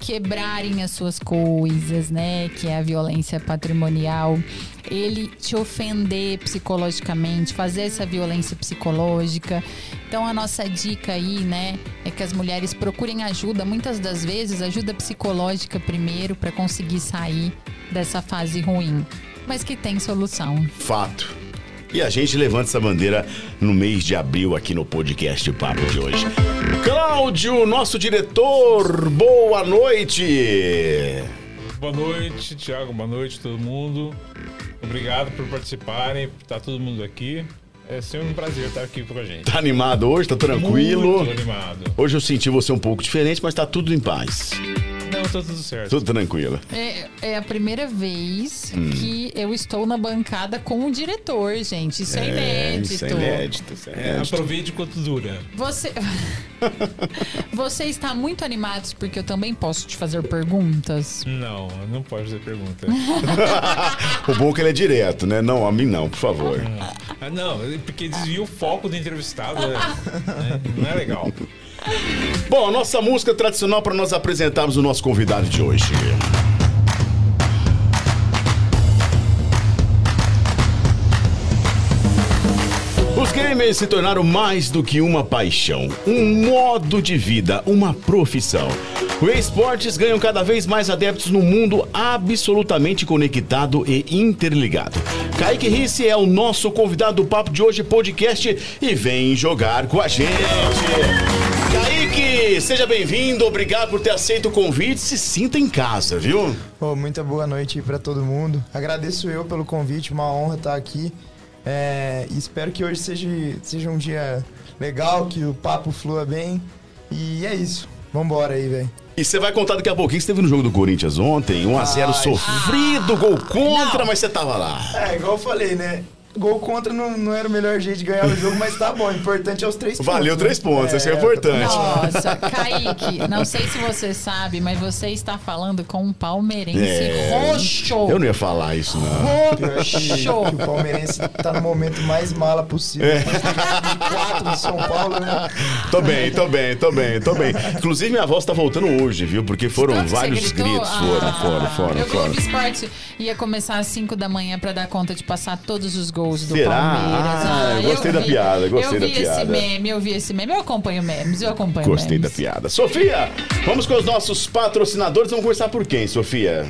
quebrarem as suas coisas, né? Que é a violência patrimonial. Ele te ofender psicologicamente, fazer essa violência psicológica. Então a nossa dica aí, né, é que as mulheres procurem ajuda, muitas das vezes ajuda psicológica primeiro para conseguir sair dessa fase ruim, mas que tem solução. Fato. E a gente levanta essa bandeira no mês de abril aqui no podcast Papo de hoje. Cláudio, nosso diretor, boa noite! Boa noite, Thiago, boa noite todo mundo. Obrigado por participarem, por estar todo mundo aqui. É sempre um prazer estar aqui com a gente. Tá animado hoje? Tá tranquilo? Muito animado. Hoje eu senti você um pouco diferente, mas tá tudo em paz. Não, tá tudo certo. Tudo tranquilo. É, é a primeira vez Hum. que eu estou na bancada com o diretor, gente. Isso é, inédito. Isso é inédito. Isso é É, inédito. aproveite enquanto dura. Você... Você está muito animado porque eu também posso te fazer perguntas? Não, não pode fazer pergunta. o bom é que ele é direto, né? Não, a mim não, por favor. Ah, não, porque desvia o foco do entrevistado. né? É, Não é legal. Bom, a nossa música tradicional para nós apresentarmos o nosso convidado de hoje. Os gamers se tornaram mais do que uma paixão, um modo de vida, uma profissão. Os esportes ganham cada vez mais adeptos no mundo absolutamente conectado e interligado. Kaique Risse é o nosso convidado do Papo de Hoje podcast e vem jogar com a gente. Kaique, seja bem-vindo, obrigado por ter aceito o convite. Se sinta em casa, viu? Pô, muita boa noite aí pra todo mundo. Agradeço eu pelo convite, uma honra estar aqui. É, e espero que hoje seja, seja um dia legal, que o papo flua bem. E é isso. Vambora aí, velho. E você vai contar daqui a pouquinho que você teve no jogo do Corinthians ontem, 1x0 Ai. sofrido, gol contra, Não. mas você tava lá. É, igual eu falei, né? Gol contra não, não era o melhor jeito de ganhar o jogo, mas tá bom. O importante é os três pontos. Valeu né? três pontos, isso é importante. Nossa, Kaique, não sei se você sabe, mas você está falando com um palmeirense É. roxo. Eu não ia falar isso, não. Roxo. que o palmeirense tá no momento mais mala possível. É. De quatro do São Paulo, né? Tô bem, tô bem, tô bem, tô bem. Inclusive, minha voz tá voltando hoje, viu? Porque foram Tanto vários gritos. Foram, Ah, foram, foram, Eu foram. Esporte ia começar às 5 da manhã pra dar conta de passar todos os gols do Será? Palmeiras. Ah, eu gostei da vi- piada, gostei eu da vi piada. esse meme, eu vi esse meme. Eu acompanho memes, eu acompanho Gostei da memes. piada. Sofia, vamos com os nossos patrocinadores. Vamos começar por quem, Sofia?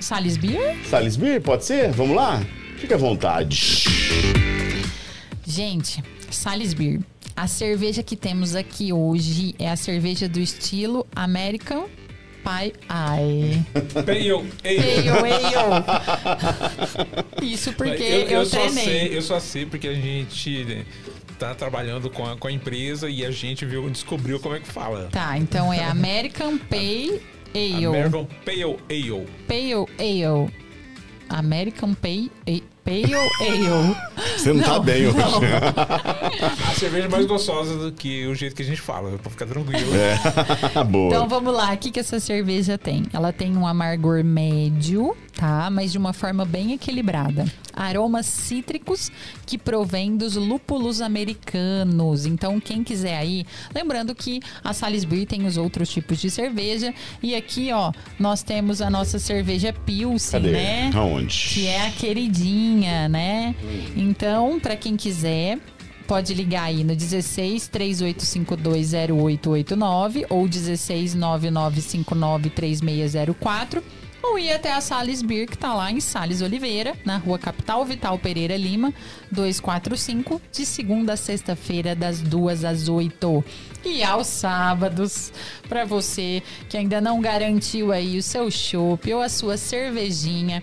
Salles Beer? Salisbury, pode ser? Vamos lá? Fique à vontade. Gente, Salles Beer. A cerveja que temos aqui hoje é a cerveja do estilo American Pie Eye. Peio, ei. Pale Ale. Isso porque eu, só treinei. sei, eu só sei porque a gente tá trabalhando com a, com a empresa e a gente viu, descobriu como é que fala. Tá, então é American Pale Ale. American Pale Ale. Pale Ale. American Pale, Pale Ale. Você não, tá Não, bem hoje. A cerveja mais gostosa do que o jeito que a gente fala, pra ficar tranquilo. É. Boa. Então vamos lá, o que, que essa cerveja tem? Ela tem um amargor médio, tá? Mas de uma forma bem equilibrada. Aromas cítricos que provém dos lúpulos americanos. Então, quem quiser aí, lembrando que a Salisbury tem os outros tipos de cerveja. E aqui, ó, nós temos a nossa cerveja Pilsen, Cadê? né? Aonde? Que é a queridinha, né? Então, pra quem quiser, pode ligar aí no 16 38520889 ou 16 9959 3604 ou ir até a Sales Beer, que tá lá em Sales Oliveira, na rua Capital Vital Pereira Lima, 245, de segunda a sexta-feira, das duas às 8. E aos sábados, para você que ainda não garantiu aí o seu chopp ou a sua cervejinha,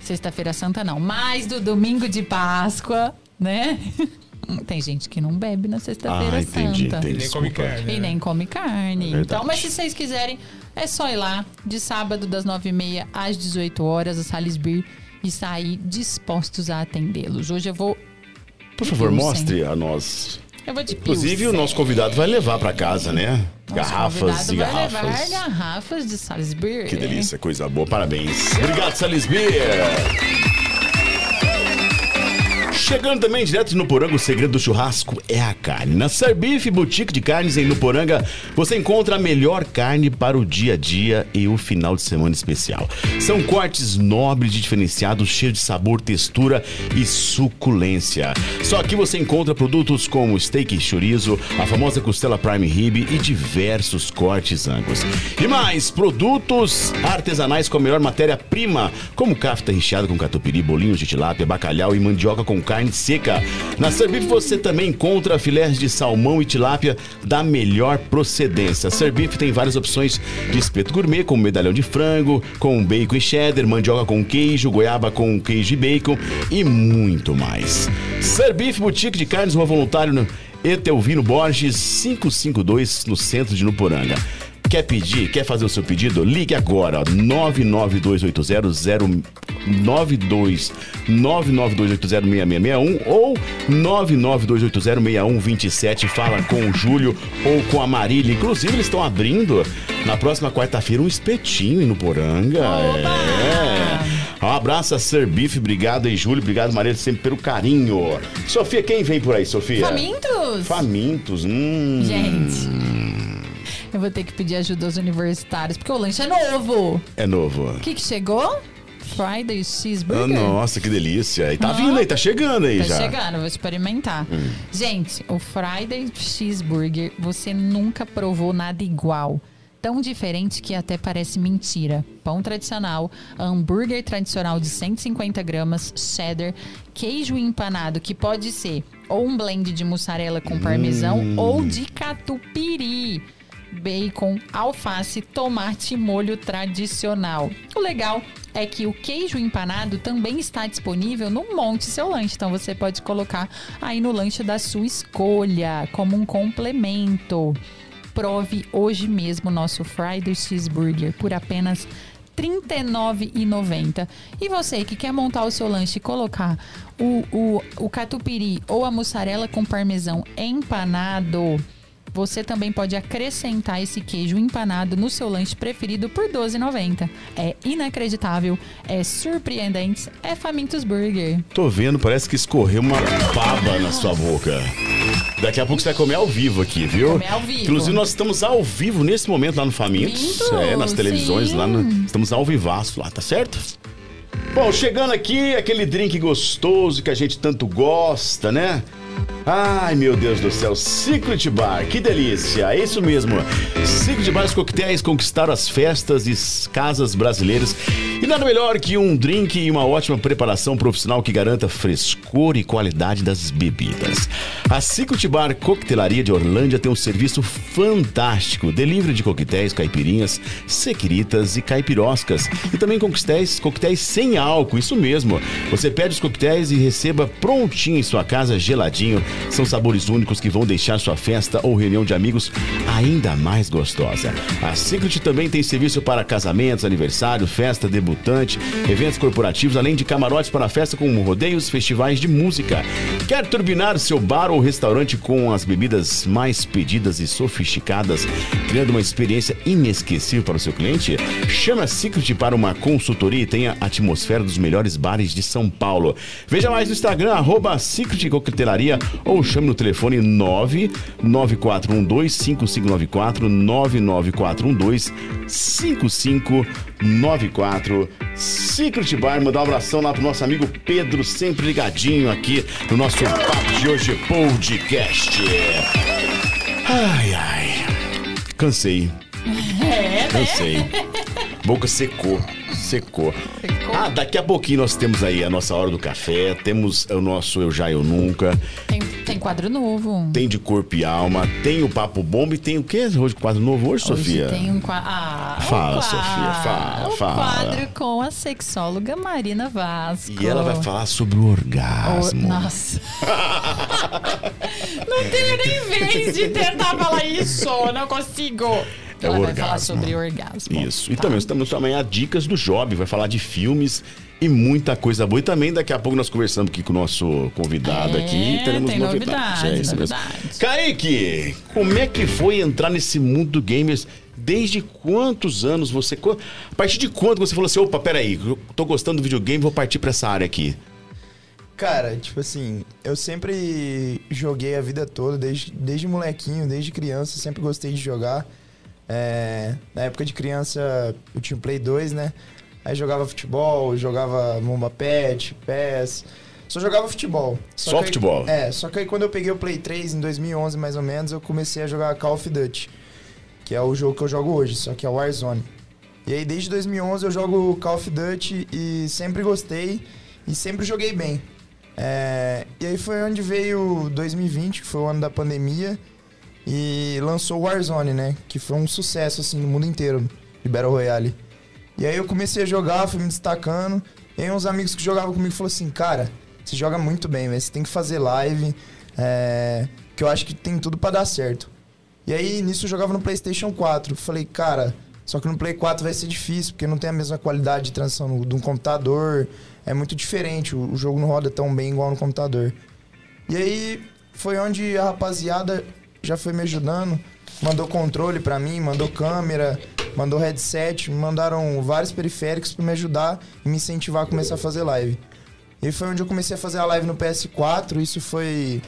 Sexta-feira Santa não, mas do domingo de Páscoa, né? Tem gente que não bebe na Sexta-feira Ah, entendi, Santa. entendi. E nem come carne. E né? nem come carne. verdade. então, mas se vocês quiserem, é só ir lá de sábado das 9h30 às 18 horas, a Salisbury, e sair dispostos a atendê-los. Hoje eu vou. Por favor, Pilsen. mostre a nós. Eu vou de Inclusive, o Pilsen. nosso convidado vai levar pra casa, né? Nosso garrafas e convidado vai levar garrafas. garrafas de Salisbury. Que delícia, coisa boa. Parabéns. Obrigado, Salisbury. Chegando também direto de Nuporanga, o segredo do churrasco é a carne. Na Servif Boutique de Carnes em Nuporanga, você encontra a melhor carne para o dia a dia e o final de semana especial. São cortes nobres e diferenciados, cheios de sabor, textura e suculência. Só aqui você encontra produtos como steak e chorizo, a famosa costela prime rib e diversos cortes angus. E mais, produtos artesanais com a melhor matéria-prima, como cafta recheada com catupiry, bolinhos de tilápia, bacalhau e mandioca com carne seca. Na Servif você também encontra filés de salmão e tilápia da melhor procedência. A Servif tem várias opções de espeto gourmet, como medalhão de frango, com bacon e cheddar, mandioca com queijo, goiaba com queijo e bacon e muito mais. Servif Boutique de Carnes, Rua Voluntário no Etelvino Borges 552, no centro de Nuporanga. Quer pedir? Quer fazer o seu pedido? Ligue agora, ó, 99280 92 992806661 ou 992806127. Fala com o Júlio ou com a Marília. Inclusive, eles estão abrindo na próxima quarta-feira um espetinho em Nuporanga. É. Um abraço a Sir Beef, obrigado aí, Júlio. Obrigado, Marília, sempre pelo carinho. Sofia, quem vem por aí, Sofia? Famintos? Famintos, hum. Gente. Eu vou ter que pedir ajuda aos universitários, porque o lanche é novo. É novo. O que, que chegou? Friday Ah, Cheeseburger. nossa, que delícia. E tá Ah. vindo aí, tá chegando aí Tá já. Hum. chegando, vou experimentar. Gente, o Friday Cheeseburger, você nunca provou nada igual. Tão diferente que até parece mentira. Pão tradicional, hambúrguer tradicional de 150 gramas, cheddar, queijo empanado, que pode ser ou um blend de mussarela com parmesão Hum. ou de catupiry. Bacon, alface, tomate e molho tradicional. O legal é que o queijo empanado também está disponível no Monte Seu Lanche. Então você pode colocar aí no lanche da sua escolha, como um complemento. Prove hoje mesmo nosso Friday Cheeseburger por apenas R$ 39,90. E você que quer montar o seu lanche e colocar o, o, o catupiry ou a mussarela com parmesão empanado, você também pode acrescentar esse queijo empanado no seu lanche preferido por R$ 12,90. É inacreditável, é surpreendente, é Famintos Burger. Tô vendo, parece que escorreu uma baba na sua boca. Daqui a pouco você vai comer ao vivo aqui, viu? Comer ao vivo. Inclusive, nós estamos ao vivo nesse momento lá no Famintos. É, nas televisões sim. lá. No, estamos ao vivaço lá, tá certo? Bom, chegando aqui, aquele drink gostoso que a gente tanto gosta, né? Ai, meu Deus do céu, Secret Bar, que delícia, é isso mesmo. Secret Bar, os coquetéis conquistaram as festas e casas brasileiras. E nada melhor que um drink e uma ótima preparação profissional que garanta frescor e qualidade das bebidas. A Secret Bar Coquetelaria de Orlândia tem um serviço fantástico: delivery de coquetéis, caipirinhas, sequiritas e caipiroscas. E também coquetéis, coquetéis sem álcool, isso mesmo. Você pede os coquetéis e receba prontinho em sua casa, geladinho. São sabores únicos que vão deixar sua festa ou reunião de amigos ainda mais gostosa. A Secret também tem serviço para casamentos, aniversário, festa debutante, eventos corporativos, além de camarotes para festa com rodeios, festivais de música. Quer turbinar seu bar ou restaurante com as bebidas mais pedidas e sofisticadas, criando uma experiência inesquecível para o seu cliente? Chame a Secret para uma consultoria e tenha a atmosfera dos melhores bares de São Paulo. Veja mais no Instagram, arroba Secret ou chame no telefone 99412-5594, 99412-5594. Secret Bar, mandar um abração lá pro nosso amigo Pedro, sempre ligadinho aqui no nosso Papo de Hoje Podcast. Ai, ai. Cansei. É, né? Cansei. Boca secou. Secou. Secou. Ah, daqui a pouquinho nós temos aí a nossa hora do café, temos o nosso Eu Já Eu Nunca, Tem, tem quadro novo. tem de corpo e alma, tem o Papo Bomba e tem o quê? Hoje quadro novo hoje, Sofia? Hoje tem um quadro. Ah, um Fala, quadro- Sofia, fala, um fala. quadro com a sexóloga Marina Vasco. E ela vai falar sobre o orgasmo. nossa. não tenho nem vez de tentar falar isso. Não consigo. É ela o vai falar orgasmo. sobre orgasmo. Isso. E Tá. também nós temos também a dicas do Job, vai falar de filmes e muita coisa boa. E também daqui a pouco nós conversamos aqui com o nosso convidado É, aqui e teremos tem novidades. novidade, É isso mesmo. Kaique, como é que foi entrar nesse mundo do gamers? Desde quantos anos você. A partir de quando você falou assim: opa, peraí, eu tô gostando do videogame, vou partir pra essa área aqui? Cara, tipo assim, eu sempre joguei a vida toda, desde, desde molequinho, desde criança, sempre gostei de jogar. É, na época de criança, eu tinha o Play 2, né? Aí jogava futebol, jogava Bomba Pet, PES. Só jogava futebol. Só que aí- futebol? é, só que aí quando eu peguei o Play 3, em 2011 mais ou menos, eu comecei a jogar Call of Duty. Que é o jogo que eu jogo hoje, só que é Warzone. E aí desde 2011 eu jogo Call of Duty e sempre gostei e sempre joguei bem. É, e aí foi onde veio 2020, que foi o ano da pandemia, e lançou Warzone, né? Que foi um sucesso, assim, no mundo inteiro, de Battle Royale. E aí eu comecei a jogar, fui me destacando, e aí uns amigos que jogavam comigo falaram assim, cara, você joga muito bem, velho, você tem que fazer live, é, que eu acho que tem tudo pra dar certo. E aí, nisso, eu jogava no PlayStation 4. Falei, cara, só que no Play 4 vai ser difícil, porque não tem a mesma qualidade de transição de um computador. É muito diferente, o jogo não roda tão bem igual no computador. E aí, foi onde a rapaziada já foi me ajudando. Mandou controle pra mim, mandou câmera, mandou headset, me mandaram vários periféricos pra me ajudar e me incentivar a começar a fazer live. E foi onde eu comecei a fazer a live no PS4, isso foi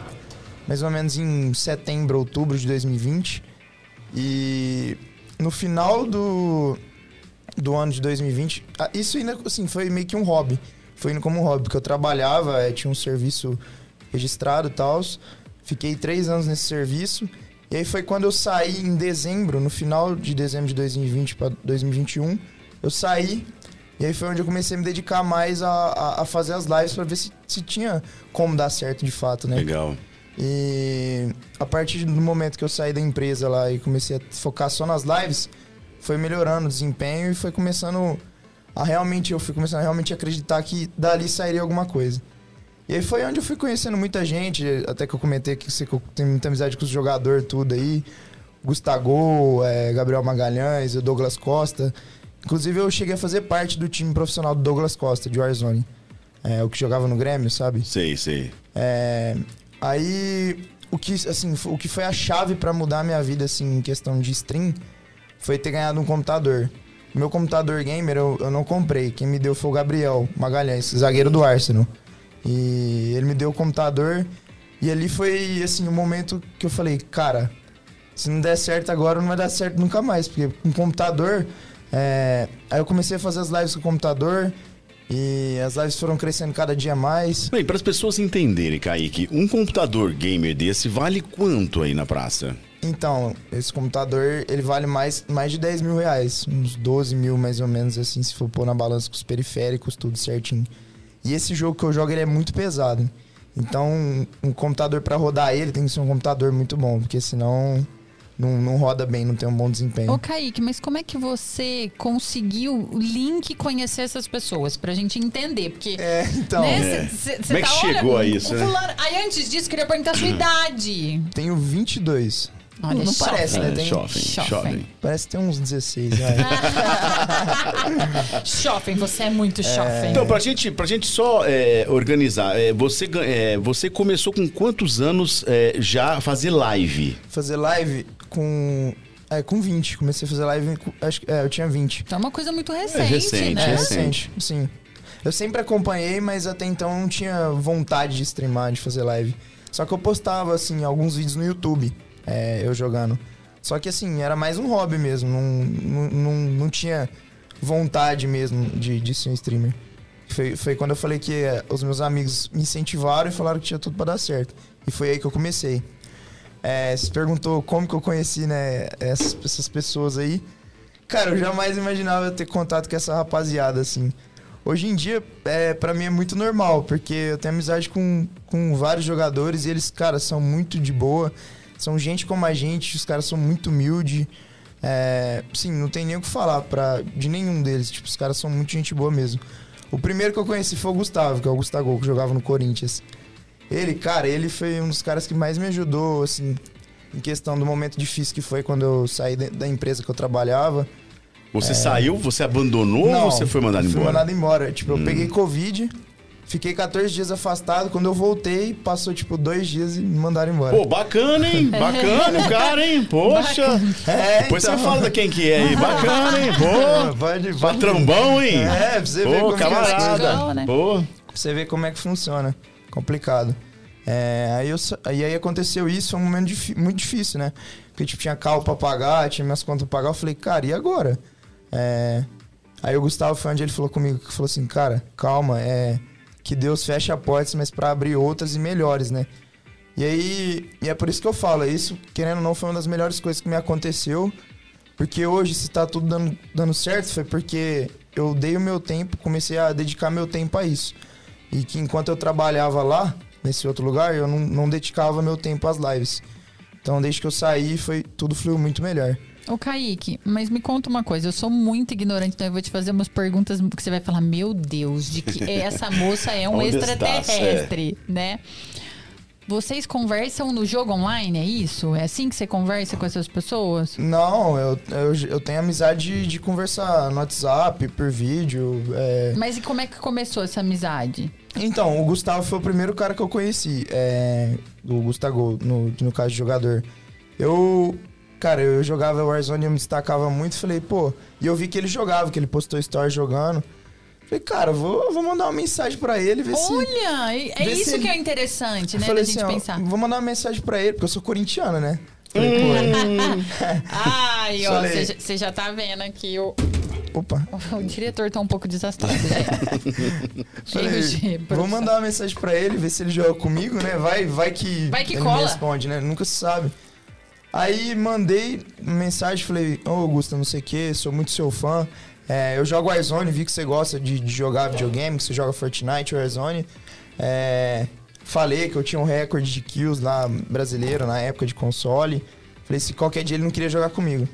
mais ou menos em setembro, outubro de 2020. E no final do, do ano de 2020, ah, isso ainda assim, foi meio que um hobby. Foi indo como um hobby, porque eu trabalhava, eh, tinha um serviço registrado e tal. Fiquei três anos nesse serviço. E aí foi quando eu saí em dezembro, no final de dezembro de 2020 para 2021, eu saí. E aí foi onde eu comecei a me dedicar mais a, a, a fazer as lives para ver se, se tinha como dar certo de fato, né? Legal. E a partir do momento que eu saí da empresa lá e comecei a focar só nas lives, foi melhorando o desempenho e foi começando a realmente, eu fui começando a realmente acreditar que dali sairia alguma coisa. E aí foi onde eu fui conhecendo muita gente, até que eu comentei que você tenho muita amizade com os jogadores, tudo aí. Gustavo, é, Gabriel Magalhães, o Douglas Costa. Inclusive eu cheguei a fazer parte do time profissional do Douglas Costa, de Warzone. É, o que jogava no Grêmio, sabe? Sei, sei. É, aí o que assim, o que foi a chave pra mudar a minha vida assim em questão de stream foi ter ganhado um computador. Meu computador gamer eu, eu não comprei, quem me deu foi o Gabriel Magalhães, zagueiro do Arsenal. E ele me deu o computador e ali foi assim o momento que eu falei, cara, se não der certo agora não vai dar certo nunca mais, porque com computador é, aí eu comecei a fazer as lives com o computador e as lives foram crescendo cada dia mais. Bem, para as pessoas entenderem, Kaique, um computador gamer desse vale quanto aí na praça? Então, esse computador, ele vale mais, mais de 10 mil reais. Uns 12 mil, mais ou menos, assim, se for pôr na balança com os periféricos, tudo certinho. E esse jogo que eu jogo, ele é muito pesado. Então, um computador pra rodar ele tem que ser um computador muito bom, porque senão não, não roda bem, não tem um bom desempenho. Ô, Kaique, mas como é que você conseguiu o link conhecer essas pessoas? Pra gente entender, porque... É, então, né, É. cê- cê Como é que tá, chegou olha, a isso, né? fulano- Aí antes disso, queria perguntar a sua idade. tenho 22. Olha, não, não parece, né? É, Tem, Jovem. jovem. parece ter uns 16, né? Shopping, você é muito shopping. Então, pra gente, pra gente só é, organizar, é, você, é, você começou com quantos anos é, já fazer live? fazer live com... É, com 20. Comecei a fazer live, com- acho que... É, eu tinha 20. Então é uma coisa muito recente, recente, né? É recente. recente, sim. Eu sempre acompanhei, mas até então não tinha vontade de streamar, de fazer live. Só que eu postava, assim, alguns vídeos no YouTube, é, eu jogando. Só que, assim, era mais um hobby mesmo, não, não, não, não tinha vontade mesmo de, de ser um streamer. Foi, foi quando eu falei que é, os meus amigos me incentivaram e falaram que tinha tudo pra dar certo. E foi aí que eu comecei. É, você perguntou como que eu conheci, né, essas, essas pessoas aí. Cara, eu jamais imaginava ter contato com essa rapaziada, assim. Hoje em dia, é, para mim é muito normal, porque eu tenho amizade com, com vários jogadores e eles, cara, são muito de boa. São gente como a gente, os caras são muito humildes. É, sim, não tem nem o que falar pra, de nenhum deles. Tipo, os caras são muito gente boa mesmo. O primeiro que eu conheci foi o Gustavo, que é o Gustavo, que jogava no Corinthians. Ele, cara, ele foi um dos caras que mais me ajudou, assim, em questão do momento difícil que foi quando eu saí da- empresa que eu trabalhava. Você saiu, você abandonou ou você foi mandado eu embora? Fui mandado embora. Tipo, eu peguei Covid, fiquei 14 dias afastado. Quando eu voltei, passou, tipo, dois dias e me mandaram embora. Pô, bacana, hein? Bacana o cara, hein? Poxa. é, Depois então. você fala quem que é aí. Bacana, hein? Pô. Pode, pode. Patrão bom, hein? É, pra você ver como que é as camarada. legal, né? Pô. Pra você ver como é que funciona. complicado. É, aí, eu, aí aí aconteceu isso, foi um momento muito difícil, né? Porque tipo, tinha carro pra pagar, tinha minhas contas pra pagar. Eu falei, cara, e agora? É, aí o Gustavo foi onde ele falou comigo, que falou assim, cara, calma, é que Deus fecha portas, mas pra abrir outras e melhores, né? E aí, e é por isso que eu falo, isso, querendo ou não, foi uma das melhores coisas que me aconteceu. Porque hoje, se tá tudo dando, dando certo, foi porque eu dei o meu tempo, comecei a dedicar meu tempo a isso. E que enquanto eu trabalhava lá, nesse outro lugar, eu não, não dedicava meu tempo às lives. Então, desde que eu saí, foi, tudo fluiu muito melhor. Ô, Kaique, mas me conta uma coisa, eu sou muito ignorante, então eu vou te fazer umas perguntas que você vai falar, meu Deus, de que essa moça é um extraterrestre, né? Vocês conversam no jogo online, é isso? É assim que você conversa com essas pessoas? Não, eu, eu, eu tenho amizade de, de conversar no WhatsApp, por vídeo. é, Mas e como é que começou essa amizade? Então, o Gustavo foi o primeiro cara que eu conheci, é, do Gustavo, no, no caso de jogador. Eu, cara, eu jogava Warzone e eu me destacava muito, falei, pô, e eu vi que ele jogava, que ele postou story jogando. Falei, cara, vou, vou mandar uma mensagem pra ele, ver se... Olha, é é isso ele- que é interessante, né, falei da gente assim, ó, pensar. vou mandar uma mensagem pra ele, porque eu sou corintiano, né? Falei, pô, Ai, ó, você já- tá vendo aqui o, opa. o diretor tá um pouco desastrado, gente. Falei, vou mandar uma mensagem pra ele, ver se ele joga comigo, né? Vai, vai que, Vai que ele cola. responde, né? Nunca se sabe. Aí mandei mensagem, falei, ô Augusto, não sei o que, sou muito seu fã. É, eu jogo Warzone, vi que você gosta de, de jogar videogame, que você joga Fortnite, Warzone. É, falei que eu tinha um recorde de kills lá brasileiro na época de console. Falei, se qualquer dia ele não queria jogar comigo.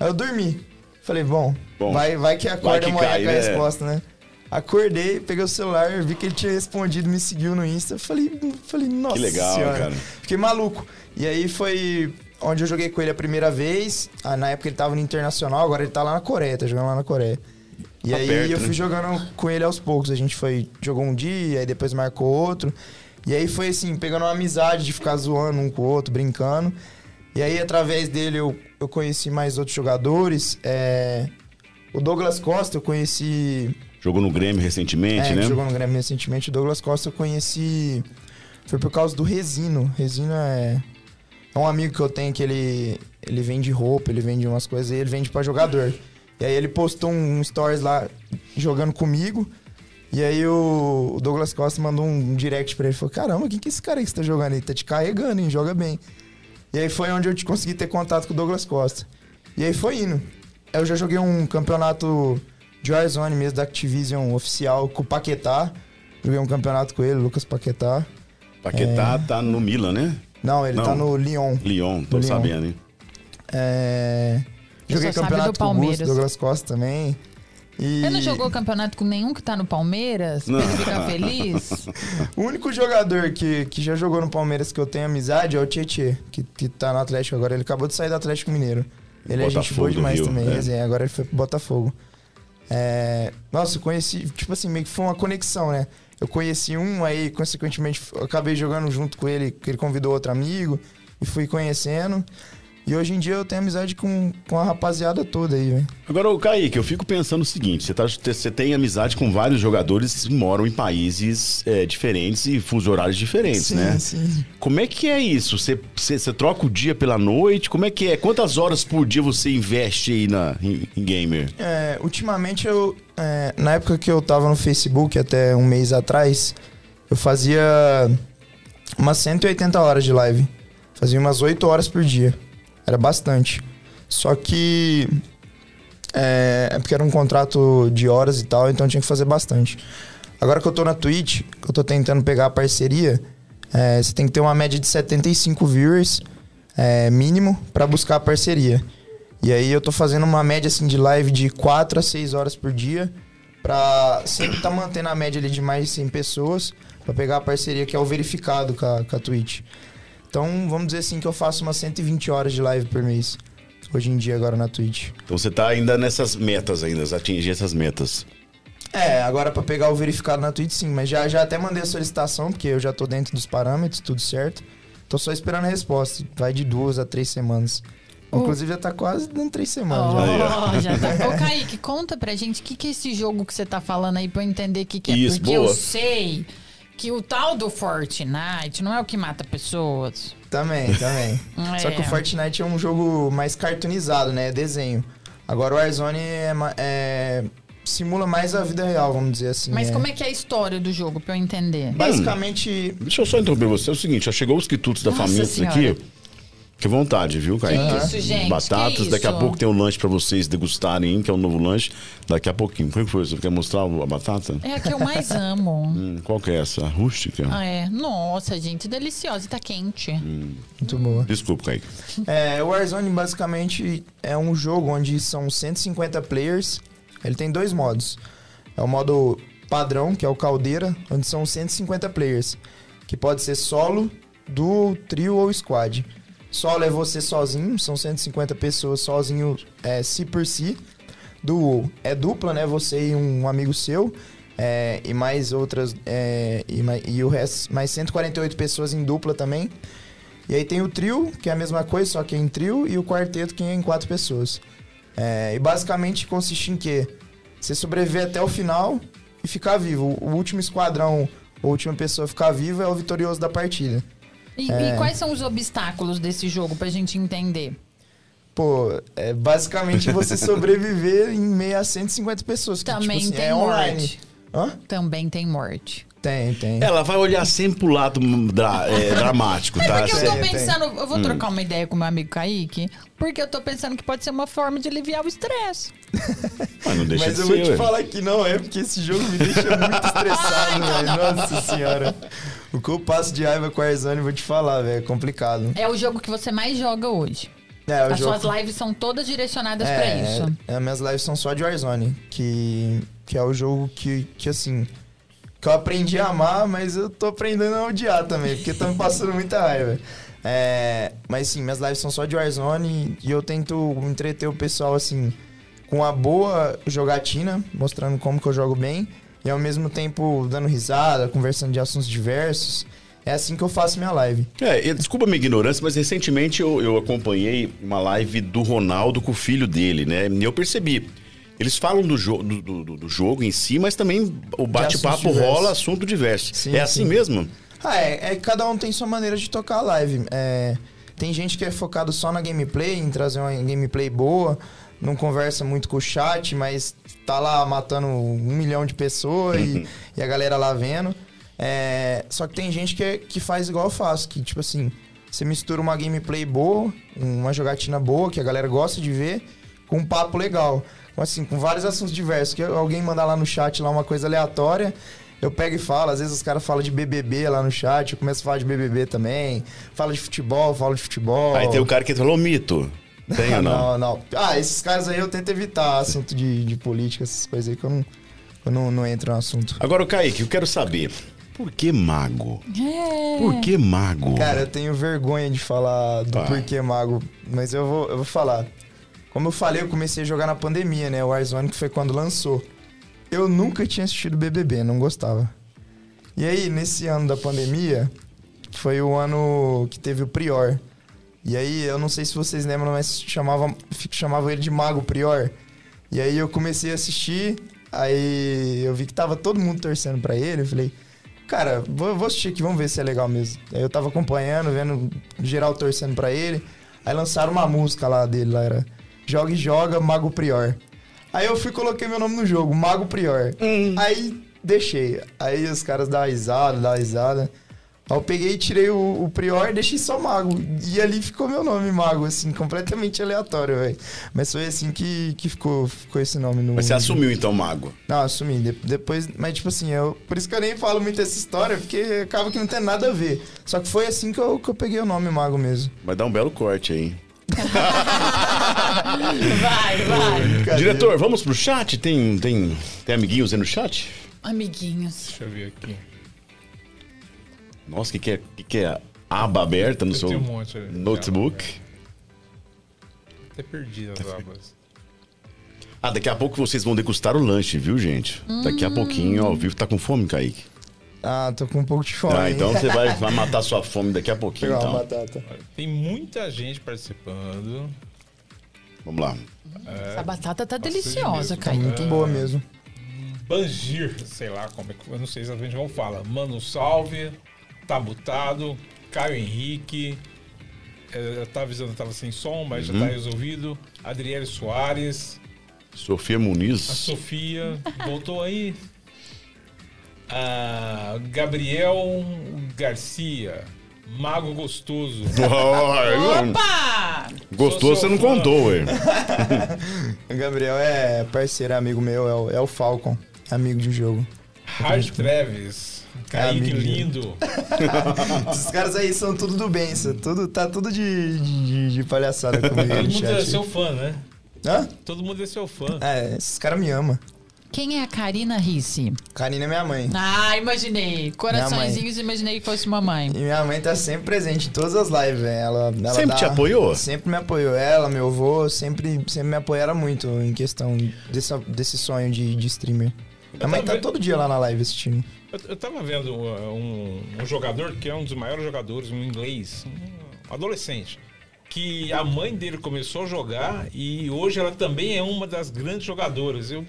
Aí eu dormi. Falei, bom, Bom, vai, vai que acorda amanhã cai, com a né? resposta, né? Acordei, peguei o celular, vi que ele tinha respondido, me seguiu no Insta. Falei, falei nossa Que legal, senhora. cara. Fiquei maluco. E aí foi onde eu joguei com ele a primeira vez. Ah, na época ele tava no Internacional, agora ele tá lá na Coreia, tá jogando lá na Coreia. E Tá aí eu né? fui jogando com ele aos poucos. A gente foi, jogou um dia, aí depois marcou outro. E aí foi assim, pegando uma amizade de ficar zoando um com o outro, brincando. E aí, através dele, eu, eu conheci mais outros jogadores. É, O Douglas Costa, eu conheci. Jogou no Grêmio recentemente, é, né? jogou no Grêmio recentemente. O Douglas Costa eu conheci. Foi por causa do Resino. Resino é. É um amigo que eu tenho que ele. Ele vende roupa, ele vende umas coisas e ele vende pra jogador. E aí ele postou um stories lá jogando comigo. E aí o, o Douglas Costa mandou um direct pra ele. Falou: Caramba, quem que é esse cara aí que você tá jogando aí? Tá te carregando, hein? Joga bem. E aí foi onde eu te consegui ter contato com o Douglas Costa. E aí foi indo. Eu já joguei um campeonato de Warzone mesmo, da Activision oficial, com o Paquetá. Joguei um campeonato com ele, Lucas Paquetá. Paquetá tá no Milan, né? Não, ele Não. tá no Lyon. Lyon, tô Lyon. sabendo, hein? É... Eu Joguei só sabe campeonato do com o Augusto, Palmeiras. Douglas Costa também. E... Você não jogou campeonato com nenhum que tá no Palmeiras? Pra ele ficar feliz? O único jogador que, que já jogou no Palmeiras que eu tenho amizade é o Tietê, que, que tá no Atlético agora. Ele acabou de sair do Atlético Mineiro. Ele é gente Botafogo boa do demais Rio, também. é. resenha. Agora ele foi pro Botafogo. É, Nossa, eu conheci, tipo assim, meio que foi uma conexão, né? Eu conheci um, aí, consequentemente, acabei jogando junto com ele, que ele convidou outro amigo, e fui conhecendo. E hoje em dia eu tenho amizade com, com a rapaziada toda aí, velho. Agora, o Kaique, eu fico pensando o seguinte: você, tá, você tem amizade com vários jogadores que moram em países é, diferentes e fuso horários diferentes, Sim, né? sim. Como é que é isso? Você, você, você troca o dia pela noite? Como é que é? Quantas horas por dia você investe aí na, em, em gamer? É, ultimamente eu. é, na época que eu tava no Facebook, até um mês atrás, eu fazia umas 180 horas de live. Fazia umas 8 horas por dia. Era bastante. Só que. É, é porque era um contrato de horas e tal, então tinha que fazer bastante. Agora que eu tô na Twitch, que eu tô tentando pegar a parceria, é, você tem que ter uma média de 75 viewers é, mínimo pra buscar a parceria. E aí eu tô fazendo uma média assim de live de 4 a 6 horas por dia pra sempre tá mantendo a média ali de mais de 100 pessoas pra pegar a parceria que é o verificado com a, com a Twitch. Então, vamos dizer assim que eu faço umas 120 horas de live por mês. Hoje em dia agora na Twitch. Então você tá ainda nessas metas ainda, atingir essas metas. É, agora pra pegar o verificado na Twitch sim, mas já, já até mandei a solicitação, porque eu já tô dentro dos parâmetros, tudo certo. Tô só esperando a resposta. Vai de duas a três semanas. Oh. Inclusive já tá quase dando três semanas já. Aí, Oh, já tá. Ô, Kaique, conta pra gente o que, que é esse jogo que você tá falando aí pra eu entender o que, que é. Isso, Porque boa. eu sei Que o tal do Fortnite não é o que mata pessoas. Também, também. É. Só que o Fortnite é um jogo mais cartoonizado, né? É desenho. Agora o Warzone é, é- simula mais a vida real, vamos dizer assim. Mas como é que é a história do jogo, pra eu entender? Basicamente, Deixa eu só interromper você. É o seguinte, já chegou os quitutes da Nossa família Senhora. aqui. Que vontade, viu, Caio? Que isso, gente? Batatas, Que daqui a pouco tem um lanche pra vocês degustarem, que é o novo lanche. Daqui a pouquinho. Como é que foi? Você quer mostrar a batata? É a que eu mais amo. Hum, qual que é essa? Rústica? Ah, é. Nossa, gente, deliciosa e tá quente. muito boa. Desculpa, Kaique. É, o Warzone basicamente é um jogo onde são 150 players. Ele tem dois modos. É o modo padrão, que é o caldeira, onde são 150 players. Que pode ser solo, duo, trio ou squad. Solo é você sozinho, são 150 pessoas sozinho, é, si por si. Duo é dupla, né? Você e um amigo seu. é, e mais outras. é, e, mai- e o resto, mais 148 pessoas em dupla também. E aí tem o trio, que é a mesma coisa, só que é em trio, e o quarteto, que é em quatro pessoas. É, e basicamente consiste em quê? Você sobreviver até o final e ficar vivo. O último esquadrão, a última pessoa a ficar viva é o vitorioso da partida. E, e quais são os obstáculos desse jogo pra gente entender? Pô, é basicamente você sobreviver em meio a 150 pessoas. Que, Também tipo assim, tem é online. morte. Hã? Também tem morte. Tem, tem. Ela vai olhar sempre pro lado dra- é, dramático, É tá? porque eu tô tem. pensando, eu Hum. vou trocar uma ideia com meu amigo Kaique, porque eu tô pensando que pode ser uma forma de aliviar o estresse. Mas não deixa Mas de eu ser, vou te ué. falar que não é, porque esse jogo me deixa muito estressado, velho. Nossa senhora. O que eu passo de raiva com a Warzone, vou te falar, velho. É complicado. É o jogo que você mais joga hoje. É, o As jogo... suas lives são todas direcionadas é, pra isso. É, minhas lives são só de Warzone, que, que é o jogo que, que, assim, que eu aprendi a amar, mas eu tô aprendendo a odiar também, porque tá me passando muita raiva. É, mas sim, minhas lives são só de Warzone e eu tento entreter o pessoal, assim, com a boa jogatina, mostrando como que eu jogo bem, e ao mesmo tempo dando risada, conversando de assuntos diversos. É assim que eu faço minha live. É, desculpa a minha ignorância, mas recentemente eu, eu acompanhei uma live do Ronaldo com o filho dele, né? E eu percebi. Eles falam do, jo do, do- do jogo em si, mas também o bate-papo rola assunto diverso. Sim, é assim sim. mesmo? Ah, é, é que cada um tem sua maneira de tocar a live. É, tem gente que é focado só na gameplay, em trazer uma gameplay boa, não conversa muito com o chat, mas tá lá matando um milhão de pessoas e, e a galera lá vendo. É, só que tem gente que, é- que faz igual eu faço, que tipo assim, você mistura uma gameplay boa, uma jogatina boa, que a galera gosta de ver, com um papo legal. Com, Assim, com vários assuntos diversos. Que alguém mandar lá no chat lá uma coisa aleatória, eu pego e falo. Às vezes os caras falam de BBB lá no chat, eu começo a falar de BBB também. Falo de futebol, falo de futebol. Aí tem o cara que falou mito. Tem ou não? não, não. Ah, esses caras aí eu tento evitar assunto de, de política, essas coisas aí que eu não, eu não, não entro no assunto. Agora, o Kaique, eu quero saber. Por que mago? É. Por que mago? Cara, eu tenho vergonha de falar do Tá. porquê mago, mas eu vou, eu vou falar. Como eu falei, eu comecei a jogar na pandemia, né? O Warzone, que foi quando lançou. Eu nunca tinha assistido BBB, não gostava. E aí, nesse ano da pandemia, foi o ano que teve o Prior. E aí, eu não sei se vocês lembram, mas chamava, chamava ele de Mago Prior. E aí eu comecei a assistir, aí eu vi que tava todo mundo torcendo pra ele, eu falei, cara, vou, vou assistir aqui, vamos ver se é legal mesmo. Aí eu tava acompanhando, vendo geral torcendo pra ele. Aí lançaram uma música lá dele, lá era Joga e Joga, Mago Prior. Aí eu fui e coloquei meu nome no jogo, Mago Prior. Aí deixei. Aí os caras dão risada, dão risada. Aí eu peguei e tirei o, o Prior e deixei só Mago. E ali ficou meu nome, Mago, assim, completamente aleatório, velho. Mas foi assim que, que ficou, ficou esse nome no. Mas você assumiu então, mago. não, assumi. De- depois, mas tipo assim, eu, por isso que eu nem falo muito essa história, porque acaba que não tem nada a ver. Só que foi assim que eu, que eu peguei o nome Mago mesmo. Vai dar um belo corte aí. Vai, vai. Cadê? Diretor, vamos pro chat? Tem, tem, tem amiguinhos aí no chat? Amiguinhos. Deixa eu ver aqui. Nossa, o que, que, é, que, que é aba aberta no Eu seu um monte ali. notebook? Até perdi as abas. Ah, daqui a pouco vocês vão degustar o lanche, viu, gente? Daqui a pouquinho, ao vivo. Tá com fome, Kaique? Ah, tô com um pouco de fome. Ah, então você vai, vai matar sua fome daqui a pouquinho, Pegar uma então. batata. Tem muita gente participando. Vamos lá. Essa batata tá Bastante deliciosa, mesmo. Tá Kaique. muito boa mesmo. Bangir, sei lá como é que. Eu não sei exatamente como fala. Mano Salve, tá mutado. Caio Henrique. é, Eu tava avisando que tava sem som, mas Uhum. já tá resolvido. Adriele Soares. Sofia A Muniz. Sofia voltou aí. Ah, Gabriel Garcia. Mago Gostoso. Opa! Gostou, Sou você não fã. contou, ué. Gabriel é parceiro, amigo meu, é o, é o Falcon, amigo de jogo. Hard Treves. Kaique amigo dele. Lindo. Esses caras aí são tudo do bem, isso, tudo, tá tudo de, de, de palhaçada comigo Todo mundo é seu fã, né? Hã? Todo mundo é seu fã. É, esses caras me amam. Quem é a Karina Risse? Karina é minha mãe. Ah, imaginei. Coraçõezinhos, imaginei que fosse mamãe. E minha mãe tá sempre presente em todas as lives, velho. Ela, ela Sempre dá- te apoiou? Sempre me apoiou. Ela, meu avô, sempre, sempre me apoiaram muito em questão desse, desse sonho de, de streamer. Minha mãe tá todo dia lá na live assistindo. Eu, eu tava vendo uh, um, um jogador que é um dos maiores jogadores, um inglês, um adolescente, que a mãe dele começou a jogar e hoje ela também é uma das grandes jogadoras. Eu,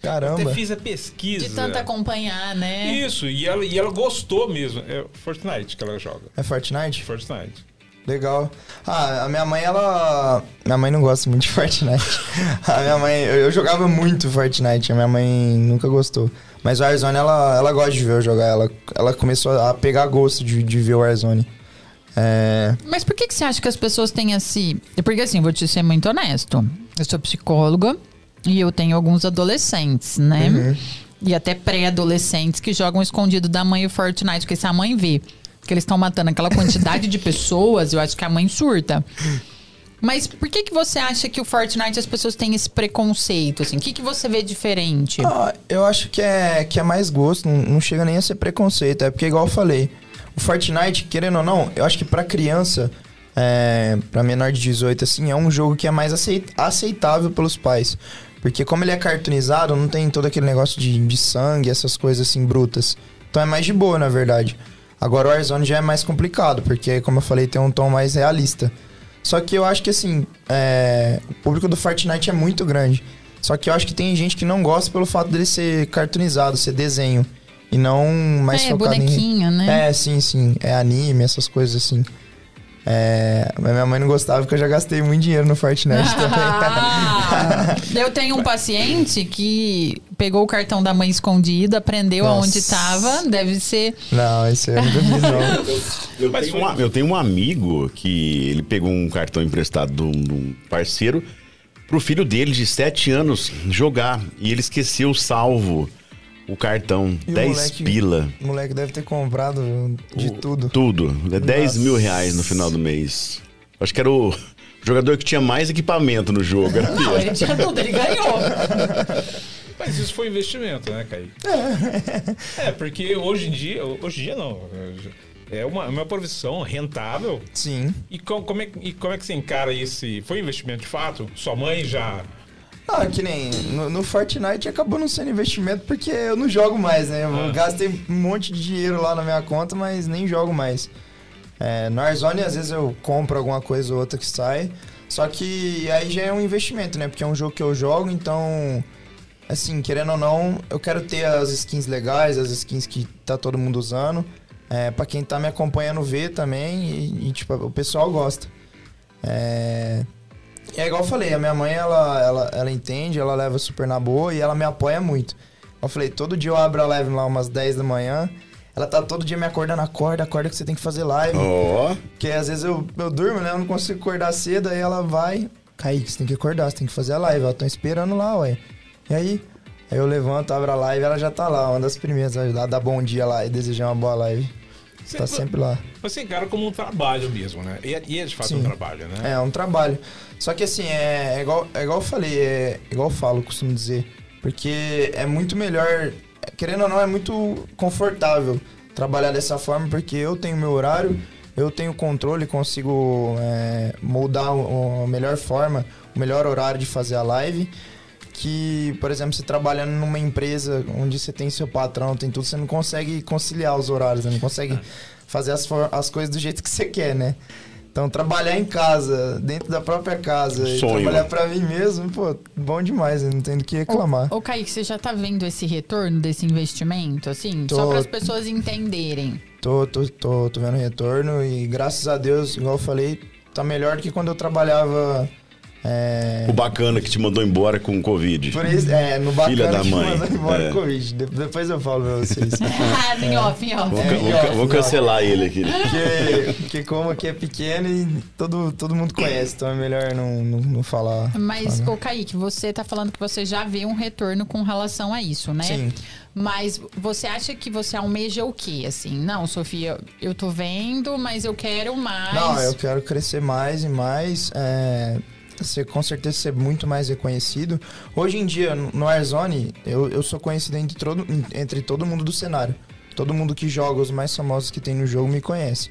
Caramba. até fiz a pesquisa. De tanto acompanhar, né? Isso, e ela, e ela gostou mesmo. É Fortnite que ela joga. É Fortnite? Fortnite. Legal. Ah, a minha mãe, ela. Minha mãe não gosta muito de Fortnite. A minha mãe. Eu, eu jogava muito Fortnite, a minha mãe nunca gostou. Mas o Warzone, ela, ela gosta de ver eu jogar. Ela, ela começou a pegar gosto de, de ver o Warzone. É. Mas por que, que você acha que as pessoas têm esse. Porque assim, vou te ser muito honesto. Eu sou psicóloga e eu tenho alguns adolescentes, né? Uhum. E até pré-adolescentes que jogam escondido da mãe o Fortnite. Porque se a mãe vê que eles estão matando aquela quantidade de pessoas, eu acho que a mãe surta. Mas por que, que você acha que o Fortnite as pessoas têm esse preconceito? Assim? O que, que você vê diferente? Ah, eu acho que é, que é mais gosto, não, não chega nem a ser preconceito. É porque, igual eu falei, o Fortnite, querendo ou não, eu acho que pra criança, é, pra menor de 18, assim, é um jogo que é mais aceit- aceitável pelos pais. Porque como ele é cartoonizado, não tem todo aquele negócio de, de sangue, essas coisas assim brutas. Então é mais de boa, na verdade. Agora o Warzone já é mais complicado, porque, como eu falei, tem um tom mais realista. Só que eu acho que, assim, é, o público do Fortnite é muito grande. Só que eu acho que tem gente que não gosta pelo fato dele ser cartoonizado, ser desenho. E não mais é, focado bonequinho, em... né? É, sim, sim. É anime, essas coisas assim. É, mas minha mãe não gostava porque eu já gastei muito dinheiro no Fortnite também. eu tenho um paciente que pegou o cartão da mãe escondido, aprendeu Nossa. aonde estava, deve ser. não, isso eu não. Eu Mas tenho, um, eu tenho um amigo que ele pegou um cartão emprestado de um, parceiro pro filho dele de 7 anos jogar. E ele esqueceu salvo o cartão. E o 10 moleque- pila. O moleque deve ter comprado de tudo. Tudo. É 10 Nossa. mil reais no final do mês. Acho que era o jogador que tinha mais equipamento no jogo. Era Não, ele. ele tinha tudo, ele ganhou. Mas isso foi investimento, né, Kaique? É, porque hoje em dia, hoje em dia não. É uma, é uma profissão rentável. Sim. E co- como, é, que- e como é que você encara esse. Foi investimento de fato? Sua mãe já. Ah, que nem no, no Fortnite acabou não sendo investimento porque eu não jogo mais, né? Eu Ah. gastei um monte de dinheiro lá na minha conta, mas nem jogo mais. É, no Warzone, às vezes eu compro alguma coisa ou outra que sai. Só que aí já é um investimento, né? Porque é um jogo que eu jogo, então. Assim, querendo ou não, eu quero ter as skins legais, as skins que tá todo mundo usando. É, pra quem tá me acompanhando ver também. E, e, tipo, o pessoal gosta. É. É igual eu falei, a minha mãe, ela, ela, ela entende, ela leva super na boa e ela me apoia muito. Eu falei, todo dia eu abro a live lá umas 10 da manhã. Ela tá todo dia me acordando, acorda, acorda que você tem que fazer live. Ó. Porque às vezes eu, eu durmo, né? Eu não consigo acordar cedo, aí ela vai. Kaique, você tem que acordar, você tem que fazer a live. Ela tá esperando lá, ué. E aí? Aí eu levanto, abro a live, ela já tá lá, uma das primeiras, a dar bom dia lá e desejar uma boa live. Você, Tá sempre lá. Você encara como um trabalho mesmo, né? E é, é de fato Sim. um trabalho, né? É, um trabalho. Só que assim, é, é igual, é igual eu falei, é igual eu falo, costumo dizer. Porque é muito melhor, querendo ou não, é muito confortável trabalhar dessa forma, porque eu tenho meu horário, eu tenho controle, consigo é, moldar a melhor forma, o melhor horário de fazer a live. Que, por exemplo, você trabalhando numa empresa onde você tem seu patrão, tem tudo, você não consegue conciliar os horários, né? não consegue fazer as, as coisas do jeito que você quer, né? Então, trabalhar em casa, dentro da própria casa, e Sonho. trabalhar pra mim mesmo, pô, bom demais, eu não tenho do que reclamar. Ô, ô, Kaique, você já tá vendo esse retorno desse investimento, assim? Tô. Só para as pessoas entenderem. Tô, tô, tô, tô vendo retorno e graças a Deus, igual eu falei, tá melhor do que quando eu trabalhava. É, O bacana que te mandou embora com Covid. por isso, é, no bacana Filha da que mãe. mandou embora É. o Covid. De- depois eu falo pra vocês. Ah, em off, em off. Vou, É, ca- vou vou cancelar ele aqui. Porque, porque como aqui é pequeno e todo, todo mundo conhece, então é melhor não, não, não falar. Mas, falar. ô Kaique, você tá falando que você já vê um retorno com relação a isso, né? Sim. Mas você acha que você almeja o quê, assim? Não, Sofia, eu tô vendo, mas eu quero mais. Não, eu quero crescer mais e mais. É, ser, com certeza ser muito mais reconhecido. Hoje em dia, no Warzone, eu, eu sou conhecido entre todo, entre todo mundo do cenário. Todo mundo que joga, os mais famosos que tem no jogo, me conhece.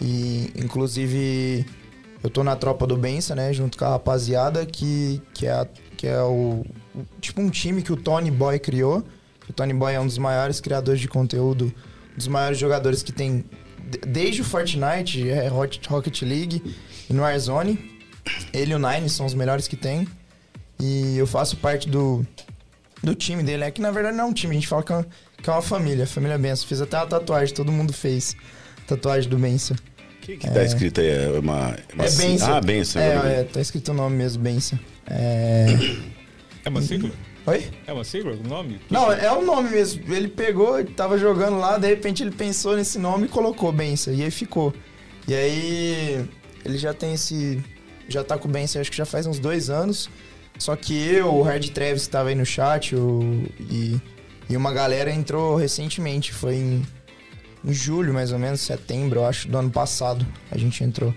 E, inclusive, eu tô na tropa do Bença, né? Junto com a rapaziada, que, que é, a- que é o, o- Tipo um time que o Tony Boy criou. O Tony Boy é um dos maiores criadores de conteúdo, um dos maiores jogadores que tem de- desde o Fortnite, é, Rocket League e no Warzone. Ele e o Nine são os melhores que tem. E eu faço parte do, do time dele. É que na verdade não é um time, a gente fala que é uma, que é uma família, família Benção. Fiz até uma tatuagem, todo mundo fez. Tatuagem do Benção. O que, que tá escrito aí? É uma. uma É Benção. Ah, benção. É, é, tá escrito o nome mesmo, Benção. É... É uma sigla? Oi? É uma sigla o nome? Não, é o nome mesmo. Ele pegou, tava jogando lá, de repente ele pensou nesse nome e colocou Benção. E aí ficou. E aí ele já tem esse. Já tá com o Benção, acho que já faz uns dois anos. Só que eu, o Hard Travis que tava aí no chat, o, e, e uma galera entrou recentemente. Foi em, em julho, mais ou menos, setembro, eu acho, do ano passado. A gente entrou.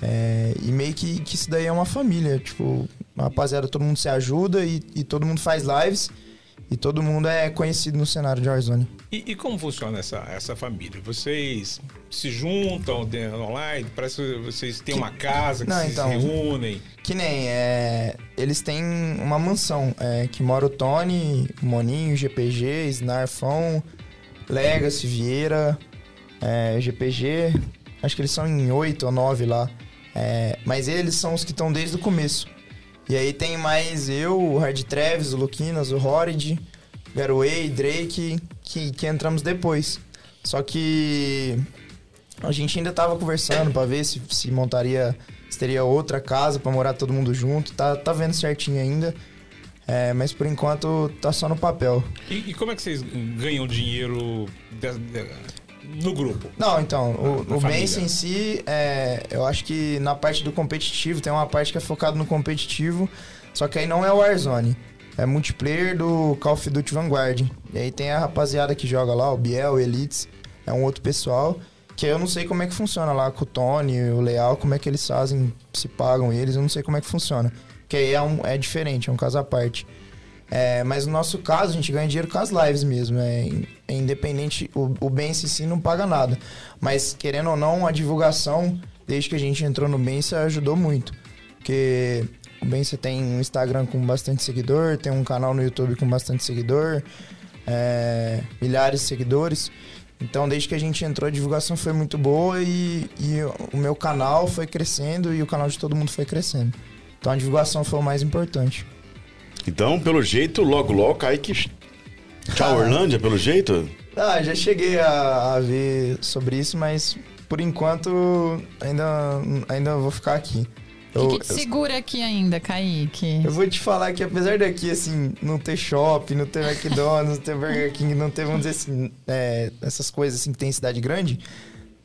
É, e meio que, que isso daí é uma família. Tipo, rapaziada, todo mundo se ajuda e, e todo mundo faz lives. E todo mundo é conhecido no cenário de Warzone. E, e como funciona essa, essa família? Vocês se juntam online? Parece que vocês têm uma casa que Não, se então. reúnem. Que nem, é, eles têm uma mansão, é, que mora o Tony, o Moninho, GPG, Snarfão, Legacy, Vieira, é, GPG. Acho que eles são em oito ou nove lá. É, mas eles são os que estão desde o começo. E aí tem mais eu, o Hard Travis, o Luquinas, o Horrid, Garway, Drake, que, que entramos depois. Só que a gente ainda tava conversando pra ver se, se montaria, se teria outra casa pra morar todo mundo junto. Tá, tá vendo certinho ainda. É, mas por enquanto tá só no papel. E, e como é que vocês ganham dinheiro no grupo? Não, então, o, o em si, é, eu acho que na parte do competitivo, tem uma parte que é focada no competitivo, só que aí não é o Warzone. É multiplayer do Call of Duty Vanguard. E aí tem a rapaziada que joga lá, o Biel, o Elites, é um outro pessoal, que eu não sei como é que funciona lá com o Tony, o Leal, como é que eles fazem, se pagam eles, eu não sei como é que funciona. Que aí é, um, é diferente, é um caso à parte. É, mas no nosso caso, a gente ganha dinheiro com as lives mesmo. É, é independente, o, o Bença em si não paga nada. Mas, querendo ou não, a divulgação, desde que a gente entrou no Bença, ajudou muito. Porque o Bença tem um Instagram com bastante seguidor, tem um canal no YouTube com bastante seguidor, é, milhares de seguidores. Então, desde que a gente entrou, a divulgação foi muito boa e, e o meu canal foi crescendo e o canal de todo mundo foi crescendo. Então, a divulgação foi o mais importante. Então, pelo jeito, logo, logo, Kaique. Tchau, Orlândia, pelo jeito? Ah, já cheguei a, a ver sobre isso, mas por enquanto ainda, ainda vou ficar aqui. O que, que te segura aqui ainda, Kaique? eu vou te falar que apesar daqui, assim, não ter shopping, não ter McDonald's, não ter Burger King, não ter, vamos dizer assim, é, essas coisas assim que tem em cidade grande,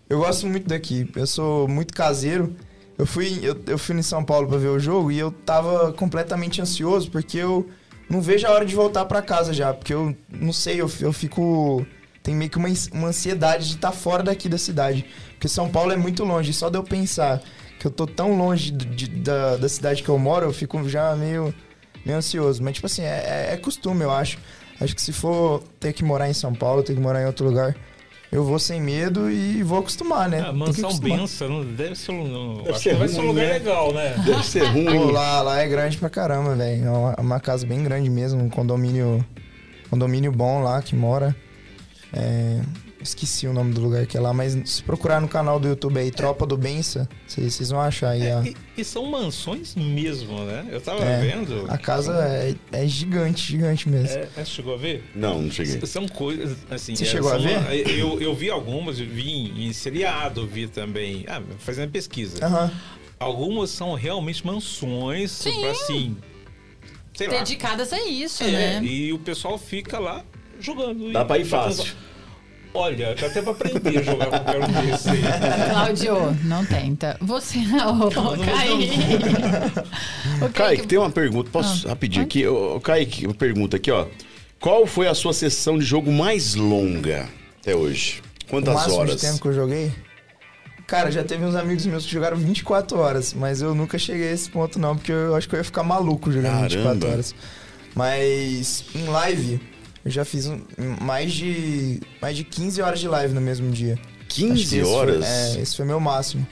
eu gosto muito daqui. Eu sou muito caseiro. Eu fui, eu, eu fui em São Paulo pra ver o jogo e eu tava completamente ansioso porque eu não vejo a hora de voltar pra casa já. Porque eu não sei, eu, eu fico. Tem meio que uma, uma ansiedade de estar fora daqui da cidade. Porque São Paulo é muito longe. Só de eu pensar que eu tô tão longe de- de- da, da cidade que eu moro, eu fico já meio, meio ansioso. Mas, tipo assim, é, é- é costume, eu acho. Acho que se for ter que morar em São Paulo, ter que morar em outro lugar, eu vou sem medo e vou acostumar, né? A que mansão. Benção não deve ser um. Deve acho ser que vai ser um ruim, lugar né? legal, né? Deve ser ruim. Pô, lá, lá é grande pra caramba, velho. É uma, uma casa bem grande mesmo, um condomínio, condomínio bom lá que mora. É, Esqueci o nome do lugar que é lá, mas se procurar no canal do YouTube aí, Tropa do Bença, vocês vão achar aí. É, a, e, e são mansões mesmo, né? Eu tava É, vendo. a casa é, é gigante, gigante mesmo. É, é, chegou a ver? Não, não cheguei. S- São coisas assim. Você é, chegou a ver? Eu, eu vi algumas, eu vi em, em seriado, vi também. Ah, fazendo pesquisa. Aham. Algumas são realmente mansões, Sim. pra, assim. Sei lá. Dedicadas a isso, É, né? e o pessoal fica lá jogando. Dá E- pra ir fácil. Olha, dá até pra aprender a jogar qualquer um desses aí. Cláudio, não tenta. Você. Ô, Kaique. O Kaique, tem uma pergunta. Posso Ah, rapidinho aqui? Ô, ô, Kaique, uma pergunta aqui, ó. Qual foi a sua sessão de jogo mais longa até hoje? O Quantas máximo horas? de tempo que eu joguei. Cara, já teve uns amigos meus que jogaram 24 horas, mas eu nunca cheguei a esse ponto não, porque eu acho que eu ia ficar maluco jogando Caramba. 24 horas. Mas em live, eu já fiz um- mais de mais de 15 horas de live no mesmo dia. Acho que 15 esse foi- horas? é, esse foi meu máximo.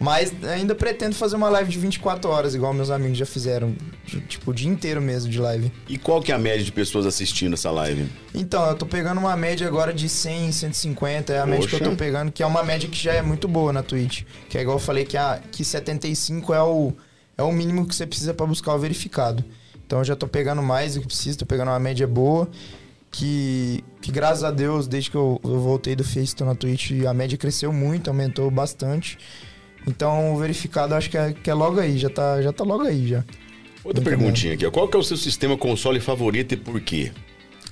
Mas ainda pretendo fazer uma live de 24 horas, igual meus amigos já fizeram. de- tipo, o dia inteiro mesmo de live. E qual que é a média de pessoas assistindo essa live? Então, eu tô pegando uma média agora de 100, 150, é a média que eu Poxa. tô pegando, que é uma média que já é muito boa na Twitch. Que é igual eu falei que, a, que 75 é o, é o mínimo que você precisa pra buscar o verificado. Então eu já tô pegando mais do que preciso, tô pegando uma média boa. Que, que graças a Deus, desde que eu, eu voltei do Face, tô na Twitch, a média cresceu muito, aumentou bastante. Então o verificado acho que é, que é logo aí, já tá, já tá logo aí já. Outra Muito perguntinha aqui, ó. Qual que é o seu sistema console favorito e por quê?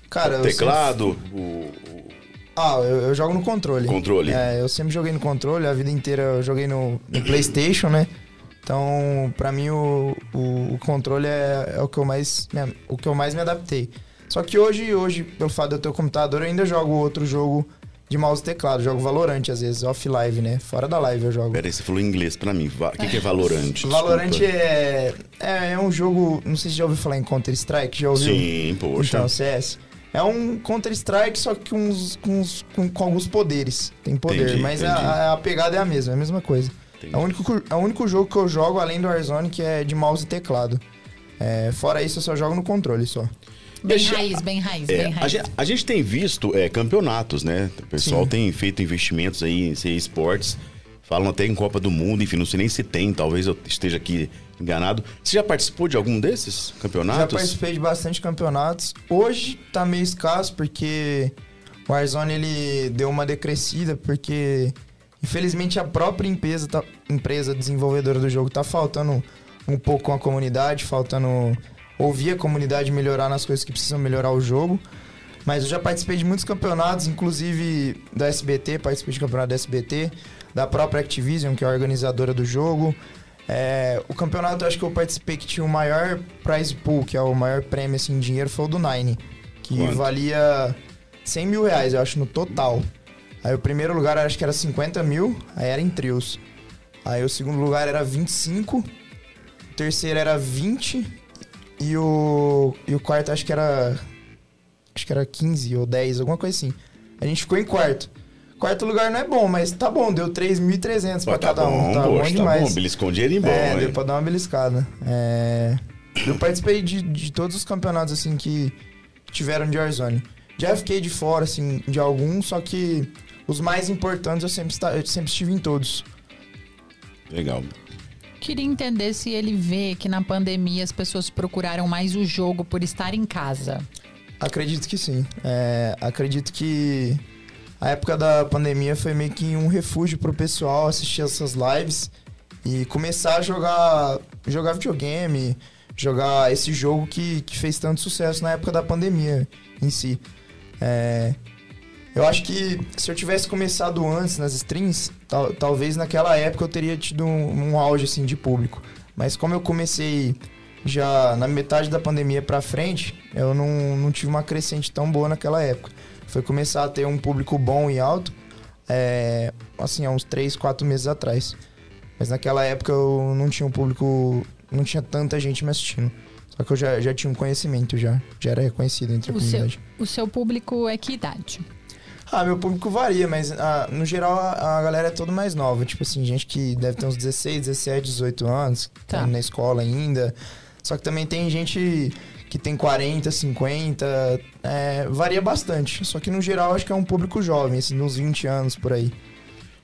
Cara, o teclado, o, o Ah, eu, eu jogo no controle. controle? É, eu sempre joguei no controle, a vida inteira eu joguei no, no PlayStation, né? Então, pra mim o, o, o controle é, é o que eu mais me, o que eu mais me adaptei. Só que hoje, hoje, pelo fato de eu ter o computador, eu ainda jogo outro jogo de mouse e teclado, jogo Valorant às vezes, off live, né? Fora da live eu jogo. Pera aí, você falou em inglês pra mim. O que, que é Valorante? Valorant Desculpa. é, é é um jogo, não sei se já ouviu falar em Counter Strike, já ouviu? Sim, poxa. Então, CS. É um Counter-Strike, só que com, uns- uns- com- com alguns poderes. Tem poder, Entendi, mas entendi. a, a pegada é a mesma, é a mesma coisa. Entendi. É o, único, é o único jogo que eu jogo, além do Warzone, que é de mouse e teclado. É, fora isso, eu só jogo no controle só. Bem Deixa- raiz, bem raiz, É, bem a, raiz. gente, a gente tem visto é, campeonatos, né? O pessoal Sim. tem feito investimentos aí em ser esportes. Falam até em Copa do Mundo, enfim, não sei nem se tem, talvez eu esteja aqui enganado. Você já participou de algum desses Já campeonatos? participei de bastante campeonatos. Hoje tá meio escasso, porque o Warzone ele deu uma decrescida, porque infelizmente a própria empresa, tá- empresa desenvolvedora do jogo tá faltando um pouco com a comunidade, faltando ouvir a comunidade melhorar nas coisas que precisam melhorar o jogo. Mas eu já participei de muitos campeonatos, inclusive da SBT, participei de campeonato da SBT, da própria Activision, que é a organizadora do jogo. É, o campeonato acho que eu participei que tinha o maior prize pool, que é o maior prêmio assim, em dinheiro, foi o do Nine. Que Quanto? valia 100 mil reais, eu acho, no total. Aí o primeiro lugar acho que era 50 mil, aí era em trios. Aí o segundo lugar era 25, o terceiro era 20 e o, e o quarto acho que era. Acho que era 15 ou 10, alguma coisa assim. A gente ficou em quarto. Quarto lugar não é bom, mas tá bom, deu 3.300 pra tá cada bom, um. Tá poxa, bom tá demais. bom. Beliscou um dinheirinho bom, É, hein? deu pra dar uma beliscada. É, Eu participei de, de todos os campeonatos, assim, que tiveram de Warzone. Já fiquei de fora, assim, de alguns, só que os mais importantes eu sempre, eu sempre estive em todos. Legal. Queria entender se ele vê que na pandemia as pessoas procuraram mais o jogo por estar em casa. Acredito que sim. É, acredito que a época da pandemia foi meio que um refúgio pro pessoal assistir essas lives e começar a jogar, jogar videogame, jogar esse jogo que, que fez tanto sucesso na época da pandemia em si. É, eu acho que se eu tivesse começado antes nas streams, tal- talvez naquela época eu teria tido um, um auge assim de público. Mas como eu comecei já na metade da pandemia pra frente, eu não, não tive uma crescente tão boa naquela época. Foi começar a ter um público bom e alto, é, assim, há uns 3, 4 meses atrás. Mas naquela época eu não tinha um público, não tinha tanta gente me assistindo. Só que eu já, já tinha um conhecimento já, já era reconhecido entre a O seu, comunidade. o seu público é que idade? Ah, meu público varia, mas ah, no geral a, a galera é toda mais nova. Tipo assim, gente que deve ter uns 16, 17, 18 anos, Tá. tá indo na escola ainda. Só que também tem gente que tem 40, 50, é, varia bastante. Só que no geral acho que é um público jovem, assim, uns 20 anos por aí.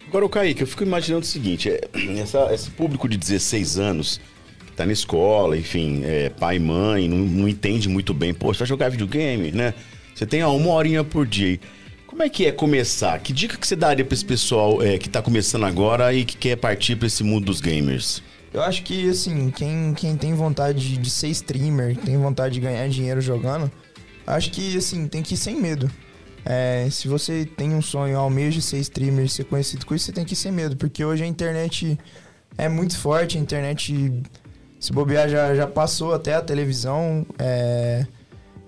Agora, o Kaique, eu fico imaginando o seguinte: é, essa- esse público de 16 anos, que tá na escola, enfim, é, pai e mãe, não, não entende muito bem, pô, você vai jogar videogame, né? Você tem ó, uma horinha por dia. Como é que é começar? Que dica que você daria pra esse pessoal é, que tá começando agora e que quer partir pra esse mundo dos gamers? Eu acho que, assim, quem, quem tem vontade de, de ser streamer, tem vontade de ganhar dinheiro jogando, acho que, assim, tem que ir sem medo. É, se você tem um sonho, almeja ser streamer, ser conhecido com isso, você tem que ir sem medo, porque hoje a internet é muito forte, a internet, se bobear, já, já passou até a televisão. É,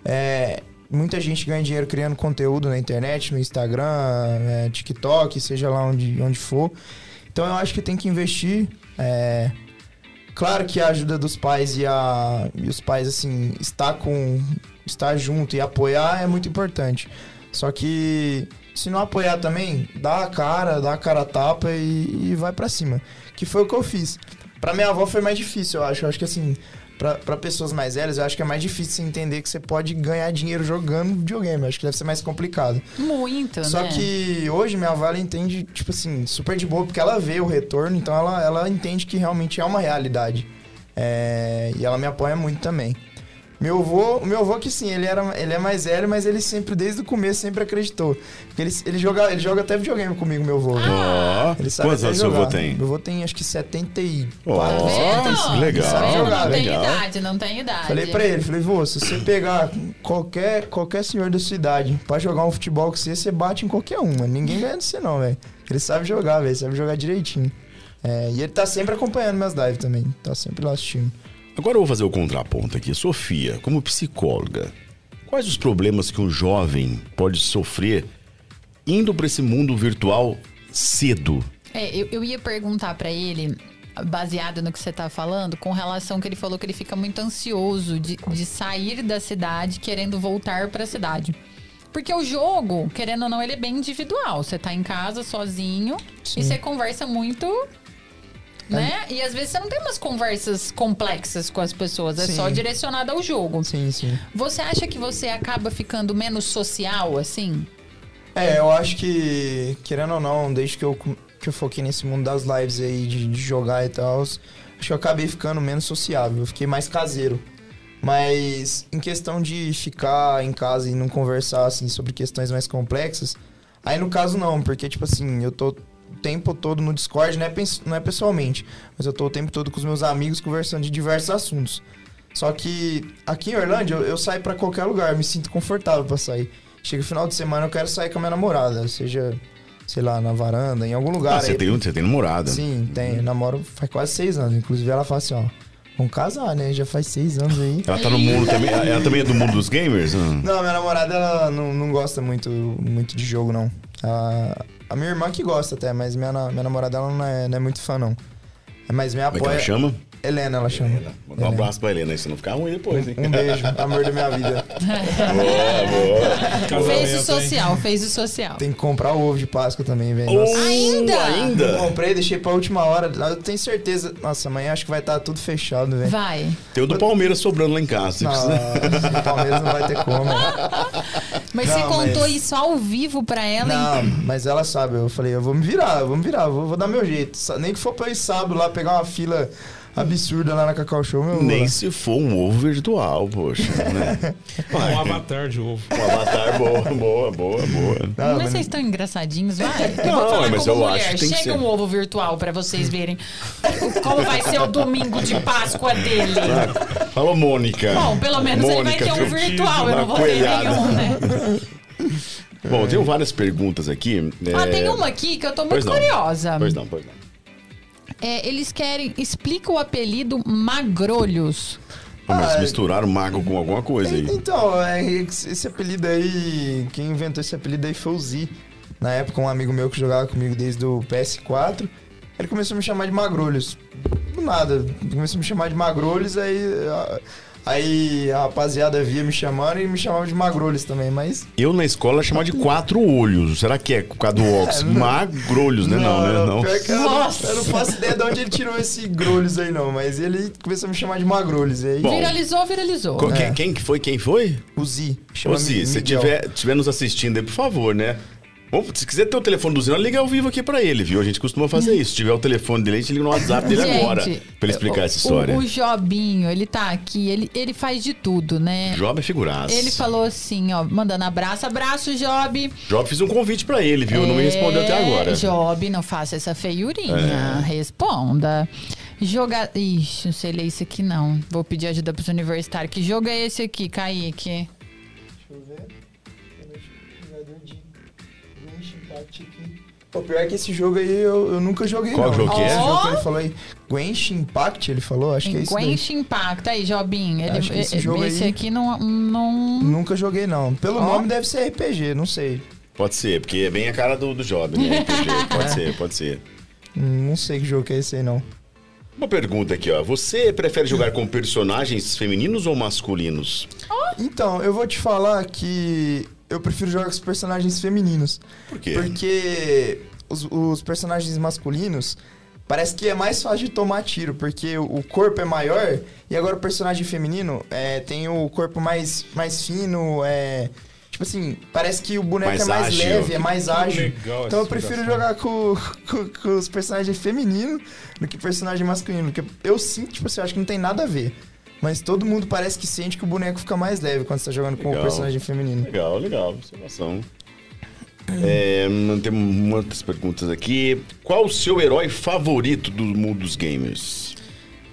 é, muita gente ganha dinheiro criando conteúdo na internet, no Instagram, é, TikTok, seja lá onde, onde for. Então eu acho que tem que investir. é, Claro que a ajuda dos pais e, a, e os pais, assim, estar com. estar junto e apoiar é muito importante. Só que se não apoiar também, dá a cara, dá a cara a tapa e, e vai pra cima. Que foi o que eu fiz. Pra minha avó foi mais difícil, eu acho. Eu acho que assim, pra, pra pessoas mais velhas, eu acho que é mais difícil você entender que você pode ganhar dinheiro jogando videogame. Eu acho que deve ser mais complicado. Muito, Só né? que hoje minha avó ela entende, tipo assim, super de boa, porque ela vê o retorno, então ela, ela entende que realmente é uma realidade. É, e ela me apoia muito também. Meu avô, o meu avô que sim, ele, era, ele é mais velho, mas ele sempre, desde o começo, sempre acreditou. Porque ele, ele, joga, ele joga até videogame comigo, meu avô. Ó, Ele sabe quantos anos seu avô jogar. tem? Meu avô tem acho que 74. Ó, Tá vendo? legal, Tá vendo? Não tem legal. idade, não tem idade. Falei pra ele, falei, vô, se você pegar qualquer, qualquer senhor da sua idade pra jogar um futebol com você, você bate em qualquer um, mano. Ninguém ganha de você não, velho. Ele sabe jogar, velho, sabe jogar direitinho. É, e ele tá sempre acompanhando minhas lives também, tá sempre lá assistindo. Agora eu vou fazer o contraponto aqui. Sofia, como psicóloga, quais os problemas que um jovem pode sofrer indo para esse mundo virtual cedo? É, eu, eu ia perguntar pra ele, baseado no que você tá falando, com relação que ele falou que ele fica muito ansioso de, de sair da cidade querendo voltar pra cidade. Porque o jogo, querendo ou não, ele é bem individual. Você tá em casa sozinho Sim. e você conversa muito. Né? E às vezes você não tem umas conversas complexas com as pessoas, é Sim. só direcionada ao jogo. Sim, sim. Você acha que você acaba ficando menos social, assim? É, eu acho que, querendo ou não, desde que eu, que eu foquei nesse mundo das lives aí, de, de jogar e tal, acho que eu acabei ficando menos sociável, eu fiquei mais caseiro. Mas em questão de ficar em casa e não conversar, assim, sobre questões mais complexas, aí no caso não, porque, tipo assim, eu tô tempo todo no Discord, não é, não é pessoalmente, mas eu tô o tempo todo com os meus amigos conversando de diversos assuntos. Só que aqui em Orlândia eu, eu saio pra qualquer lugar, me sinto confortável pra sair. Chega o final de semana eu quero sair com a minha namorada, seja, sei lá, na varanda, em algum lugar. Ah, você aí- tem, você tem namorada. Sim, tem. Eu namoro faz quase seis anos. Inclusive ela fala assim, ó. Vamos casar, né? Já faz seis anos aí. Ela tá no mundo também. Ela também é do mundo dos gamers? Hum. Não, minha namorada ela não, não gosta muito, muito de jogo, não. A, a minha irmã que gosta até, mas minha, minha namorada ela não é, não é muito fã, não. É, Mas me Como é que apoia. ela chama? Helena, ela chama. Manda um abraço pra Helena, se não ficar ruim depois, hein? Um beijo, amor da minha vida. boa, boa. Fez o hein? social, fez o social. Tem que comprar o ovo de Páscoa também, velho. Oh, Nossa. Ainda? Ainda? Eu comprei, deixei pra última hora. Eu tenho certeza. Nossa, amanhã acho que vai estar tudo fechado, velho. Vai. Tem o do Palmeiras sobrando lá em casa. Você precisa... Não, o Palmeiras não vai ter como. Mas Não, você contou mas- isso ao vivo pra ela? Não, hein? mas ela sabe. Eu falei, eu vou me virar, eu vou me virar, vou, vou dar meu jeito. Nem que for pra ir sábado lá pegar uma fila absurda lá na Cacau Show, meu. Nem se for um ovo virtual, poxa. Né? Um avatar de ovo. Um avatar boa, boa, boa, boa. Não, mas mas- vocês estão engraçadinhos, vai. Eu Não, vou falar mas como eu mulher. acho que tem que Chega ser. um ovo virtual pra vocês verem como vai ser o domingo de Páscoa dele. Falou, Mônica. Bom, pelo menos ele vai Mônica, ter um virtual, eu não vou ter nenhum, né? Bom, eu tenho várias perguntas aqui. Ah, é, tem uma aqui que eu tô Pois muito não. curiosa. Pois não, pois não. É, eles querem. Explica o apelido Magrolhos. Ah, mas Ah, misturaram mago com alguma coisa aí. Então, é, esse apelido aí, quem inventou esse apelido aí foi o Z. Na época, um amigo meu que jogava comigo desde o PS4, ele começou a me chamar de Magrolhos. Do nada, começou a me chamar de Magrolhos, aí a, Aí a rapaziada via me chamando e me chamava de Magrolhos também, mas. Eu na escola chamava de quatro olhos. Será que é por causa do óculos? É, não- Magrolhos, né? Não, né? Não. Pior que eu, não, Nossa. eu não faço ideia de onde ele tirou esse grolhos aí, não. Mas ele começou a me chamar de Magrolhos. Aí, Bom. Viralizou, viralizou. Co- Quem, É. quem que foi? Quem foi? o Z. Ô, Chama Si, se tiver, tiver nos assistindo aí, por favor, né? Bom, se quiser ter o telefone do Zeno, liga ao vivo aqui pra ele, viu? A gente costuma fazer isso. Se tiver o telefone dele, a gente liga no WhatsApp dele Gente, agora. Pra ele explicar o- essa história. O, o Jobinho, ele tá aqui, ele, ele faz de tudo, né? Job é figuraça. Ele falou assim, ó, mandando abraço, abraço, Job. Job fiz um convite pra ele, viu? Não me respondeu até agora. É, Job, não faça essa feiurinha. É. Responda. Joga. Ixi, não sei ler isso aqui não. Vou pedir ajuda pros universitários. Que jogo é esse aqui, Kaique? Deixa eu ver. Pô, pior é que esse jogo aí eu, eu nunca joguei. Qual não. jogo que é? Esse jogo que ele falou aí. Genshin Impact, ele falou? Acho que é isso. Genshin Impact. Aí, Jobinho. Ele, Acho que esse eh, jogo esse aí- aqui não. não... Nunca joguei, não. Pelo Ó. nome deve ser RPG, não sei. Pode ser, porque é bem a cara do, do Job, né? RPG. Pode ser, pode ser. Hum, Não sei que jogo que é esse aí, não. Uma pergunta aqui, ó. Você prefere jogar com personagens femininos ou masculinos? Então, eu vou te falar que eu prefiro jogar com os personagens femininos. Por quê? Porque os, os personagens masculinos parece que é mais fácil de tomar tiro, porque o, corpo é maior e agora o personagem feminino é, tem o corpo mais, mais fino, é. Tipo assim, parece que o boneco Mais é mais ágil. leve, é mais Que ágil. legal Então eu prefiro jogar com, com, com os personagens femininos do que personagem masculino. Porque eu sinto, tipo assim, eu acho que não tem nada a ver. Mas todo mundo parece que sente que o boneco fica mais leve quando você tá jogando com o Legal. personagem feminino. Legal, legal. Observação. É, tem muitas perguntas aqui. Qual o seu herói favorito do mundo dos gamers?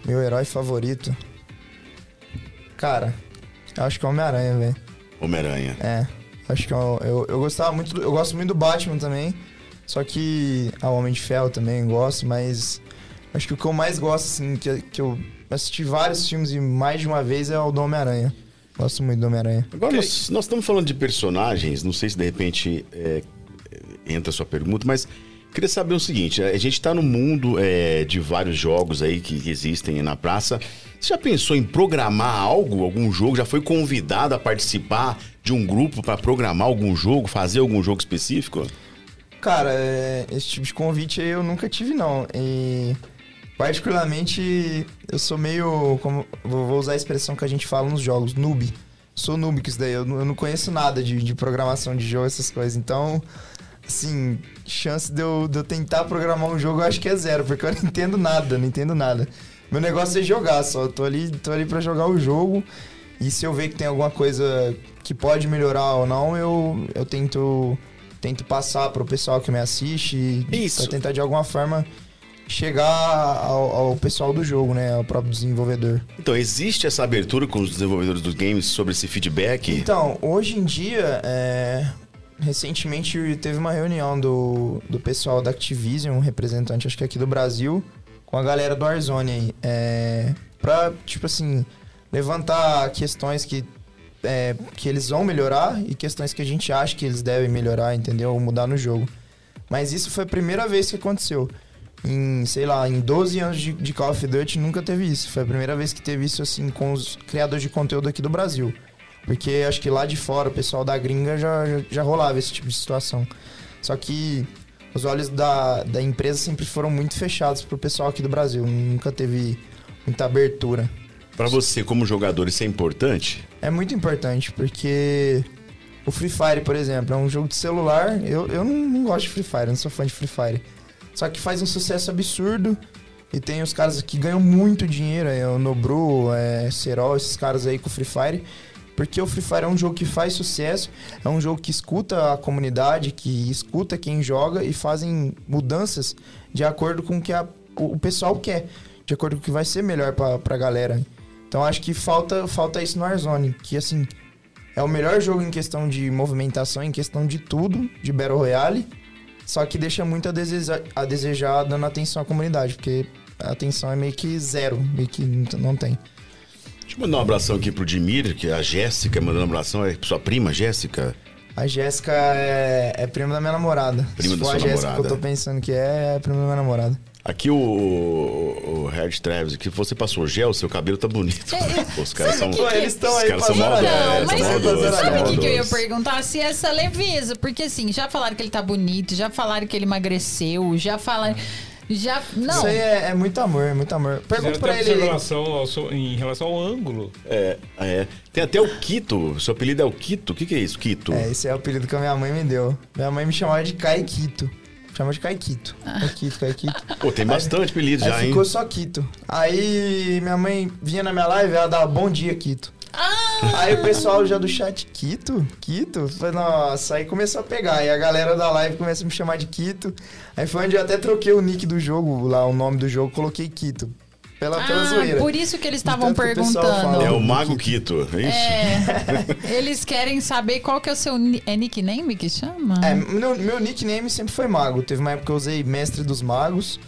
Meu herói favorito. Cara, acho que é o Homem-Aranha, velho. Homem-Aranha. É. Acho que eu, eu, eu gostava muito. do- Eu gosto muito do Batman também. Só que. A Homem de Ferro também gosto, mas. Acho que o que eu mais gosto, assim, que, que eu assisti vários filmes e mais de uma vez é o do Homem-Aranha. Gosto muito do Homem-Aranha. Agora, nós, nós estamos falando de personagens, não sei se de repente é, é, entra a sua pergunta, mas queria saber o seguinte: a gente está no mundo é, de vários jogos aí que, existem na praça. Você já pensou em programar algo, algum jogo? Já foi convidado a participar de um grupo para programar algum jogo, fazer algum jogo específico? Cara, é, esse tipo de convite aí eu nunca tive, não. E. Particularmente, eu sou meio. Como, vou usar a expressão que a gente fala nos jogos, noob. Sou noob com isso daí. Eu, não- eu não conheço nada de, de programação de jogo, essas coisas. Então, assim, chance de eu, de eu tentar programar um jogo eu acho que é zero, porque eu não entendo nada, não entendo nada. Meu negócio é jogar só. Eu tô ali, tô ali pra jogar o jogo. E se eu ver que tem alguma coisa que pode melhorar ou não, eu, eu tento, tento passar pro pessoal que me assiste. e Isso. Pra tentar de alguma forma chegar ao, ao pessoal do jogo, né? Ao próprio desenvolvedor. Então, existe essa abertura com os desenvolvedores dos games sobre esse feedback? Então, hoje em dia, é, recentemente teve uma reunião do, do pessoal da Activision, um representante, acho que aqui do Brasil, com a galera do Warzone aí. É, pra, tipo assim, levantar questões que, é, que eles vão melhorar e questões que a gente acha que eles devem melhorar, entendeu? Ou mudar no jogo. Mas isso foi a primeira vez que aconteceu. Em, sei lá, em 12 anos de, de Call of Duty nunca teve isso. Foi a primeira vez que teve isso, assim, com os criadores de conteúdo aqui do Brasil. Porque acho que lá de fora, o pessoal da gringa já, já, já rolava esse tipo de situação. Só que os olhos da, da empresa sempre foram muito fechados pro pessoal aqui do Brasil. Nunca teve muita abertura. Pra você, como jogador, isso é importante? É muito importante, porque o Free Fire, por exemplo, é um jogo de celular. Eu, eu não, não gosto de Free Fire, não sou fã de Free Fire. Só que faz um sucesso absurdo. E tem os caras que ganham muito dinheiro, é o Nobru, é Serol, esses caras aí com o Free Fire. Porque o Free Fire é um jogo que faz sucesso, é um jogo que escuta a comunidade, que escuta quem joga e fazem mudanças de acordo com o que a- o, pessoal quer, de acordo com o que vai ser melhor pra, pra galera. Então acho que falta, falta isso no Warzone, que assim, é o melhor jogo em questão de movimentação, em questão de tudo, de Battle Royale, só que deixa muito a desejar, a desejar dando atenção à comunidade, porque a atenção é meio que zero, meio que não tem. Deixa eu mandar um abração aqui pro Dimir, que é a Jéssica mandando um abração. É sua prima, Jéssica? A Jéssica é, é prima da minha namorada. Prima Se da sua a Jéssica que eu namorada. tô pensando que é, é prima da minha namorada. Aqui o, o, o Red Travis, que você passou gel, seu cabelo tá bonito. Pô, os caras são. que que- Eles estão Os aí caras são. Não, é, mas são maldosos, sabe o que, que eu ia perguntar? Se essa leveza, porque assim, já falaram que ele tá bonito, já falaram que ele emagreceu, já falaram. Já. Não. Isso aí é, é muito amor, é muito amor. Pergunta pra ele. Em relação, ao, em relação ao ângulo. É, é. Tem até o Quito. Seu apelido é o Quito? O que, que é isso, Quito? É, esse é o apelido que a minha mãe me deu. Minha mãe me chamava de Caiquito. Chama de Caiquito. Ah. Caiquito, Caiquito. Pô, tem bastante apelido já, Aí hein? ficou só Quito. Aí minha mãe vinha na minha live ela dava bom dia, Quito. Ah! Aí o pessoal já do chat, Quito? Quito? Falei, nossa, aí começou a pegar. Aí a galera da live começa a me chamar de Quito. Aí foi onde eu até troquei o nick do jogo, lá, o nome do jogo, coloquei Quito. Pela, pela Ah, zoeira. por isso que eles estavam o perguntando. É o Mago Quito, é isso? É, eles querem saber qual que é o seu é nickname que chama? É, meu, meu nickname sempre foi Mago. Teve uma época que eu usei Mestre dos Magos.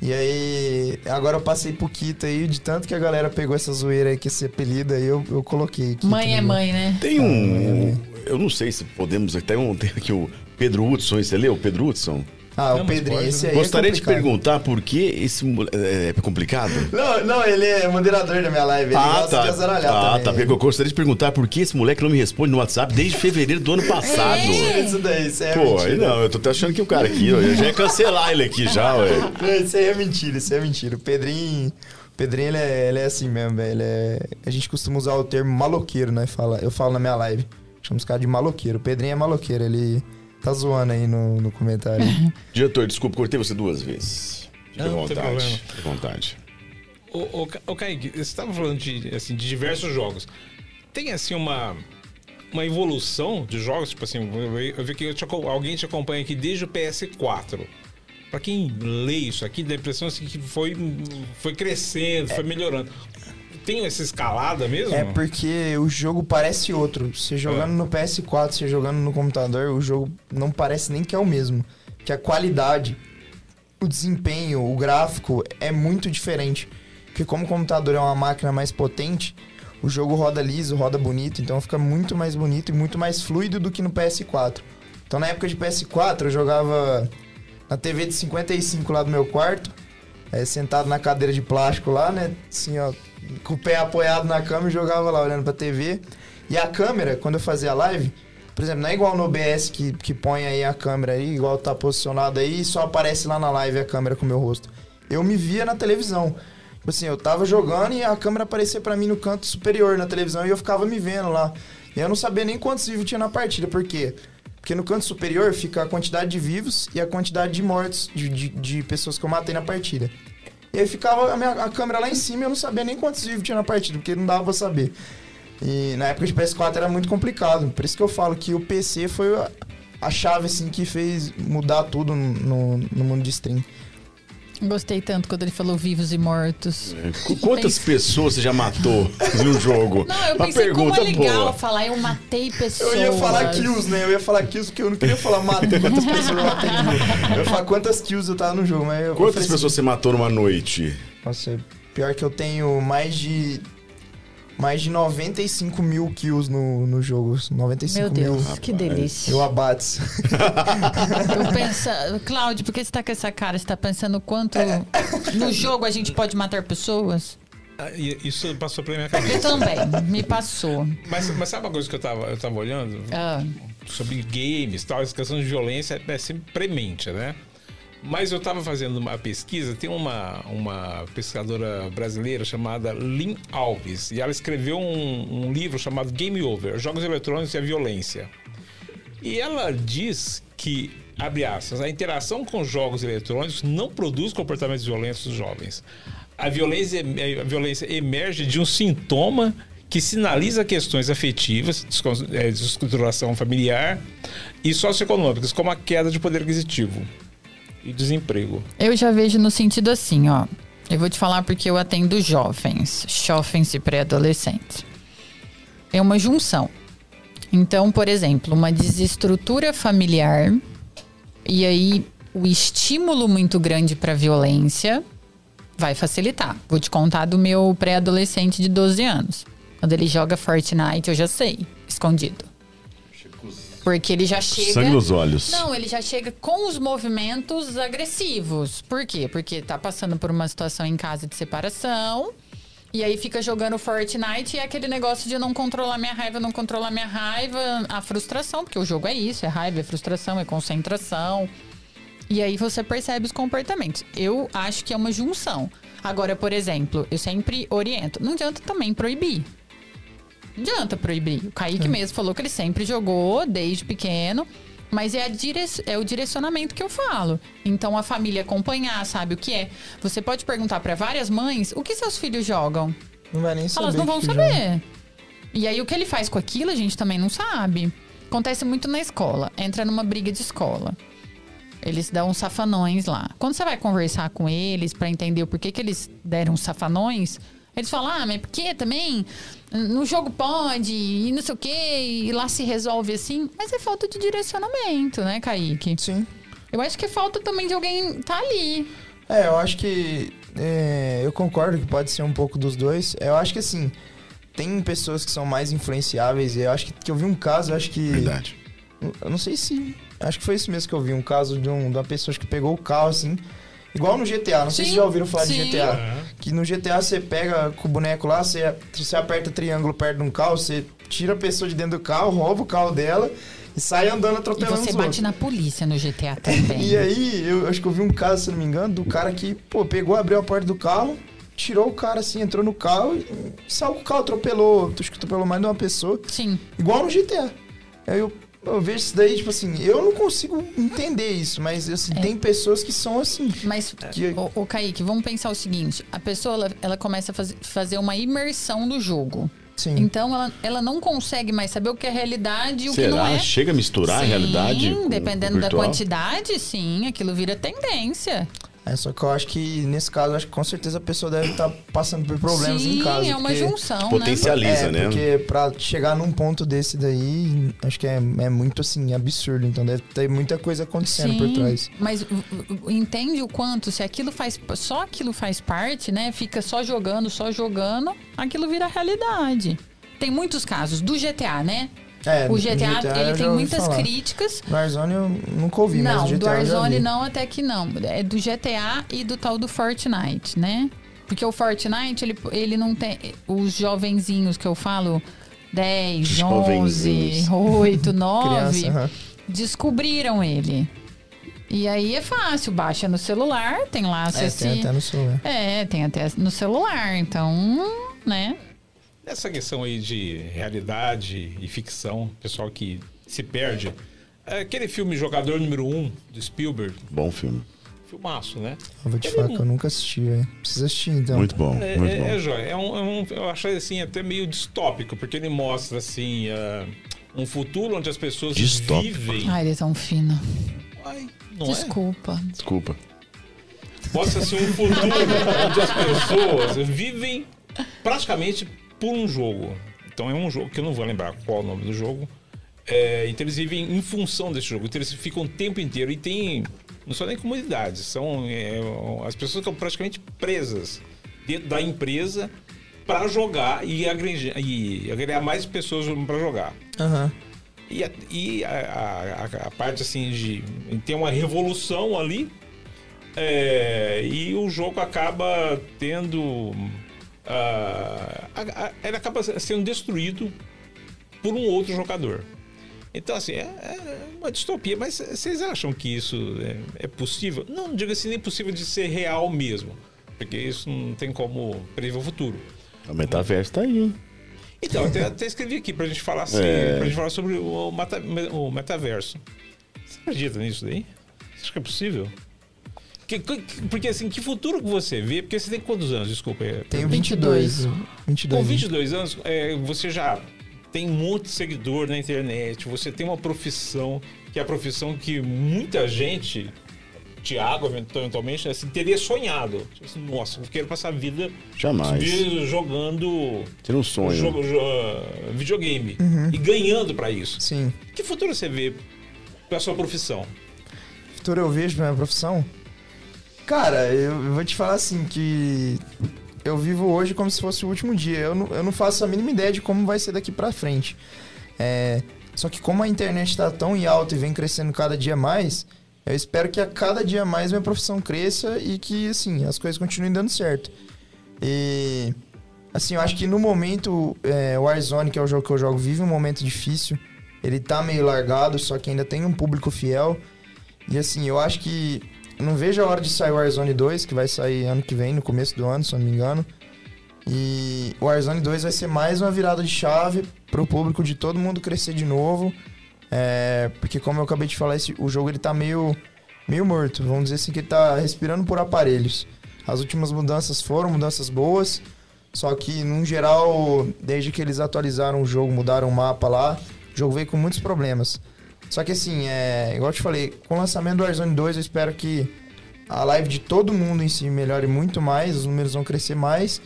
E aí, agora eu passei pro Quito aí, de tanto que a galera pegou essa zoeira aí, que esse apelido aí, eu, eu coloquei. Quito mãe é mãe, né? Tem um. Eu não sei se podemos. Tem, um, tem aqui o Pedro Hudson, você leu? Pedro Hudson? Ah, o Pedrinho, esse né? aí Gostaria é de complicado. perguntar por que esse moleque. É, é complicado? Não, não, ele é moderador da minha live, ele Ah, gosta tá. de azaralhar Ah, também. tá. Porque eu gostaria de perguntar por que esse moleque não me responde no WhatsApp desde fevereiro do ano passado. É. Isso daí, isso aí é Pô, aí mentira. não, eu tô até achando que o cara aqui, ó, eu já ia cancelar ele aqui já, ué. Não, Isso aí é mentira, isso aí é mentira. O Pedrinho, o Pedrinho ele, é, ele é assim mesmo, velho. ele é- A gente costuma usar o termo maloqueiro, né? Fala, eu falo na minha live. Chama os caras de maloqueiro. O Pedrinho é maloqueiro, ele tá zoando aí no, no comentário. Diretor, desculpa, cortei você duas vezes. Fique à Não, não tem vontade. Fique à vontade. Ô, ô, Ca- ô Kaique, você estava falando de, assim, de diversos jogos. Tem, assim, uma, uma evolução de jogos? Tipo assim, eu, vi que eu te alguém te acompanha aqui desde o PS4. Pra quem lê isso aqui, dá a impressão assim, que foi, foi crescendo, foi melhorando. Tem essa escalada mesmo? É porque o jogo parece outro. Você jogando É. no PS4, você jogando no computador, o jogo não parece nem que é o mesmo. Que a qualidade, o desempenho, o gráfico é muito diferente. Porque como o computador é uma máquina mais potente, o jogo roda liso, roda bonito, então fica muito mais bonito e muito mais fluido do que no PS4. Então na época de PS4 eu jogava na TV de 55 lá do meu quarto, é, sentado na cadeira de plástico lá, né? Assim, ó, com o pé apoiado na cama e jogava lá olhando pra TV. E a câmera, quando eu fazia a live, por exemplo, não é igual no OBS que, que põe aí a câmera aí, igual tá posicionado aí e só aparece lá na live a câmera com o meu rosto. Eu me via na televisão. Tipo assim, eu tava jogando e a câmera aparecia pra mim no canto superior na televisão e eu ficava me vendo lá. E eu não sabia nem quantos vivos tinha na partida, por quê? Porque no canto superior fica a quantidade de vivos e a quantidade de mortos, de, de, de pessoas que eu matei na partida. E aí ficava a, minha, a câmera lá em cima e eu não sabia nem quantos vivos tinha na partida, porque não dava pra saber. E na época de PS4 era muito complicado. Por isso que eu falo que o PC foi a, a chave assim que fez mudar tudo no, no mundo de stream. Gostei tanto quando ele falou vivos e mortos. Qu- Quantas pessoas você já matou no jogo? Não, eu Uma pensei como é legal boa. falar, eu matei pessoas. Eu ia falar kills, né? Eu ia falar kills porque eu não queria falar mata, quantas pessoas eu matei no jogo. Eu ia falar quantas kills eu tava no jogo, mas eu Quantas assim, pessoas você matou numa noite? Nossa, pior que eu tenho mais de. Mais de 95 mil kills no, no jogo. 95 Meu Deus, mil. que delícia. Eu abates. Eu penso, Cláudio, por que você tá com essa cara? Você tá pensando quanto no jogo a gente pode matar pessoas? Ah, Isso passou pela minha Eu cabeça. também, me passou. Mas, mas sabe uma coisa que eu tava, eu tava olhando? Ah, sobre games tal, essa questão de violência é sempre premente, né? Mas eu estava fazendo uma pesquisa, tem uma, uma pesquisadora brasileira chamada Lynn Alves, e ela escreveu um, um livro chamado Game Over, Jogos Eletrônicos e a Violência. E ela diz que, abre aspas, a interação com jogos eletrônicos não produz comportamentos violentos dos jovens. A violência, a violência emerge de um sintoma que sinaliza questões afetivas, eh, descontrolação familiar e socioeconômicas, como a queda de poder aquisitivo e desemprego. eu já vejo no sentido assim, ó. Eu vou te falar porque eu atendo jovens, jovens e pré-adolescentes. É uma junção. Então, por exemplo, uma desestrutura familiar e aí o estímulo muito grande para violência vai facilitar. Vou te contar do meu pré-adolescente de 12 anos. Quando ele joga Fortnite, eu já sei, escondido. Porque ele já chega. Sangue nos olhos. Não, ele já chega com os movimentos agressivos. Por quê? Porque tá passando por uma situação em casa de separação. E aí fica jogando Fortnite e é aquele negócio de não controlar minha raiva, não controlar minha raiva, a frustração, porque o jogo é isso, é raiva, é frustração, é concentração. E aí você percebe os comportamentos. Eu acho que é uma junção. Agora, por exemplo, eu sempre oriento. Não adianta também proibir. Não adianta proibir. O Kaique mesmo falou que ele sempre jogou desde pequeno. Mas é, a dire... é o direcionamento que eu falo. Então a família acompanhar, sabe o que é. Você pode perguntar para várias mães o que seus filhos jogam. Não vai nem saber. Elas não vão saber. joga. E aí o que ele faz com aquilo a gente também não sabe. Acontece muito na escola. Entra numa briga de escola. Eles dão safanões lá. Quando você vai conversar com eles pra entender o porquê que eles deram safanões, eles falam: "Ah, mas por que também no jogo pode e não sei o quê, e lá se resolve assim". Mas é falta de direcionamento, né, Kaique? Sim. Eu acho que falta também de alguém tá ali. É, eu acho que. é, eu concordo que pode ser um pouco dos dois. Eu acho que assim. Tem pessoas que são mais influenciáveis. E eu acho que, que eu vi um caso, eu acho que. Verdade. Eu não sei se. Acho que foi isso mesmo que eu vi. Um caso de, um, de uma pessoa que pegou o carro assim. Igual no GTA. Não sei se Sim, já ouviram falar de sim. GTA. Que no GTA você pega com o boneco lá, você, você aperta triângulo perto de um carro, você tira a pessoa de dentro do carro, rouba o carro dela e sai andando E atropelando você os bate outros. na polícia no GTA também. E aí, eu acho que eu vi um caso, se não me engano, do cara que, pô, pegou, abriu a porta do carro, tirou o cara assim, entrou no carro e saiu com o carro, atropelou, acho que atropelou mais de uma pessoa, Sim. igual no GTA. Aí eu, eu vejo isso daí, tipo assim, eu não consigo entender isso, mas assim, É. tem pessoas que são assim. Mas, Que- o, o Kaique, vamos pensar o seguinte: a pessoa ela, ela começa a faz- fazer uma imersão no jogo. Sim. Então ela, ela não consegue mais saber o que é realidade e o que não Será? é. Chega a misturar a Sim, realidade? com- dependendo com o da quantidade, sim, aquilo vira tendência. É, só que eu acho que nesse caso, acho que com certeza a pessoa deve estar passando por problemas sim, em casa. é uma junção, Potencializa, é, né? Porque pra chegar num ponto desse daí, acho que é, é muito assim, absurdo. Então deve ter muita coisa né? acontecendo por trás. Mas entende o quanto, se aquilo faz. Só aquilo faz parte, né? Fica só jogando, só jogando, aquilo vira realidade. Tem muitos casos do GTA, né? É, o GTA, eu ele tem muitas falar. críticas. No Warzone eu nunca ouvi, não, mas do GTA já Warzone não, até que não. É do GTA e do tal do Fortnite, né? Porque o Fortnite, ele, ele não tem. Os jovenzinhos que eu falo, 10, 11, Jovenzinhos. 8, 9, Criança, descobriram ele. E aí é fácil, baixa no celular, tem lá É, tem até no celular. É, tem até no celular, então, né? Essa questão aí de realidade e ficção, pessoal que se perde. É aquele filme Jogador Número 1, do Spielberg, Bom filme. filmaço, né? Eu vou te Ele falar não- que eu nunca assisti, velho. Precisa assistir, então. Muito bom, É, muito é, bom. é joia. É um, é um- eu achei assim até meio distópico, porque ele mostra assim ah, um futuro onde as pessoas Distópico. vivem. Ai, ele é tão fino. Ai, não é? Desculpa. Desculpa. Mostra assim um futuro onde as pessoas vivem praticamente por um jogo. Então é um jogo que eu não vou lembrar qual é o nome do jogo. É, então eles vivem em função desse jogo. Então eles ficam o tempo inteiro e tem. Não são nem comunidades, são. é, as pessoas ficam praticamente presas dentro da empresa para jogar e agregar, e agregar mais pessoas para jogar. Aham. E, a, e a, a- a parte assim de tem uma revolução ali é, e o jogo acaba tendo ah, a- a- ele acaba sendo destruído por um outro jogador. Então assim é, é uma distopia, mas vocês acham que isso é, é possível? Não, não digo assim nem possível de ser real mesmo, porque isso não tem como prever o futuro. O metaverso tá aí, hein? Então, até, até escrevi aqui pra gente falar assim, É. pra gente falar sobre o, mata- o metaverso. Você acredita nisso daí? Você acha que é possível? Que- que- porque assim, que futuro que você vê? Porque você tem quantos anos, desculpa? é, Tenho 22. 22. 22. Com 22 anos, é, você já tem de seguidor na internet, você tem uma profissão, que é a profissão que muita gente, Tiago, eventualmente, assim, teria sonhado. Tipo assim, Nossa, eu quero passar a vida Jamais. jogando Ter um sonho. jogo, jo- videogame e ganhando pra isso. Sim. Que futuro você vê pra sua profissão? futuro eu vejo pra minha profissão? Cara, eu, vou te falar assim que eu vivo hoje como se fosse o último dia. Eu não, eu não faço a mínima ideia de como vai ser daqui pra frente. É, Só que como a internet está tão em alta e vem crescendo cada dia mais, eu espero que a cada dia mais minha profissão cresça e que, assim, as coisas continuem dando certo. E, assim, eu acho que no momento, é, o Warzone, que é o jogo que eu jogo, vive um momento difícil. Ele tá meio largado, só que ainda tem um público fiel. E, assim, eu acho que... Não vejo a hora de sair o Warzone 2, que vai sair ano que vem, no começo do ano, se eu não me engano. E o Warzone 2 vai ser mais uma virada de chave pro público de todo mundo crescer de novo. É, porque como eu acabei de falar, esse, o jogo ele tá meio, meio morto. Vamos dizer assim que ele tá respirando por aparelhos. As últimas mudanças foram mudanças boas. Só que, num geral, desde que eles atualizaram o jogo, mudaram o mapa lá, o jogo veio com muitos problemas. Só que assim, é, igual eu te falei, com o lançamento do Warzone 2, eu espero que a live de todo mundo em si melhore muito mais, os números vão crescer mais.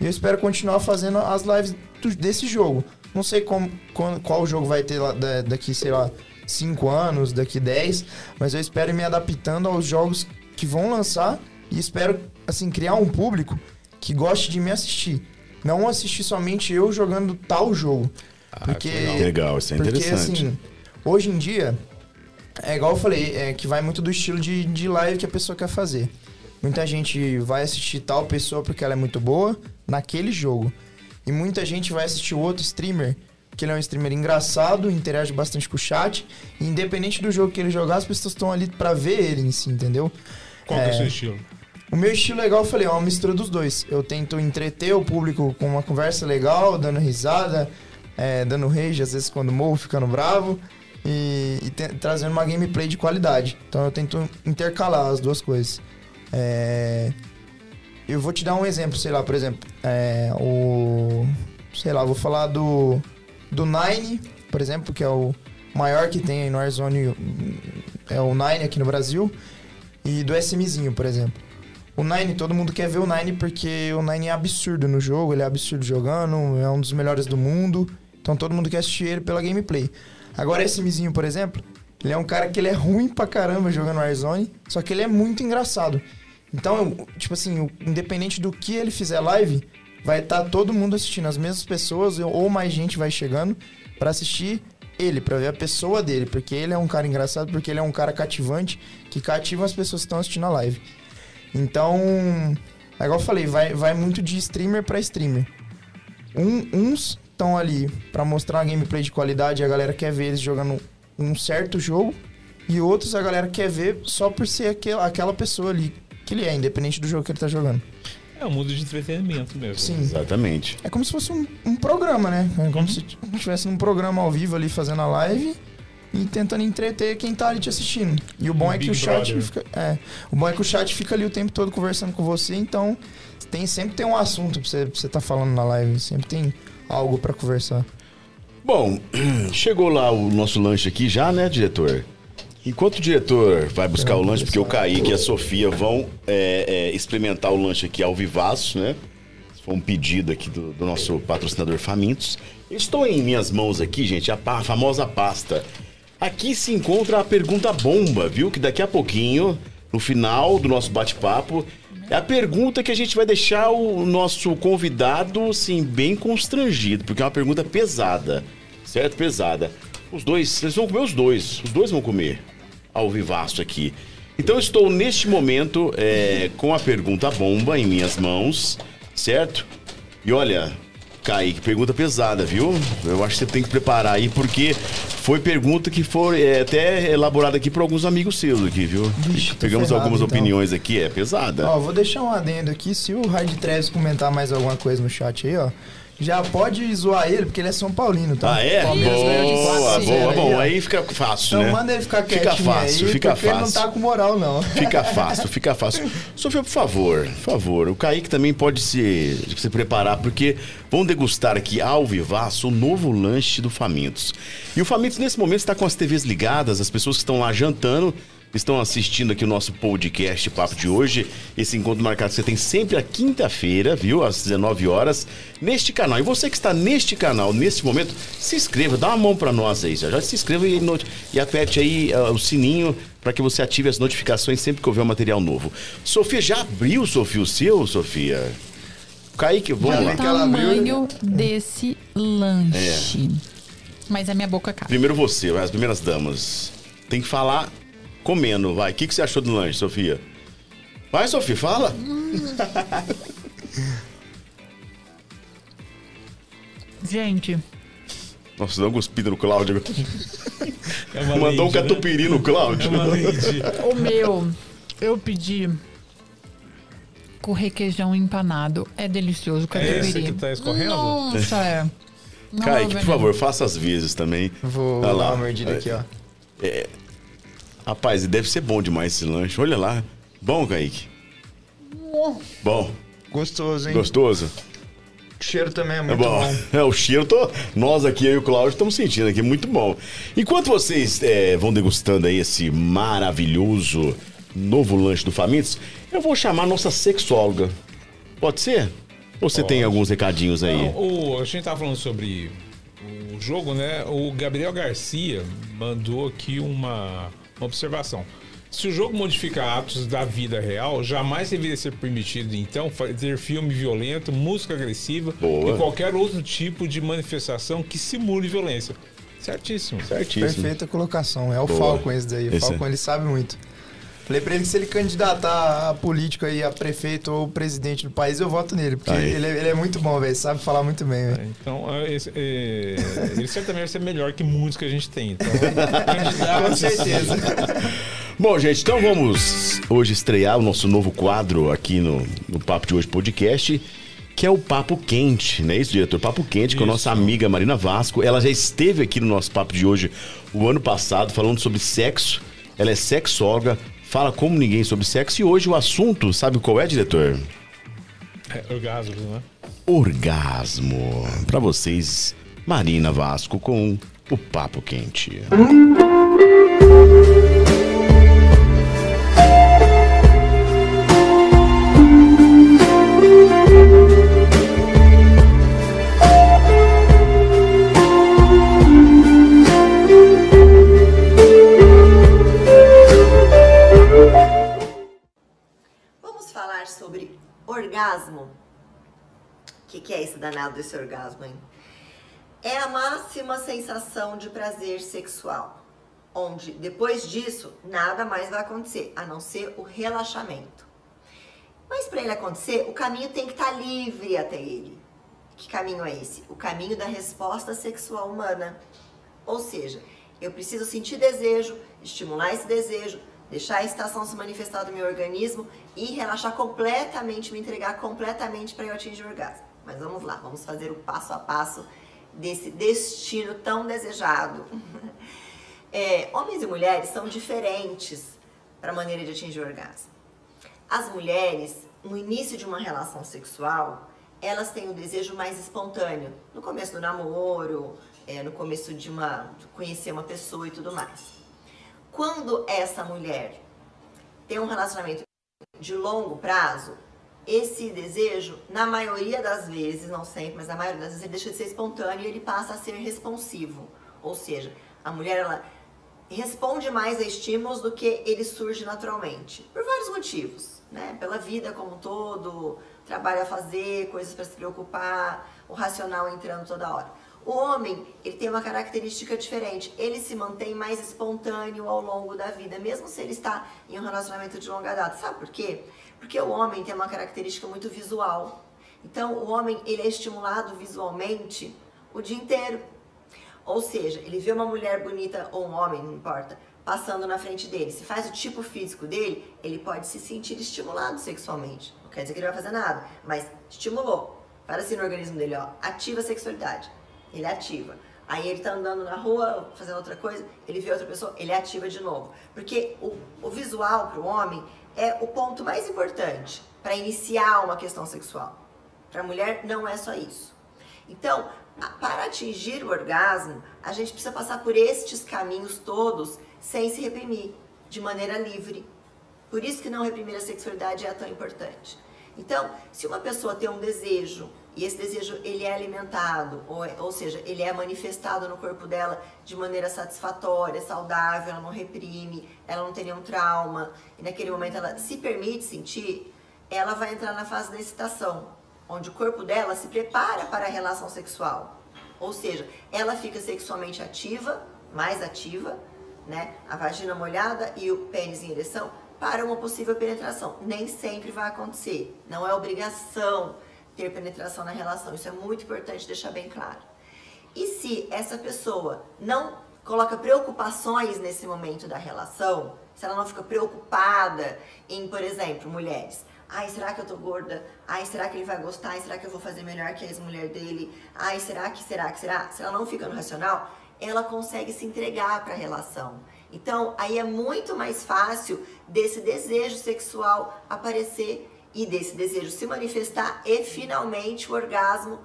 E eu espero continuar fazendo as lives desse jogo. Não sei como, qual, qual jogo vai ter daqui, sei lá, 5 anos, daqui 10, mas eu espero ir me adaptando aos jogos que vão lançar e espero, assim, criar um público que goste de me assistir. Não assistir somente eu jogando tal jogo. Ah, porque, legal, isso é porque, interessante. Assim, hoje em dia, é igual eu falei, é que vai muito do estilo de, de live que a pessoa quer fazer. Muita gente vai assistir tal pessoa porque ela é muito boa naquele jogo. E muita gente vai assistir o outro streamer, que ele é um streamer engraçado, interage bastante com o chat. E independente do jogo que ele jogar, as pessoas estão ali para ver ele em si, entendeu? Qual é, é o seu estilo? O meu estilo legal, eu falei, é uma mistura dos dois. Eu tento entreter o público com uma conversa legal, dando risada, é, dando rage, às vezes quando morro, ficando bravo. E, e te, trazendo uma gameplay de qualidade. Então eu tento intercalar as duas coisas. É... Eu vou te dar um exemplo, sei lá, por exemplo, é, o. Sei lá, vou falar do. Do Nine, por exemplo, que é o maior que tem no Warzone. É o Nine aqui no Brasil. E do SMzinho, por exemplo. O Nine, todo mundo quer ver o Nine porque o Nine é absurdo no jogo, ele é absurdo jogando, é um dos melhores do mundo. Então todo mundo quer assistir ele pela gameplay. Agora esse Mizinho, por exemplo, ele é um cara que ele é ruim pra caramba jogando Warzone, só que ele é muito engraçado. Então, tipo assim, independente do que ele fizer live, vai estar tá todo mundo assistindo, as mesmas pessoas ou mais gente vai chegando para assistir ele, para ver a pessoa dele, porque ele é um cara engraçado, porque ele é um cara cativante, que cativa as pessoas que estão assistindo a live. Então, é igual eu falei, vai, vai muito de streamer para streamer. Um, uns estão ali para mostrar uma gameplay de qualidade a galera quer ver eles jogando um certo jogo, e outros a galera quer ver só por ser aquela, aquela pessoa ali que ele é, independente do jogo que ele tá jogando. É um mundo de entretenimento mesmo. Sim. Exatamente. É como se fosse um, um programa, né? É como uhum. se estivesse num programa ao vivo ali fazendo a live e tentando entreter quem tá ali te assistindo. E o bom um é que o chat brother. fica. É, o bom é que o chat fica ali o tempo todo conversando com você, então tem, sempre tem um assunto pra você, pra você tá falando na live, sempre tem algo para conversar. Bom, chegou lá o nosso lanche aqui já, né, diretor? Enquanto o diretor vai buscar o lanche, porque o Kaique e a Sofia vão é, é, experimentar o lanche aqui ao vivaço, né? Foi um pedido aqui do, do nosso patrocinador Famintos. Estou em minhas mãos aqui, gente, a, a famosa pasta. Aqui se encontra a pergunta bomba, viu? Que daqui a pouquinho, no final do nosso bate-papo, é a pergunta que a gente vai deixar o nosso convidado, assim, bem constrangido, porque é uma pergunta pesada, certo? Pesada. Os dois, eles vão comer os dois, os dois vão comer ao vivaço aqui. Então estou neste momento é, com a pergunta bomba em minhas mãos, certo? E olha, Kaique, pergunta pesada, viu? Eu acho que você tem que preparar aí, porque foi pergunta que foi é, até elaborada aqui por alguns amigos seus aqui, viu? Vixe, Pegamos ferrado, algumas então. opiniões aqui, é pesada. Ó, vou deixar um adendo aqui, se o Raid Treves comentar mais alguma coisa no chat aí, ó já pode zoar ele, porque ele é São Paulino, tá? Ah, é? Palmeiras boa, de boa, bom. Aí, fica fácil, então né? manda ele ficar quietinho Fica fácil, aí, fica fácil. ele não tá com moral, não. Fica fácil, fica fácil. Sofia, por favor, por favor. O Kaique também pode se, se preparar, porque vão degustar aqui ao vivaço o novo lanche do Famintos. E o Famintos, nesse momento, está com as TVs ligadas, as pessoas que estão lá jantando estão assistindo aqui o nosso podcast Papo de hoje. Esse encontro marcado você tem sempre a quinta-feira, viu? Às 19 horas, neste canal. E você que está neste canal, neste momento, se inscreva, dá uma mão para nós aí. Já, já se inscreva e, e aperte aí uh, o sininho para que você ative as notificações sempre que houver um material novo. Sofia, já abriu, Sofia, o seu, Sofia? Kaique, vamos já lá. O tamanho desse lanche. É. Mas a minha boca cabe. Primeiro você, as primeiras damas. Tem que falar comendo, vai. O que, que você achou do lanche, Sofia? Vai, Sofia, fala. Gente, Nossa, dá uma cuspida no Cláudio. É uma Mandou um né? catupiry no É Cláudio. lady. o meu, eu pedi com requeijão empanado. É delicioso o É esse catupiry. que tá escorrendo? Nossa, é. Não é Kaique, por favor, faça as vezes também. Vou Olha dar lá. uma mordida aqui, ó. Rapaz, deve ser bom demais esse lanche. Olha lá. Bom, Kaique? Bom. Gostoso, hein? Gostoso? O cheiro também é É muito bom. bom. É, o cheiro, tô, nós aqui, eu e o Cláudio, estamos sentindo aqui, muito bom. Enquanto vocês é, vão degustando aí esse maravilhoso novo lanche do Famintos, eu vou chamar a nossa sexóloga. Pode ser? Ou você tem alguns recadinhos aí? Não, o, a gente tava falando sobre o jogo, né? O Gabriel Garcia mandou aqui uma, uma observação. Se o jogo modifica atos da vida real, jamais deveria ser permitido, então, fazer filme violento, música agressiva Boa. e qualquer outro tipo de manifestação que simule violência. Certíssimo. Certíssimo. Perfeita colocação. É o Boa. Falcon esse daí. O Esse Falcon, é. ele sabe muito. Falei pra ele que se ele candidatar a político aí, a prefeito ou presidente do país, eu voto nele. Porque ele, é- ele é muito bom, velho. Sabe falar muito bem, velho. Então, é, esse- é, ele certamente vai ser melhor que muitos que a gente tem. Então, Com certeza. Bom, gente, então vamos hoje estrear o nosso novo quadro aqui no, no Papo de Hoje Podcast, que é o Papo Quente, não é isso, diretor? Papo Quente com a nossa amiga Marina Vasco. Ela já esteve aqui no nosso Papo de Hoje o ano passado falando sobre sexo. Ela é sexóloga, fala como ninguém sobre sexo e hoje o assunto, sabe qual é, diretor? É, orgasmos, né? Orgasmo. Pra vocês, Marina Vasco com o Papo Quente. Vamos orgasmo. O que, que é esse danado desse orgasmo, hein? É a máxima sensação de prazer sexual, onde depois disso nada mais vai acontecer, a não ser o relaxamento. Mas para ele acontecer, o caminho tem que estar livre até ele. Que caminho é esse? O caminho da resposta sexual humana. Ou seja, eu preciso sentir desejo, estimular esse desejo, deixar a estação se manifestar do meu organismo e relaxar completamente, me entregar completamente para eu atingir o orgasmo. Mas vamos lá, vamos fazer o passo a passo desse destino tão desejado. É, homens e mulheres são diferentes para a maneira de atingir o orgasmo. As mulheres, no início de uma relação sexual, elas têm o desejo mais espontâneo. No começo do namoro, é, no começo de uma de conhecer uma pessoa e tudo mais. Quando essa mulher tem um relacionamento de longo prazo, esse desejo, na maioria das vezes, não sempre, mas na maioria das vezes, ele deixa de ser espontâneo e ele passa a ser responsivo. Ou seja, a mulher ela responde mais a estímulos do que ele surge naturalmente. Por vários motivos, né? Pela vida como um todo, trabalho a fazer, coisas para se preocupar, o racional entrando toda hora. O homem, ele tem uma característica diferente. Ele se mantém mais espontâneo ao longo da vida, mesmo se ele está em um relacionamento de longa data. Sabe por quê? Porque o homem tem uma característica muito visual. Então, o homem, ele é estimulado visualmente o dia inteiro. Ou seja, ele vê uma mulher bonita ou um homem, não importa, passando na frente dele. Se faz o tipo físico dele, ele pode se sentir estimulado sexualmente. Não quer dizer que ele vai fazer nada, mas estimulou. Para assim no organismo dele, ó, ativa a sexualidade. Ele ativa. Aí ele tá andando na rua, fazendo outra coisa, ele vê outra pessoa, ele ativa de novo. Porque o, o visual para o homem é o ponto mais importante para iniciar uma questão sexual. Para a mulher não é só isso. Então, para atingir o orgasmo, a gente precisa passar por estes caminhos todos sem se reprimir, de maneira livre. Por isso que não reprimir a sexualidade é tão importante. Então, se uma pessoa tem um desejo e esse desejo ele é alimentado, ou, é- ou seja, ele é manifestado no corpo dela de maneira satisfatória, saudável, ela não reprime, ela não tem nenhum trauma, e naquele momento ela se permite sentir, ela vai entrar na fase da excitação, onde o corpo dela se prepara para a relação sexual. Ou seja, ela fica sexualmente ativa, mais ativa, né? A vagina molhada e o pênis em ereção para uma possível penetração. Nem sempre vai acontecer. Não é obrigação ter penetração na relação. Isso é muito importante deixar bem claro. E se essa pessoa não coloca preocupações nesse momento da relação, se ela não fica preocupada em, por exemplo, mulheres, Ai, será que eu tô gorda? Ai, será que ele vai gostar? Ai, será que eu vou fazer melhor que a ex-mulher dele? Ai, será que, será que, será? Se ela não fica no racional, ela consegue se entregar para a relação. Então, aí é muito mais fácil desse desejo sexual aparecer e desse desejo se manifestar e finalmente o orgasmo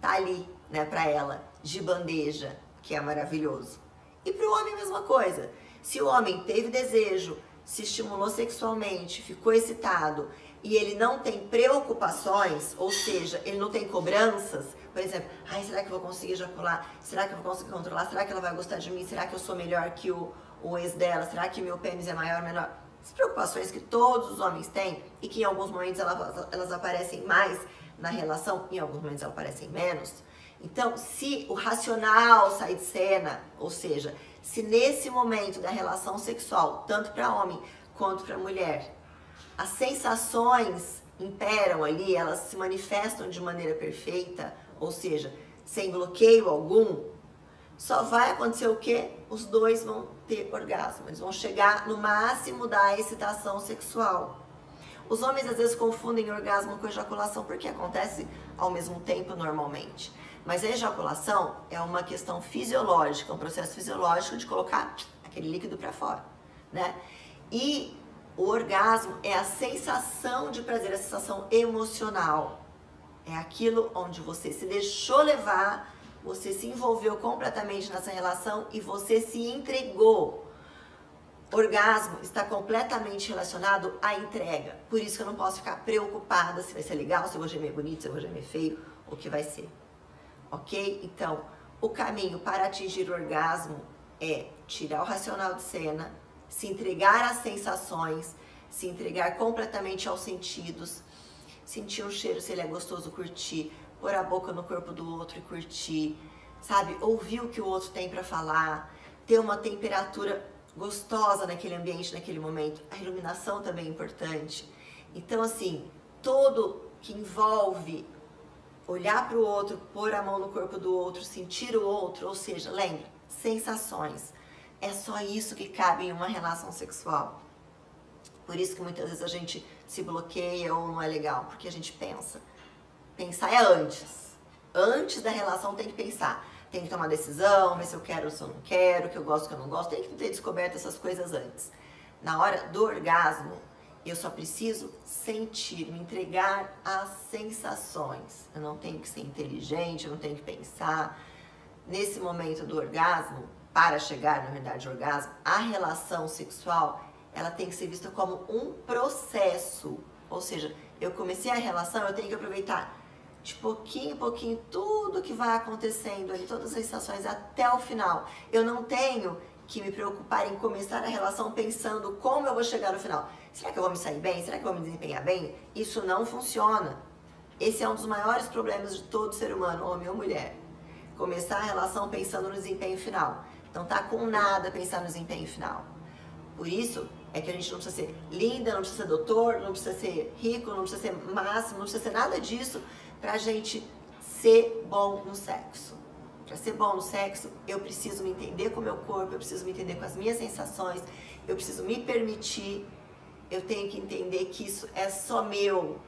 tá ali, né, para ela, de bandeja, que é maravilhoso. E para o homem a mesma coisa. Se o homem teve desejo, se estimulou sexualmente, ficou excitado e ele não tem preocupações, ou seja, ele não tem cobranças, por exemplo, ai, será que eu vou conseguir ejacular? Será que eu vou conseguir controlar? Será que ela vai gostar de mim? Será que eu sou melhor que o, o ex dela? Será que meu pênis é maior ou menor? As preocupações que todos os homens têm e que em alguns momentos elas, elas aparecem mais na relação, em alguns momentos elas aparecem menos. Então, se o racional sai de cena, ou seja, se nesse momento da relação sexual, tanto para homem quanto para mulher, as sensações imperam ali, elas se manifestam de maneira perfeita, ou seja, sem bloqueio algum, só vai acontecer o quê? Os dois vão ter orgasmo, eles vão chegar no máximo da excitação sexual. Os homens às vezes confundem orgasmo com ejaculação porque acontece ao mesmo tempo normalmente. Mas a ejaculação é uma questão fisiológica, um processo fisiológico de colocar aquele líquido para fora, né? E o orgasmo é a sensação de prazer, a sensação emocional. É aquilo onde você se deixou levar, você se envolveu completamente nessa relação e você se entregou. Orgasmo está completamente relacionado à entrega. Por isso que eu não posso ficar preocupada se vai ser legal, se eu vou gemer bonito, se eu vou gemer feio, o que vai ser. Ok? Então, o caminho para atingir o orgasmo é tirar o racional de cena, se entregar às sensações, se entregar completamente aos sentidos, sentir um cheiro, se ele é gostoso, curtir, pôr a boca no corpo do outro e curtir, sabe? Ouvir o que o outro tem para falar, ter uma temperatura gostosa naquele ambiente, naquele momento. A iluminação também é importante. Então, assim, todo que envolve olhar para o outro, pôr a mão no corpo do outro, sentir o outro, ou seja, lembra, sensações. É só isso que cabe em uma relação sexual. Por isso que muitas vezes a gente se bloqueia ou não é legal, porque a gente pensa. Pensar é antes. Antes da relação tem que pensar. Tem que tomar decisão, ver se eu quero ou se eu não quero, que eu gosto, que eu não gosto. Tem que ter descoberto essas coisas antes. Na hora do orgasmo, eu só preciso sentir, me entregar às sensações. Eu não tenho que ser inteligente, eu não tenho que pensar. Nesse momento do orgasmo, para chegar, na verdade, ao orgasmo, a relação sexual, ela tem que ser vista como um processo. Ou seja, eu comecei a relação, eu tenho que aproveitar de pouquinho em pouquinho tudo que vai acontecendo ali, todas as sensações até o final. Eu não tenho que me preocupar em começar a relação pensando como eu vou chegar no final. Será que eu vou me sair bem? Será que eu vou me desempenhar bem? Isso não funciona. Esse é um dos maiores problemas de todo ser humano, homem ou mulher. Começar a relação pensando no desempenho final. Então tá com nada pensar no desempenho final. Por isso é que a gente não precisa ser linda, não precisa ser doutor, não precisa ser rico, não precisa ser máximo, não precisa ser nada disso pra gente ser bom no sexo. Para ser bom no sexo, eu preciso me entender com o meu corpo, eu preciso me entender com as minhas sensações, eu preciso me permitir, eu tenho que entender que isso é só meu,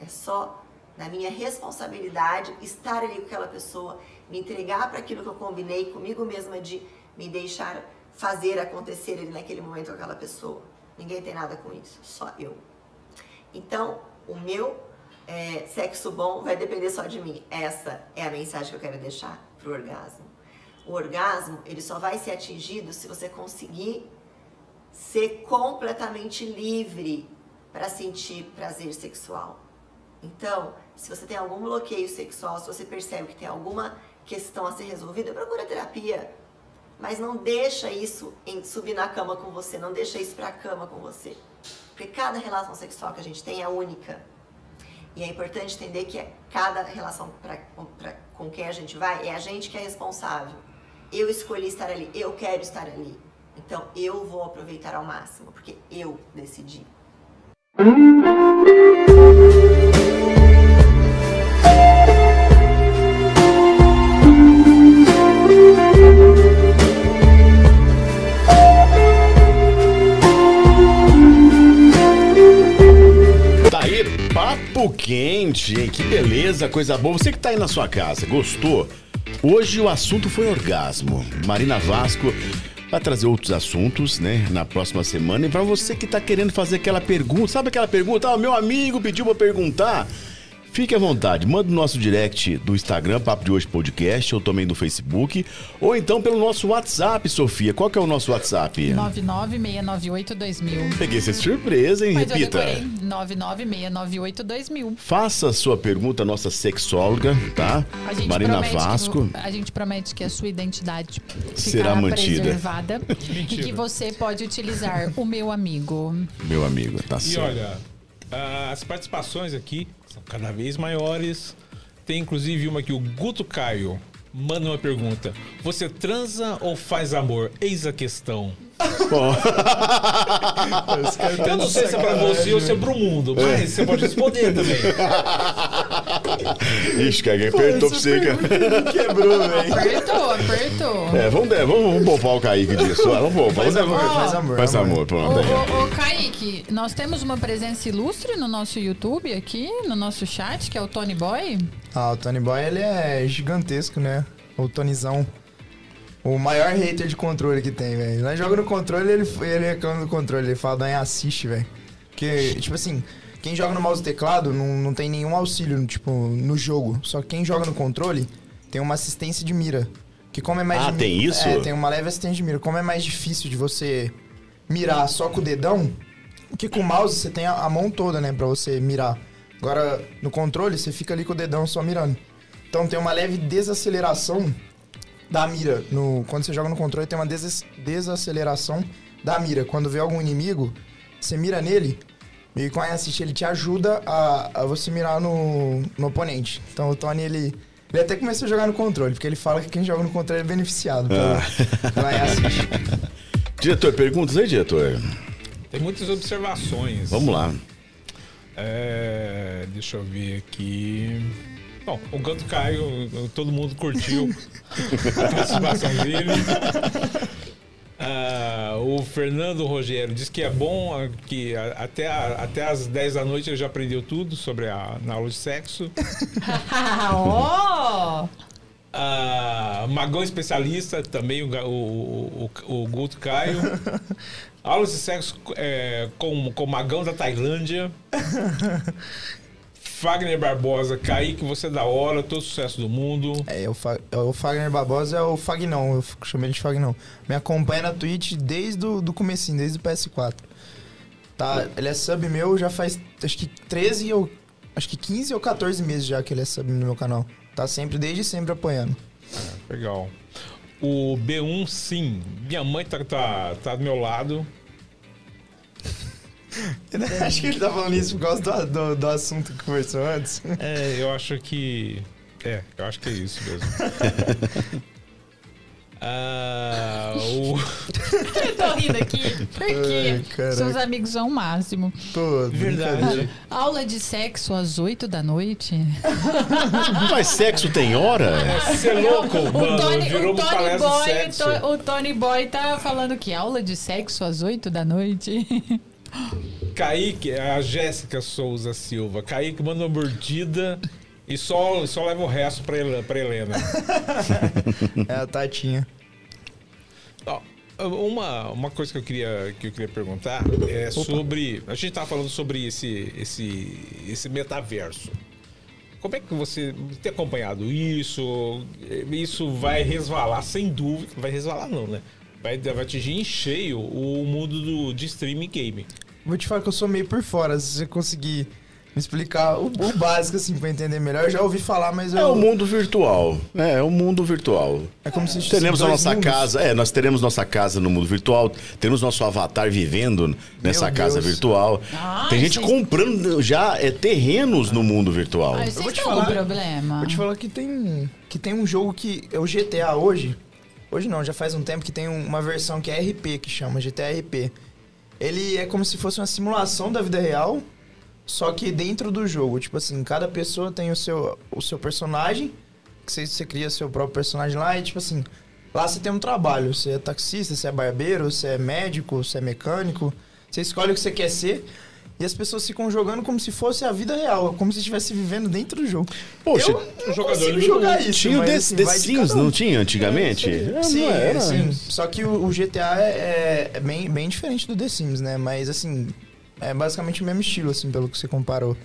é só na minha responsabilidade estar ali com aquela pessoa me entregar para aquilo que eu combinei comigo mesma de me deixar fazer acontecer ali naquele momento com aquela pessoa. Ninguém tem nada com isso, só eu. Então, o meu é, sexo bom vai depender só de mim. Essa é a mensagem que eu quero deixar pro orgasmo. O orgasmo, ele só vai ser atingido se você conseguir ser completamente livre para sentir prazer sexual. Então, se você tem algum bloqueio sexual, se você percebe que tem alguma questão a ser resolvida, procura terapia. Mas não deixa isso em subir na cama com você, não deixa isso pra cama com você. Porque cada relação sexual que a gente tem é única. E é importante entender que cada relação pra, pra, com quem a gente vai, é a gente que é responsável. Eu escolhi estar ali, eu quero estar ali. Então eu vou aproveitar ao máximo, porque eu decidi. Papo quente, hein? Que beleza, coisa boa. Você que tá aí na sua casa, gostou? Hoje o assunto foi orgasmo. Marina Vasco vai trazer outros assuntos, né, na próxima semana. E pra você que tá querendo fazer aquela pergunta, sabe aquela pergunta? Ah, meu amigo pediu pra perguntar. Fique à vontade, manda no nosso direct do Instagram, Papo de Hoje Podcast, ou também do Facebook, ou então pelo nosso WhatsApp, Sofia. Qual que é o nosso WhatsApp? 996982000. Peguei essa surpresa, hein? Mas Repita. decorei. 996982000. Faça a sua pergunta à nossa sexóloga, tá? Marina Vasco. Que, a gente promete que a sua identidade Será mantida. preservada e que você pode utilizar o meu amigo. Meu amigo, tá E certo. olha, as participações aqui são cada vez maiores. Tem inclusive uma que o Guto Caio manda uma pergunta: Você transa ou faz amor? Eis a questão. Bom, Eu não sei se é pra você ou se é pro mundo, mas você pode responder também. ixi, cara, apertou pra você, cara. Quebrou, velho. Apertou, apertou. É, vamos, vamos, vamos poupar o Kaique disso. Ah, Vamos poupar. Faz Vamos- amor, faz amor. Faz amor, Ô, pronto. aí. ô, ô, Kaique, nós temos uma presença ilustre no nosso YouTube aqui, no nosso chat, que é o Tony Boy. Ah, o Tony Boy, ele é gigantesco, né? O Tonizão. O maior hater de controle que tem, velho. Nós joga no controle, ele, ele reclama do controle. Ele fala, Dani, assiste, velho. Porque, tipo assim, quem joga no mouse e teclado não, não tem nenhum auxílio, tipo, no jogo. Só que quem joga no controle tem uma assistência de mira. Que como é mais... Ah, tem isso? É, tem uma leve assistência de mira. Como é mais difícil de você mirar só com o dedão, porque com o mouse você tem a, a mão toda, né, pra você mirar. Agora, no controle, você fica ali com o dedão só mirando. Então tem uma leve desaceleração da mira. No, quando você joga no controle, tem uma des- desaceleração da mira. Quando vê algum inimigo, você mira nele, meio que com a assist, ele te ajuda a, a você mirar no, no oponente. Então o Tony, ele, ele até começou a jogar no controle, porque ele fala que quem joga no controle é beneficiado pelo, pela assist. Diretor, perguntas aí, diretor? Tem muitas observações. Vamos lá. É, deixa eu ver aqui. Bom, o Ganto Caio, todo mundo curtiu a participação dele. Ah, o Fernando Rogério diz que é bom, ah, que até, até às 10 da noite ele já aprendeu tudo sobre a na aula de sexo. Ah, Magão especialista, também o, o, o, o Guto Caio. Aulas de sexo é, com, com Magão da Tailândia. Fagner Barbosa, Kaique, você é da hora, todo sucesso do mundo. É, o, Fa é, o Fagner Barbosa é o Fagnão, eu chamo ele de Fagnão. Me acompanha na Twitch desde o do comecinho, desde o PS4. Tá, ele é sub meu já faz acho que 13 ou acho que 15 ou 14 meses já que ele é sub no meu canal. Tá sempre, desde sempre apoiando. Legal. O B1, sim. Minha mãe tá, tá, tá do meu lado. acho que ele tá falando isso por causa do, do, do assunto que conversou antes. É, eu acho que. É, eu acho que é isso mesmo. Ah, o. Eu tô rindo aqui. Por Ai. Seus amigos são o máximo. Pô, Verdade. Aula de sexo às 8 da noite? Mas sexo tem hora? Você é louco, O mano. Tony, Virou o Tony Boy, To- o Tony Boy tá falando que aula de sexo às 8 da noite. Kaique, é a Jéssica Souza Silva. Kaique manda uma mordida e só, só leva o resto pra, Hel- pra Helena. É a Tatinha. Ó, uma, uma coisa que eu queria, que eu queria perguntar é sobre. A gente tava falando sobre esse, esse, esse metaverso. Como é que você tem acompanhado isso? Isso vai resvalar, sem dúvida. Vai resvalar, não, né? Vai, vai atingir em cheio o mundo do, de streaming game. Vou te falar que eu sou meio por fora. Se você conseguir me explicar o, o básico, assim, pra entender melhor. Eu já ouvi falar, mas eu... É o mundo virtual. É, é o mundo virtual. É como se Teremos a nossa mundos. casa, é, nós teremos nossa casa no mundo virtual, teremos nosso avatar vivendo nessa Meu casa Deus. virtual. Ah, Tem gente vocês- comprando já é, terrenos no mundo virtual. Ai, vou vocês te falar- problema. Vou te falar que tem, que tem um jogo que é o GTA hoje. Hoje não, já faz um tempo que tem um- uma versão que é RP, que chama GTA RP. Ele é como se fosse uma simulação da vida real, só que dentro do jogo. Tipo assim, cada pessoa tem o seu, o seu personagem, que você, você cria seu próprio personagem lá, e tipo assim, lá você tem um trabalho. Você é taxista, você é barbeiro, você é médico, você é mecânico. Você escolhe o que você quer ser. E as pessoas ficam jogando como se fosse a vida real, como se estivesse vivendo dentro do jogo. Poxa, eu não o jogador consigo jogar isso. tinha o The, assim, The Sims, não tinha antigamente? É, Sim, era? sim. Só que o, o GTA é, é bem, bem diferente do The Sims, né? Mas assim, é basicamente o mesmo estilo, assim, pelo que você comparou.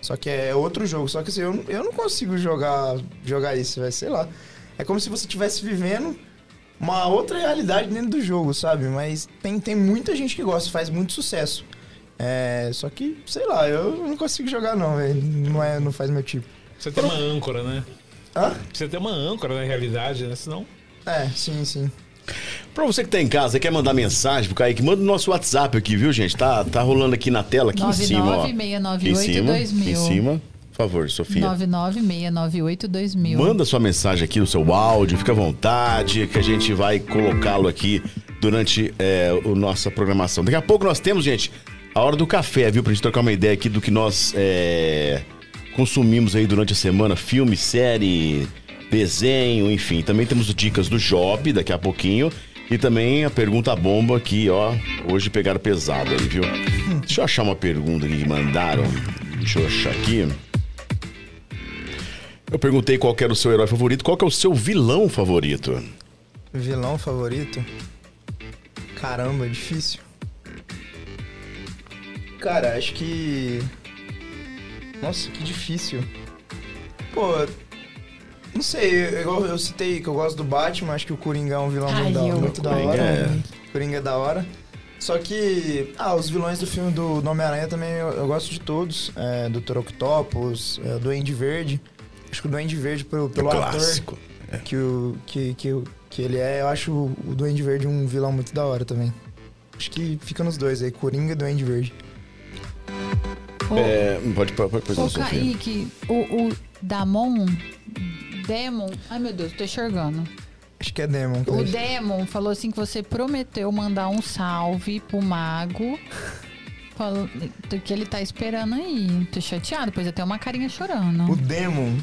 Só que é outro jogo. Só que assim, eu, eu não consigo jogar, jogar isso, vai sei lá. É como se você estivesse vivendo uma outra realidade dentro do jogo, sabe? Mas tem, tem muita gente que gosta, faz muito sucesso. É, só que, sei lá, eu não consigo jogar não, velho. Não, é, não faz meu tipo. Você tem uma âncora, né? Hã? Você tem uma âncora na realidade, né? Senão. É, sim, sim. Pra você que tá em casa, quer mandar mensagem pro Kaique, manda no nosso WhatsApp aqui, viu, gente? Tá, tá rolando aqui na tela, aqui em cima, ó. Aqui em cima, aqui em 996982000. cima. Por favor, Sofia. 996982000. Manda sua mensagem aqui, o seu áudio, fica à vontade, que a gente vai colocá-lo aqui durante é, a nossa programação. Daqui a pouco nós temos, gente, a hora do café, viu? Pra gente trocar uma ideia aqui do que nós é, consumimos aí durante a semana, filme, série, desenho, enfim. Também temos dicas do Job daqui a pouquinho. E também a pergunta bomba aqui, ó. Hoje pegaram pesado aí, viu? Deixa eu achar uma pergunta aqui que mandaram. Deixa eu achar aqui. Eu perguntei qual era o seu herói favorito, qual é o seu vilão favorito? Vilão favorito? Caramba, difícil. Cara, acho que. Nossa, que difícil. Pô, não sei, igual eu citei que eu gosto do Batman, acho que o Coringa é um vilão Ai, muito, da, eu- muito da hora. é- Coringa é da hora. Só que, ah, os vilões do filme do do Homem-Aranha também eu, eu gosto de todos. É, Dr. Octopus, é, Duende Verde. Acho que o Duende Verde, pelo, pelo ator Clássico. que, o, que, que, que ele é, eu acho o o Duende Verde um vilão muito da hora também. Acho que fica nos dois aí, Coringa e Duende Verde. Ô, É, pode, pode, pode, Sofia. Kaique, o, o Damon... Demon... Ai, meu Deus, tô enxergando. Acho que é Demon. O. Demon falou assim que você prometeu mandar um salve pro mago. Falou que ele tá esperando aí. Tô chateado, pois até uma carinha chorando. O Demon,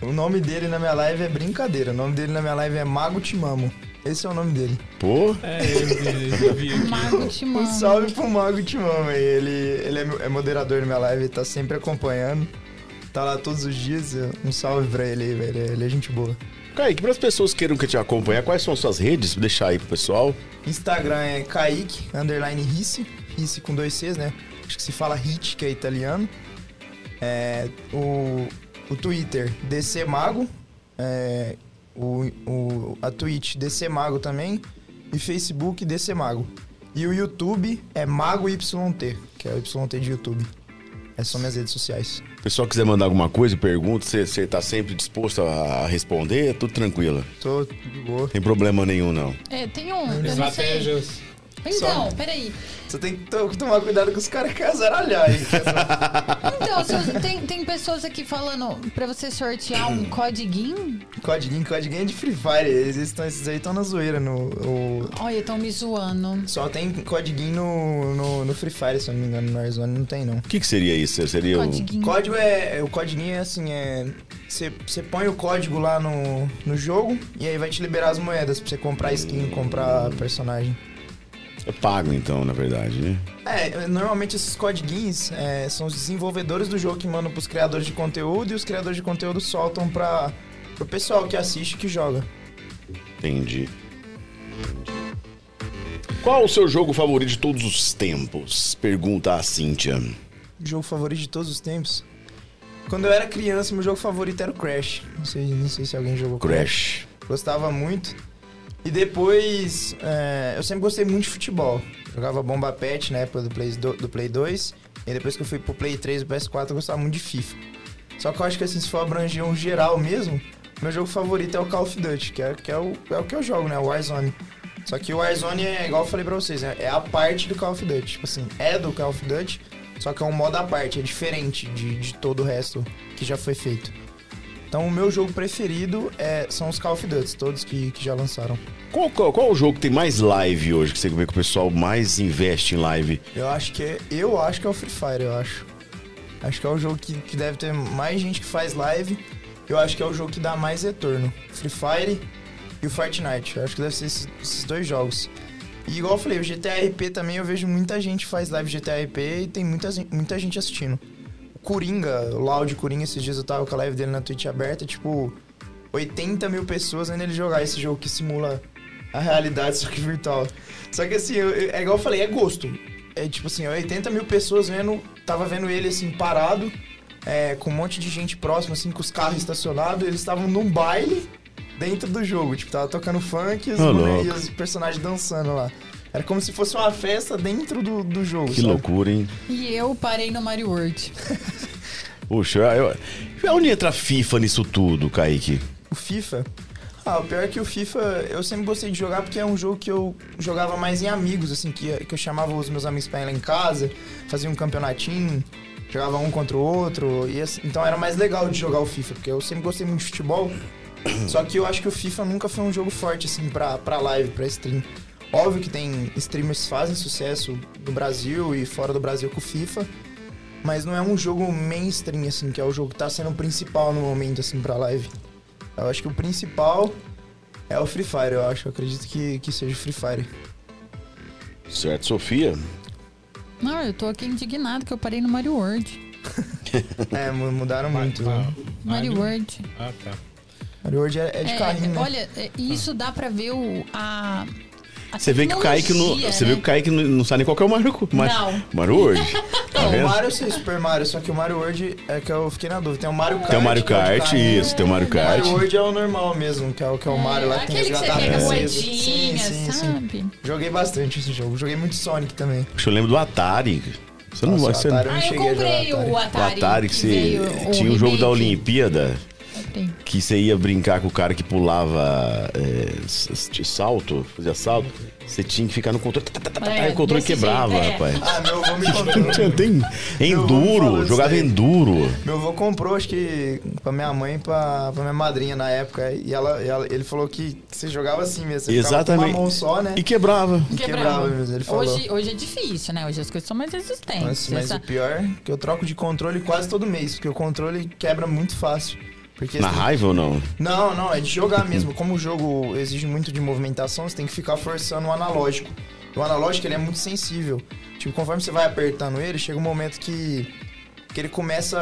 o nome dele na minha live é brincadeira. O nome dele na minha live é Mago Timamo. Esse é o nome dele. Pô, É, eu, eu vi aqui. Mago te Um salve pro Mago Timamo aí. Ele, ele é, é moderador na minha live, ele tá sempre acompanhando. Tá lá todos os dias. Um salve pra ele aí, velho. Ele é gente boa. Kaique, para as pessoas que queiram que te acompanhar, quais são suas redes? Vou deixar aí pro pessoal. Instagram é Kaique, underline Risse. Risse com dois Cs, né? Acho que se fala Hit, que é italiano. É, o, o Twitter, DC Mago. É, o, o, a Twitch, DC Mago também. E Facebook, DC Mago. E o YouTube é Mago YT, que é o YT de YouTube. Essas são minhas redes sociais. Se o pessoal quiser mandar alguma coisa, pergunta, você, você tá sempre disposto a responder, é tudo tranquilo. Tô de boa. Não tem problema nenhum, não. É, tem um. Estratégias. Então, peraí. Você tem que to- tomar cuidado com os caras que azaralhar aí. essa- Então, se você- tem, tem pessoas aqui falando pra você sortear um codiguinho. Codiguinho, codiguinho é de Free Fire. Eles esses aí estão na zoeira. No, o- Olha, estão me zoando. Só tem codiguinho no, no, no Free Fire, se eu não me engano. No Warzone não tem, não. O que, que seria isso? Seria o... Codiguinho. Código é. O codiguinho é assim, é. Você você põe o código lá no, no jogo e aí vai te liberar as moedas pra você comprar skin, comprar personagem. É pago, então, na verdade, né? É, normalmente esses codiguinhos é, são os desenvolvedores do jogo que mandam pros criadores de conteúdo e os criadores de conteúdo soltam pra, pro pessoal que assiste e que joga. Entendi. Qual o seu jogo favorito de todos os tempos? Pergunta a Cíntia. Jogo favorito de todos os tempos. Quando eu era criança, meu jogo favorito era o Crash. Não sei, não sei se alguém jogou Crash. Gostava muito. E depois, é, eu sempre gostei muito de futebol. Jogava Bomba Pet na época do Play, do, do Play 2. E depois que eu fui pro Play 3 e PS4, eu gostava muito de FIFA. Só que eu acho que assim, se for abranger um geral mesmo, meu jogo favorito é o Call of Duty, que é, que é, o, é o que eu jogo, né? O Warzone. Só que o Warzone é igual eu falei pra vocês, é, é a parte do Call of Duty. Tipo assim, é do Call of Duty, só que é um modo à parte, é diferente de, de todo o resto que já foi feito. Então o meu jogo preferido é, são os Call of Duty, todos que, que já lançaram. Qual, qual, qual o jogo que tem mais live hoje, que você vê que o pessoal mais investe em live? Eu acho que é, eu acho que é o Free Fire, eu acho. Acho que é o jogo que, que deve ter mais gente que faz live. Eu acho que é o jogo que dá mais retorno. Free Fire e o Fortnite. Eu acho que deve ser esses, esses dois jogos. E igual eu falei, o GTA RP também eu vejo muita gente faz live GTA RP e tem muita, muita gente assistindo. O Coringa, o Loud Coringa, esses dias eu tava com a live dele na Twitch aberta, tipo, 80 mil pessoas vendo ele jogar esse jogo que simula a realidade, só que virtual. Só que assim, eu, é igual eu falei, é gosto. É tipo assim, 80 mil pessoas vendo, tava vendo ele assim, parado, é, com um monte de gente próxima, assim, com os carros estacionados, eles estavam num baile dentro do jogo. Tipo, tava tocando funk e os, louco. e os personagens dançando lá. Era como se fosse uma festa dentro do, do jogo. Que sabe? loucura, hein? E eu parei no Mario World. Puxa, eu, eu, onde entra a FIFA nisso tudo, Kaique? O FIFA. Ah, o pior é que o FIFA eu sempre gostei de jogar porque é um jogo que eu jogava mais em amigos, assim, que, que eu chamava os meus amigos pra ir lá em casa, fazia um campeonatinho, jogava um contra o outro. E assim, então era mais legal de jogar o FIFA, porque eu sempre gostei muito de futebol. Só que eu acho que o FIFA nunca foi um jogo forte, assim, pra, pra live, pra stream. Óbvio que tem streamers que fazem sucesso no Brasil e fora do Brasil com o FIFA. Mas não é um jogo mainstream, assim, que é o jogo que tá sendo o principal no momento, assim, pra live. Eu acho que o principal é o Free Fire, eu acho. Eu acredito que, que seja o Free Fire. Certo, Sofia? Não, eu tô aqui indignado que eu parei no Mario World. É, mu- mudaram muito. né? Mario World. Ah, tá. Mario World é, é de É, carrinho, né? Olha, é, isso dá pra ver o, a Você vê que o Kaique não, tecnologia, você né? vê que o Kaique não, não sabe nem qual que é o Mario, Mario, Não. Mario World. Tá Não, o? Mario sei Super Mario, só que o Mario World é que eu fiquei na dúvida. Tem o Mario Kart. Tem o Mario que é Kart, carrinho. isso, tem o Mario O Kart. Mario World é o normal mesmo, que é o, que é o Mario lá que tem Aquele que você pega moedinha, Sim, sim, sim. sabe? Joguei bastante esse jogo. Joguei muito Sonic também. Eu lembro do Atari. Você não Nossa, vai o ser. Atari eu não Ah, eu cheguei a comprei jogar o Atari. O Atari. Que você veio o tinha um jogo da. Olimpíada Que você ia brincar com o cara que pulava é, salto, fazia salto. Você tinha que ficar no controle. tá, tá, tá, tá, É, o controle quebrava, jeito, é. rapaz. Ah, meu avô me tinha, tem enduro, jogava enduro. Meu avô comprou, acho que pra minha mãe e pra, pra minha madrinha na época. E ela, ela- ele falou que, você jogava assim mesmo. Você ficava com Exatamente. uma mão só, né? E quebrava. E quebrava mesmo, ele falou. Hoje, hoje é difícil, né? Hoje as coisas são mais resistentes. Mas, mas Essa- o pior é que eu troco de controle quase todo mês, porque o controle quebra muito fácil. Porque Na raiva ou não? Não, não, é de jogar mesmo. Como o jogo exige muito de movimentação, você tem que ficar forçando o analógico. O analógico ele é muito sensível. Tipo, conforme você vai apertando ele, chega um momento que, que ele começa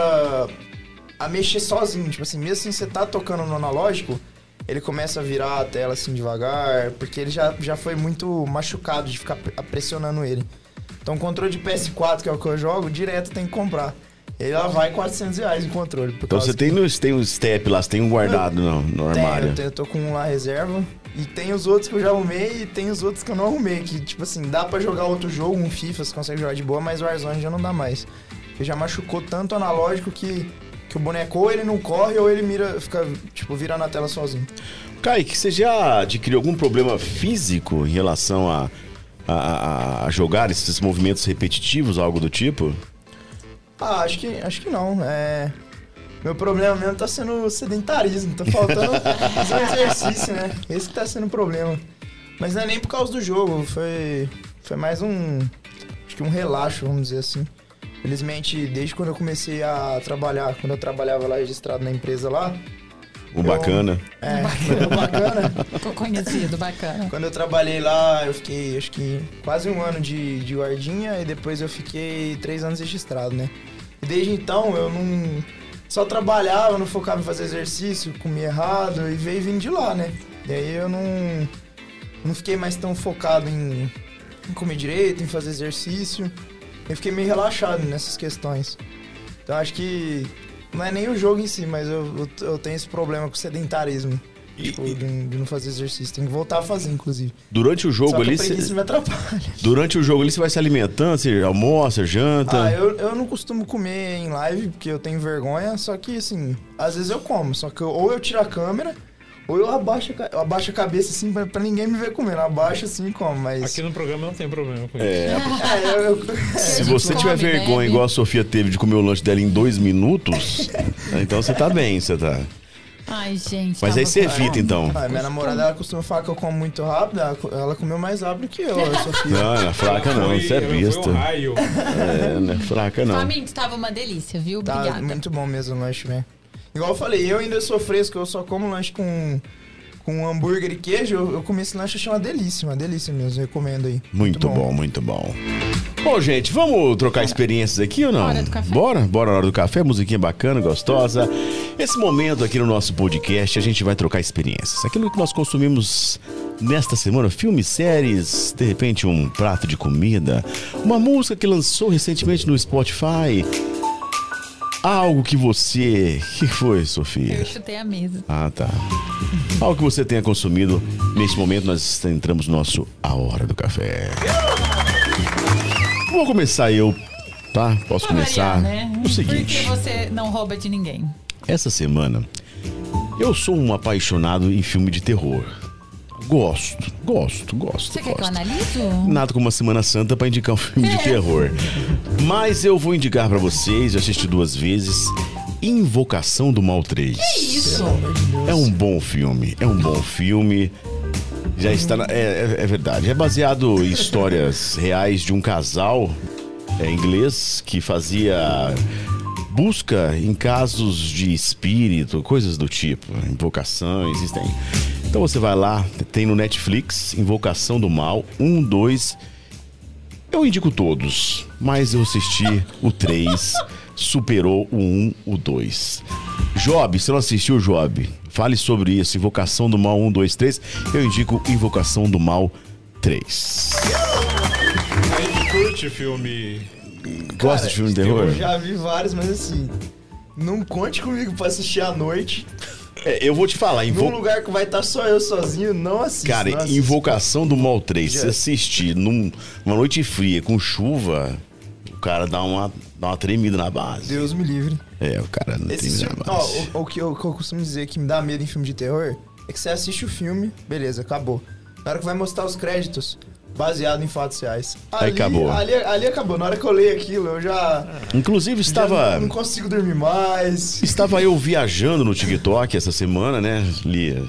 a mexer sozinho. Tipo assim, mesmo assim você tá tocando no analógico, ele começa a virar a tela assim devagar, porque ele já, já foi muito machucado de ficar pre- pressionando ele. Então, o controle de PS4, que é o que eu jogo, direto tem que comprar. Ele lá vai 400 reais o controle. Então você tem, no, você tem um step lá, você tem um guardado no, no tenho, armário. eu, tenho, eu tô com um lá reserva. E tem os outros que eu já arrumei e tem os outros que eu não arrumei. Que, tipo assim, dá pra jogar outro jogo, um FIFA, você consegue jogar de boa, mas o Warzone já não dá mais. Porque já machucou tanto o analógico que, que o boneco ou ele não corre ou ele mira, fica, tipo, vira na tela sozinho. Kaique, você já adquiriu algum problema físico em relação a, a- a jogar esses movimentos repetitivos, algo do tipo? Ah, acho que, acho que não. É... Meu problema mesmo tá sendo o sedentarismo. Tá faltando um exercício, né? Esse que tá sendo o problema. Mas não é nem por causa do jogo. Foi, foi mais um... Acho que um relaxo, vamos dizer assim. Felizmente, desde quando eu comecei a trabalhar, quando eu trabalhava lá registrado na empresa lá... O bacana. É, o bacana. Conhecido, bacana. Quando eu trabalhei lá, eu fiquei, acho que, quase um ano de, de guardinha e depois eu fiquei três anos registrado, né? E desde então eu não. Só trabalhava, não focava em fazer exercício, comia errado e veio vindo de lá, né? E aí eu não. Não fiquei mais tão focado em, em comer direito, em fazer exercício. Eu fiquei meio relaxado nessas questões. Então acho que. Não é nem o jogo em si, mas eu, eu, eu tenho esse problema com o sedentarismo. Tipo, de, de não fazer exercício. Tem que voltar a fazer, inclusive. Durante o jogo ali, cê- me atrapalha. durante o jogo ali você vai se alimentando, você almoça, janta. Ah, eu, eu não costumo comer em live, porque eu tenho vergonha, só que assim, às vezes eu como, só que eu- ou eu tiro a câmera, ou eu abaixo, eu abaixo a cabeça assim pra, pra ninguém me ver comendo. Eu abaixo assim e como, mas. Aqui no programa não tem problema com isso. É, É, eu, eu- se gente você tiver come, vergonha, bebe. igual a Sofia teve de comer o lanche dela em dois minutos, então você tá bem, você tá. Ai, gente. Mas tava aí você evita, então. Ah, minha namorada ela costuma falar que eu como muito rápido, ela, ela comeu mais rápido que eu, a Sofia. Não, não é fraca não, você é besta. um raio. É, não é fraca não. Faminto, tava uma delícia, viu? Tá Obrigada. muito bom mesmo o lanche, velho. Igual eu falei, eu ainda sou fresco, eu só como lanche com, com hambúrguer e queijo. Eu, eu comi esse lanche, achei uma delícia, uma delícia mesmo. Recomendo aí. Muito bom, muito bom. Bom, gente, vamos trocar experiências aqui ou não? Hora do café. Bora, bora na hora do café, musiquinha bacana, gostosa. Esse momento aqui no nosso podcast, a gente vai trocar experiências. Aquilo que nós consumimos nesta semana, filmes, séries, de repente um prato de comida, uma música que lançou recentemente no Spotify. Algo que você. O que foi, Sofia? Eu chutei a mesa. Ah, tá. Algo que você tenha consumido. Neste momento, nós entramos no nosso A Hora do Café. Vou começar eu, tá? Posso começar? variar, né? O seguinte, Porque você não rouba de ninguém. essa semana, eu sou um apaixonado em filme de terror. Gosto, gosto, gosto. Você quer que eu gosto. analise? Nada como uma Semana Santa pra indicar um filme de terror. Mas eu vou indicar pra vocês, eu assisti duas vezes, Invocação do Mal 3. Isso. É um bom filme, é um bom filme. Já está na, é, é- é verdade. É baseado em histórias reais de um casal é, inglês que fazia busca em casos de espírito, coisas do tipo, invocações, existem. Então você vai lá, tem no Netflix Invocação do Mal 1, 2. Eu indico todos, mas eu assisti o 3, superou o 1, o 2. Job, você não assistiu, Job? Fale sobre isso. Invocação do Mal 1, 2, 3. Eu indico Invocação do Mal 3. Aí curte filme. Gosta de filme de terror? Eu já vi vários, mas assim, não conte comigo pra assistir à noite. É, eu vou te falar. Num Invo... lugar que vai estar só eu sozinho, não assisto. não Cara, assisto. Invocação do Mal 3. Se assistir num- numa noite fria com chuva, o cara dá uma, dá uma tremida na base. Deus me livre. É, o cara não Esse tremida filme, na ó, base. o, o que eu, o que eu costumo dizer que me dá medo em filme de terror é que você assiste o filme, beleza, acabou. Na hora que vai mostrar os créditos, baseado em fatos reais. Aí Ali- acabou. Ali, ali acabou. Na hora que eu leio aquilo, eu já, Inclusive, já estava. não, não consigo dormir mais. Estava eu viajando no TikTok essa semana, né? Ali,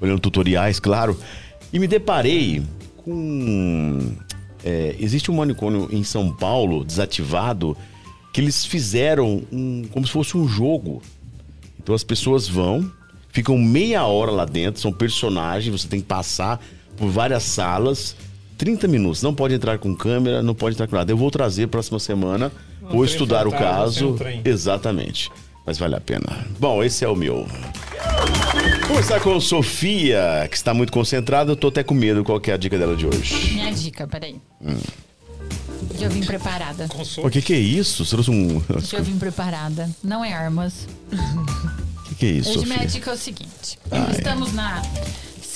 olhando tutoriais, claro. E me deparei com. é, existe um manicômio em São Paulo, desativado, que eles fizeram um, como se fosse um jogo. Então as pessoas vão, ficam meia hora lá dentro, são personagens, você tem que passar por várias salas. 30 minutos, não pode entrar com câmera, não pode entrar com nada. Eu vou trazer próxima semana, Um vou estudar o caso. Exatamente. Mas vale a pena. Bom, esse é o meu. Vou começar com Sofia, que está muito concentrada. Eu tô até com medo. Qual que é a dica dela de hoje? Minha dica, peraí. Hum. Já vim preparada. O que que é isso? Você trouxe um... Já vim preparada. Não é armas. O que que é isso, Hoje minha Sofia? dica é o seguinte. Ai. Estamos na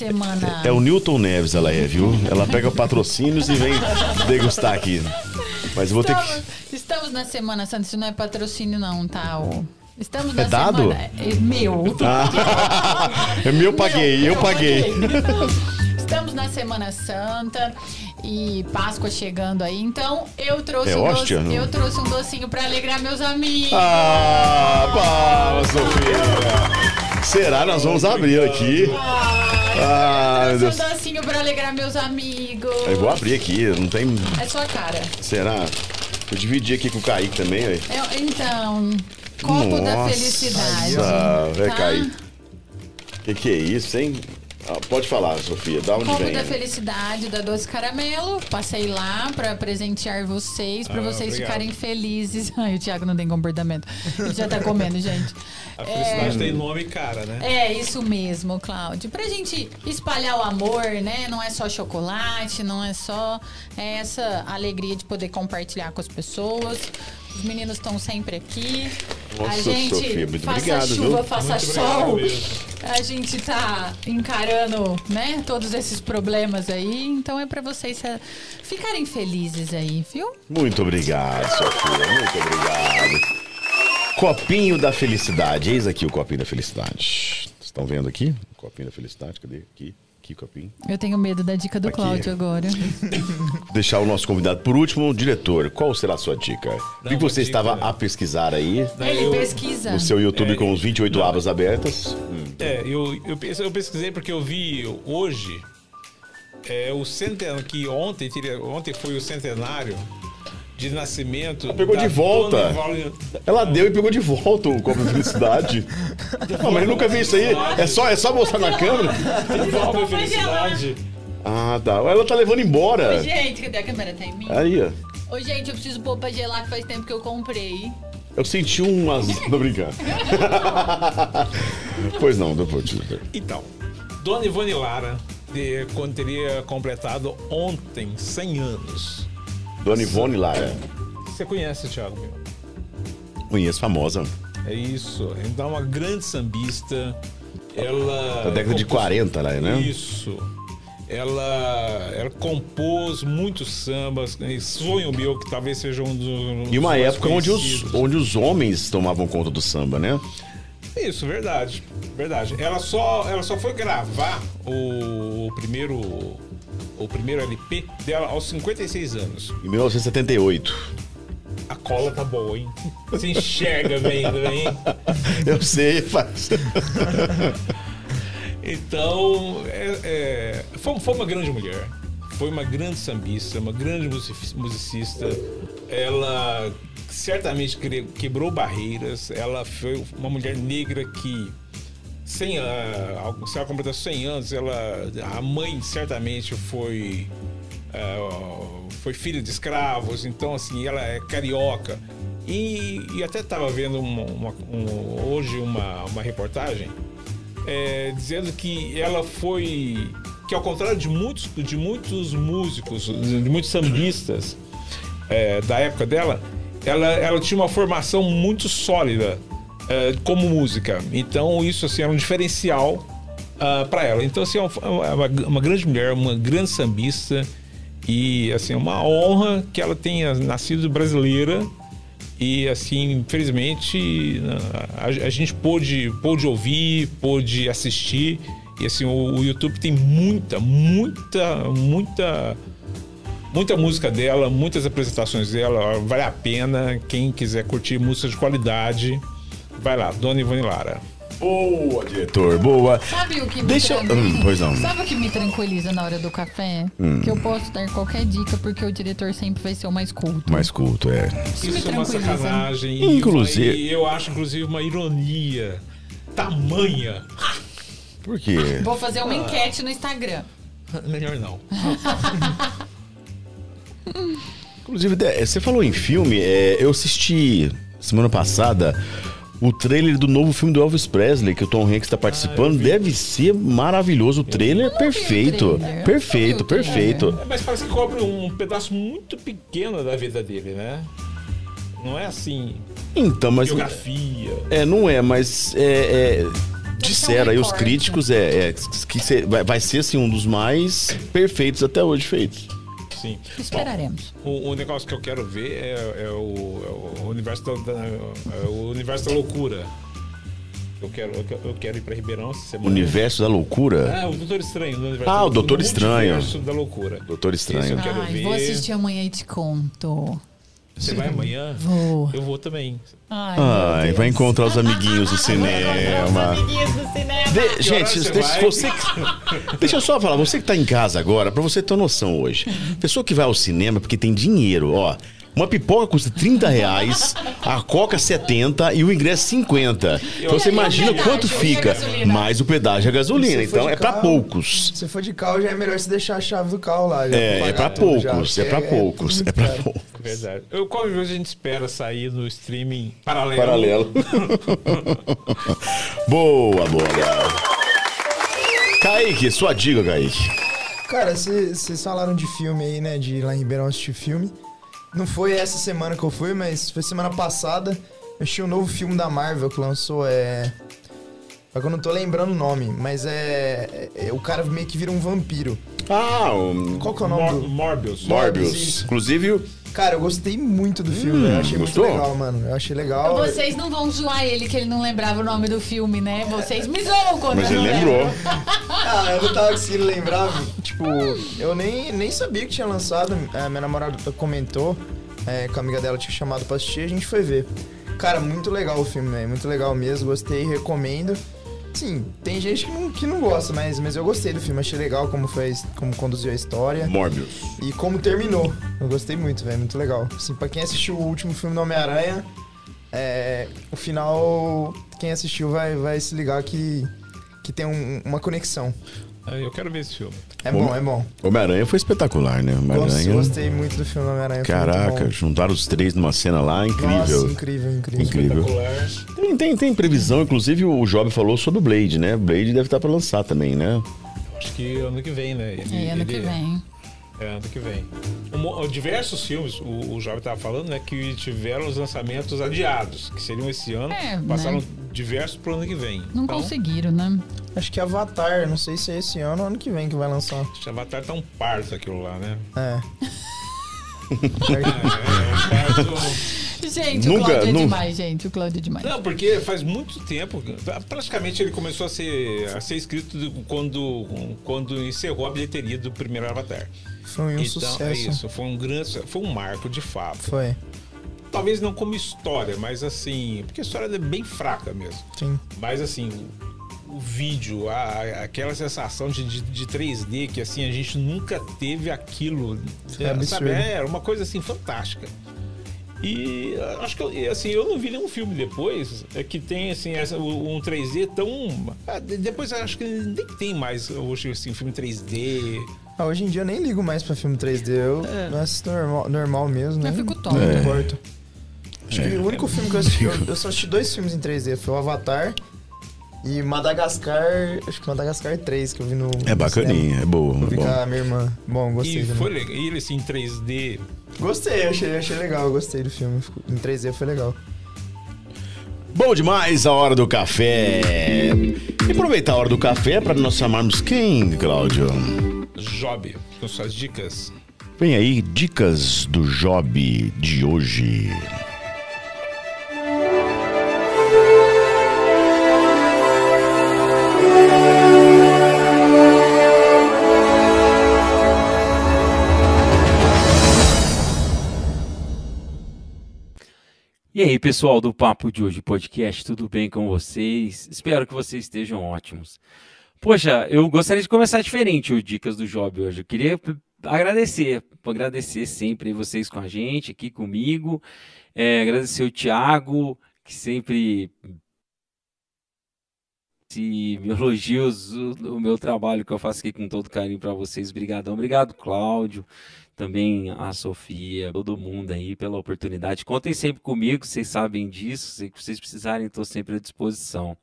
semana... É o Newton Neves, ela é, viu? Ela pega patrocínios e vem degustar aqui. Mas vou ter Estamos, que... estamos na Semana Santa, isso não é patrocínio não, tá? O- Estamos na É dado? semana... É meu. É meu, paguei, eu Meu, paguei. Estamos na Semana Santa e Páscoa chegando aí, então eu trouxe, É um, doce, eu trouxe um docinho pra alegrar meus amigos. Ah, palmas, Sofia. Será? Nós vamos abrir aqui. Ah, meu trouxe Deus. um docinho pra alegrar meus amigos. Eu vou abrir aqui, não tem... É sua cara. Será? Eu dividi aqui com o Kaique também. É- então, copo da Nossa, felicidade. vai tá? cair. O que, que é isso, hein? Ah, pode falar, Sofia, da onde Copo vem? da felicidade da Doce Caramelo. Passei lá pra presentear vocês, pra Ah, vocês obrigado. ficarem felizes. Ai, o Thiago não tem comportamento. Ele já tá comendo, gente. A felicidade tem nome e cara, né? É, isso mesmo, Cláudio. Pra gente espalhar o amor, né? Não é só chocolate, não é só é essa alegria de poder compartilhar com as pessoas. Os meninos estão sempre aqui. Nossa, a gente, Sofia, muito faça obrigado, chuva, viu? faça Muito sol. A gente tá encarando, né, todos esses problemas aí, então é pra vocês ficarem felizes aí, viu? Muito obrigado, Sofia. Muito obrigado. Copinho da felicidade. Eis aqui o copinho da felicidade. Vocês estão vendo aqui? Copinho da felicidade. Cadê? Aqui. Copinho. Eu tenho medo da dica do Aqui. Cláudio agora. Deixar o nosso convidado por último. Diretor, qual será a sua dica? Vi que você dica, estava né? a pesquisar aí Ele Eu- pesquisa. no seu YouTube É, com os 28 abas abertas. Hum. É, eu, eu, eu pesquisei porque eu vi hoje é, o centenário, que ontem, ontem foi o centenário de nascimento. Pegou da de volta. Ela deu e pegou de volta o copo de felicidade. Não, mas eu nunca vi isso aí. É só, é só mostrar na câmera. Devolve a felicidade. Ah, tá. Ela tá levando embora. Gente, cadê a câmera? Tá em mim? Aí, ó. Ô, gente, eu preciso pôr pra gelar que faz tempo que eu comprei. Eu senti um azul. Tô brincando. pois não, depois. Então, Dona Ivone Lara, de, quando teria completado ontem 100 anos. Dona Ivone Lara. Você conhece, Thiago? Meu? Conheço, famosa. É isso. Então, uma grande sambista. Ela. Da década de compôs- 40, lá, né? Isso. Ela, ela compôs muitos sambas. Sonho meu, que talvez seja um dos. um E uma época onde os, onde os homens tomavam conta do samba, né? Isso, verdade. Verdade. Ela só, ela só foi gravar o, o primeiro. O primeiro LP dela aos 56 anos. Em 1978. A cola tá boa, hein? Você enxerga bem, hein? Eu sei, faz. Então, é- é, foi, foi uma grande mulher. Foi uma grande sambista, uma grande musici- musicista. Ela certamente quebrou barreiras. Ela foi uma mulher negra que, sem a, se ela completar 100 anos, ela, a mãe certamente foi, é, foi filha de escravos. Então, assim, ela é carioca. E, e até estava vendo uma- uma- um- hoje uma, uma reportagem é, dizendo que ela foi que ao contrário de muitos de muitos músicos de muitos sambistas é, da época dela ela, ela tinha uma formação muito sólida é, como música então isso assim era um diferencial para ela então assim é uma, é uma, uma grande mulher uma grande sambista e assim é uma honra que ela tenha nascido brasileira e assim, infelizmente, a, a gente pôde, pôde ouvir, pôde assistir. E assim, o, o YouTube tem muita, muita, muita, muita música dela, muitas apresentações dela. Vale a pena. Quem quiser curtir música de qualidade, vai lá, Dona Ivone Lara. Boa, diretor, boa. Sabe o que me Deixa eu- Hum, pois não. Sabe o que me tranquiliza na hora do café? Hum. Que eu posso dar qualquer dica porque o diretor sempre vai ser o mais culto. Mais culto, é. Isso, Isso é uma sacanagem. Inclusive- E eu acho, inclusive, uma ironia tamanha. Por quê? Vou fazer uma enquete no Instagram. Melhor não. Inclusive, você falou em filme, é, eu assisti semana passada o trailer do novo filme do Elvis Presley, que o Tom Hanks está participando. Deve ser maravilhoso. O trailer é perfeito. trailer. Perfeito, perfeito. É, Mas parece que cobre um pedaço muito pequeno da vida dele, né? Não é assim, Então, mas. biografia. É, não é, mas. É, é, disseram aí os críticos é, é, que vai, vai ser assim, um dos mais perfeitos até hoje feitos. Sim. Esperaremos. O, o negócio que eu quero ver é, é o, é o universo da, da- é o universo da loucura. Eu quero, eu quero, ir pra Ribeirão essa semana. Universo da loucura. É, o Doutor Estranho. Ah, o Doutor Estranho. Universo da loucura. Doutor Estranho. Esse eu quero Ai, ver. vou assistir amanhã e te conto. Você vai amanhã? Vou. Eu vou também. Ai, Ai, vai encontrar os amiguinhos do cinema. Amiguinhos do cinema. De- gente, você deixa, você que- deixa eu só falar, você que tá em casa agora, pra você ter uma noção hoje. Pessoa que vai ao cinema porque tem dinheiro, ó. Uma pipoca custa 30 reais, a coca 70 e o ingresso 50. Então você o imagina pedágio, quanto a fica. Mais o pedágio e a gasolina. Então é pra carro, poucos. Se for de carro, já é melhor você deixar a chave do carro lá. já É, é já, poucos, é porque pra poucos, é pra muito caro. poucos. Verdade. Eu, coisa a gente espera sair no streaming paralelo. Paralelo. boa, boa, Léo. Kaique, sua dica, Kaique. Cara, vocês falaram de filme aí, né? De ir lá em Ribeirão assistir filme. Não foi essa semana que eu fui, mas foi semana passada. Achei um novo filme da Marvel que lançou, é. Só que eu não tô lembrando o nome, mas é, é- O cara meio que vira um vampiro. Ah, o Qual que é o nome Mor do. Morbius. Morbius. Isso. Inclusive, o- Cara, eu gostei muito do filme, Hum, eu achei gostou? muito legal, mano. Eu achei legal. Vocês não vão zoar ele que ele não lembrava o nome do filme, né? Vocês me zoam quando mas eu ele não lembrou. lembro. Ah, eu não tava conseguindo lembrar. Tipo, eu nem, nem sabia que tinha lançado. A minha namorada comentou, é, que a amiga dela tinha chamado pra assistir, a gente foi ver. Cara, muito legal o filme, velho. Muito legal mesmo. Gostei, recomendo. Sim, tem gente que não, que não gosta, mas, mas eu gostei do filme. Achei legal como fez, como conduziu a história Morbius. e como terminou. Eu gostei muito, velho. Muito legal. Assim, pra quem assistiu o último filme do Homem-Aranha, é, o final, quem assistiu vai, vai se ligar que, que tem um- uma conexão. Eu quero ver esse filme. É Bom, é bom. Homem-Aranha foi espetacular, né? Gosto, Homem-Aranha. gostei muito do filme Homem-Aranha. Caraca, juntaram os três numa cena lá, incrível. Nossa, incrível, incrível. Incrível. Espetacular. Tem, tem, tem previsão, inclusive o Job falou sobre o Blade, né? Blade deve estar pra lançar também, né? Acho que ano que vem, né? Ele- É, ano que ele- vem. É, ano que vem. Um diversos filmes, o, o Jovem estava falando, né, que tiveram os lançamentos adiados, que seriam esse ano, É, passaram né? Diversos pro ano que vem. Não então, conseguiram, né? Acho que Avatar, não sei se é esse ano ou ano que vem que vai lançar. acho que Avatar tá um parto aquilo lá, né? É. É, é um parto... Gente, Nunca- o Cláudio é nu- demais, gente. O Cláudio é demais. Não, porque faz muito tempo, praticamente ele começou a ser, a ser escrito do- quando, quando encerrou a bilheteria do primeiro Avatar. Foi um então, sucesso. é isso, foi um grande, foi um marco de fato. Foi, Talvez não como história, mas assim, porque a história é bem fraca mesmo. sim. Mas assim, o, o vídeo, a- a- aquela sensação de, de, de 3D que assim, a gente nunca teve aquilo. É É, sabe? Era uma coisa assim fantástica. E ah, acho que eu, assim, eu não vi nenhum filme depois é que tem assim, essa, um 3D tão. ah, de- depois eu acho que nem tem mais hoje assim, filme 3D. Ah, hoje em dia eu nem ligo mais pra filme 3D. Eu É. assisto normal, normal mesmo, né? Eu fico tonto. Não É. importa. Acho que É. o único filme que eu assisti, eu, eu só assisti dois filmes em 3D. Foi o Avatar e Madagascar, acho que Madagascar 3, que eu vi no É cinema. bacaninha, é boa, Eu é vi com bom. a minha irmã. Bom, gostei. E também. foi legal. E ele assim, em 3D. Gostei, achei, achei legal, gostei do filme. Em 3D foi legal. Bom demais a hora do café. E aproveitar a hora do café para nós chamarmos quem, Cláudio? Job, com suas dicas. Vem aí, dicas do Job de hoje. E aí, pessoal do Papo de Hoje Podcast, tudo bem com vocês? Espero que vocês estejam ótimos. Poxa, eu gostaria de começar diferente o Dicas do Job hoje. Eu queria agradecer, agradecer sempre vocês com a gente, aqui comigo. É, agradecer o Thiago, que sempre se me elogios o, o meu trabalho que eu faço aqui com todo carinho para vocês. Obrigadão. Obrigado, Cláudio também a Sofia, todo mundo aí pela oportunidade. Contem sempre comigo, vocês sabem disso, se vocês precisarem, estou sempre à disposição.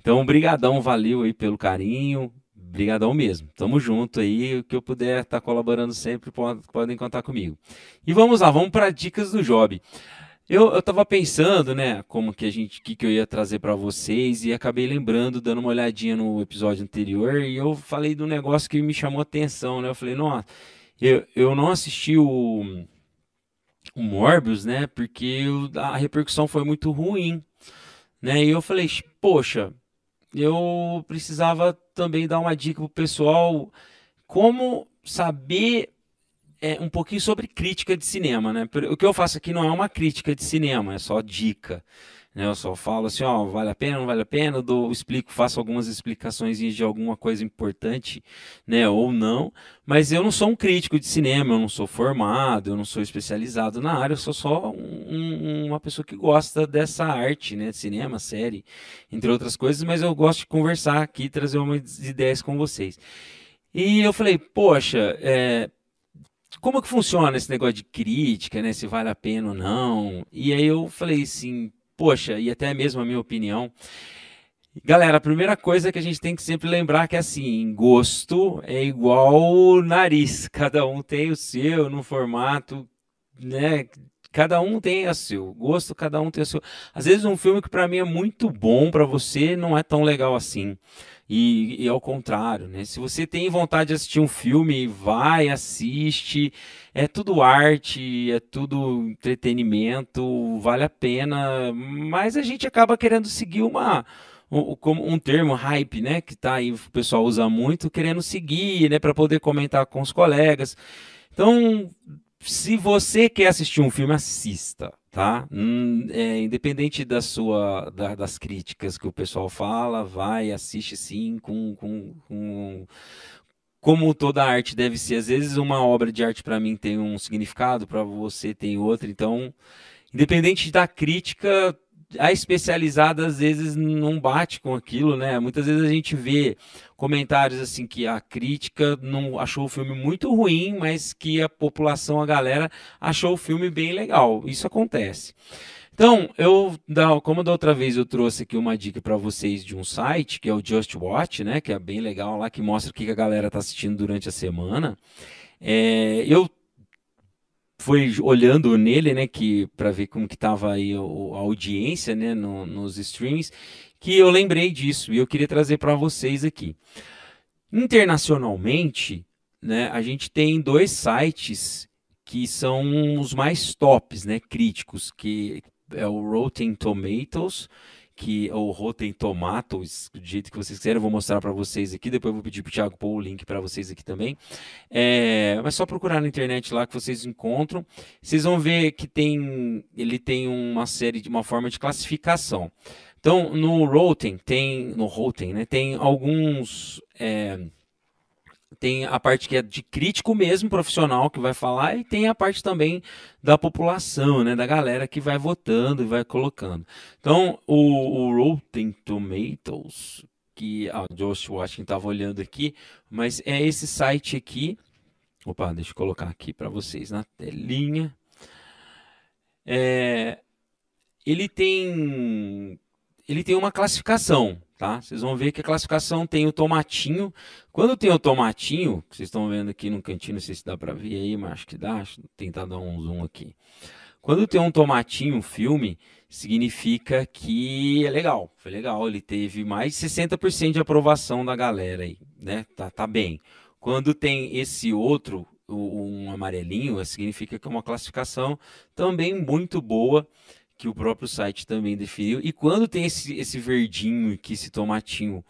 Então, brigadão, valeu aí pelo carinho, brigadão mesmo. Tamo junto aí, o que eu puder estar colaborando sempre, pode- podem contar comigo. E vamos lá, vamos para dicas do Job. Eu, eu tava pensando, né, como que a gente, que, que eu ia trazer para vocês e acabei lembrando, dando uma olhadinha no episódio anterior e eu falei de um negócio que me chamou atenção, né? Eu falei, nossa, eu, eu não assisti o, o Morbius, né? Porque a repercussão foi muito ruim, né? E eu falei, poxa, eu precisava também dar uma dica pro pessoal como saber é, um pouquinho sobre crítica de cinema, né? O que eu faço aqui não é uma crítica de cinema, é só dica. Eu só falo assim, ó, vale a pena, não vale a pena, dou, explico, faço algumas explicações de alguma coisa importante, né, ou não, mas eu não sou um crítico de cinema, eu não sou formado, eu não sou especializado na área, eu sou só um- uma pessoa que gosta dessa arte, né, cinema, série, entre outras coisas, mas eu gosto de conversar aqui, trazer umas ideias com vocês. E eu falei, poxa, é, como que funciona esse negócio de crítica, né? Se vale a pena ou não. E aí eu falei assim, poxa, e até mesmo a minha opinião. Galera, a primeira coisa que a gente tem que sempre lembrar que assim, gosto é igual nariz. Cada um tem o seu no formato, né? cada um tem o seu gosto, cada um tem o seu. Às vezes um filme que para mim é muito bom para você não é tão legal assim. E, e, ao contrário, né? Se você tem vontade de assistir um filme, vai, assiste. É tudo arte, é tudo entretenimento, vale a pena. Mas a gente acaba querendo seguir uma como um, termo hype, né, que tá aí o pessoal usa muito, querendo seguir, né, para poder comentar com os colegas. Então, se você quer assistir um filme, assista, tá? Hum, é, independente da sua, da, das críticas que o pessoal fala, vai, assiste sim, com, com, com como toda arte deve ser. Às vezes uma obra de arte para mim tem um significado, para você tem outro. Então, independente da crítica, a especializada às vezes não bate com aquilo, né? Muitas vezes a gente vê comentários assim que a crítica não achou o filme muito ruim, mas que a população, a galera achou o filme bem legal. Isso acontece. Então, eu, como da outra vez eu trouxe aqui uma dica para vocês de um site, que é o Just Watch, né, que é bem legal lá, que mostra o que a galera está assistindo durante a semana. É, eu foi olhando nele, né, que para ver como que tava aí a, a audiência, né, no, nos streams, que eu lembrei disso e eu queria trazer para vocês aqui. Internacionalmente, né, a gente tem dois sites que são os mais tops, né, críticos, que é o Rotten Tomatoes que o Rotten Tomatoes, do jeito que vocês quiserem, eu vou mostrar para vocês aqui. Depois eu vou pedir para o Thiago pôr o link para vocês aqui também. É, mas só procurar na internet lá que vocês encontram. Vocês vão ver que tem, ele tem uma série de uma forma de classificação. Então, no Rotten tem, no Rotten, né, tem alguns é, tem a parte que é de crítico mesmo, profissional, que vai falar, e tem a parte também da população, né, da galera que vai votando e vai colocando. Então, o, o Rotten Tomatoes, que a Josh Washington estava olhando aqui, mas é esse site aqui. Opa, deixa eu colocar aqui para vocês na telinha. É, ele tem ele tem uma classificação, tá? Vocês vão ver que a classificação tem o tomatinho. Quando tem o tomatinho, que vocês estão vendo aqui no cantinho, não sei se dá para ver aí, mas acho que dá. Deixa eu tentar dar um zoom aqui. Quando tem um tomatinho, um filme, significa que é legal. Foi legal, ele teve mais de 60% de aprovação da galera aí, né? Tá, tá bem. Quando tem esse outro, um amarelinho, significa que é uma classificação também muito boa que o próprio site também definiu. E quando tem esse, esse verdinho aqui, esse tomatinho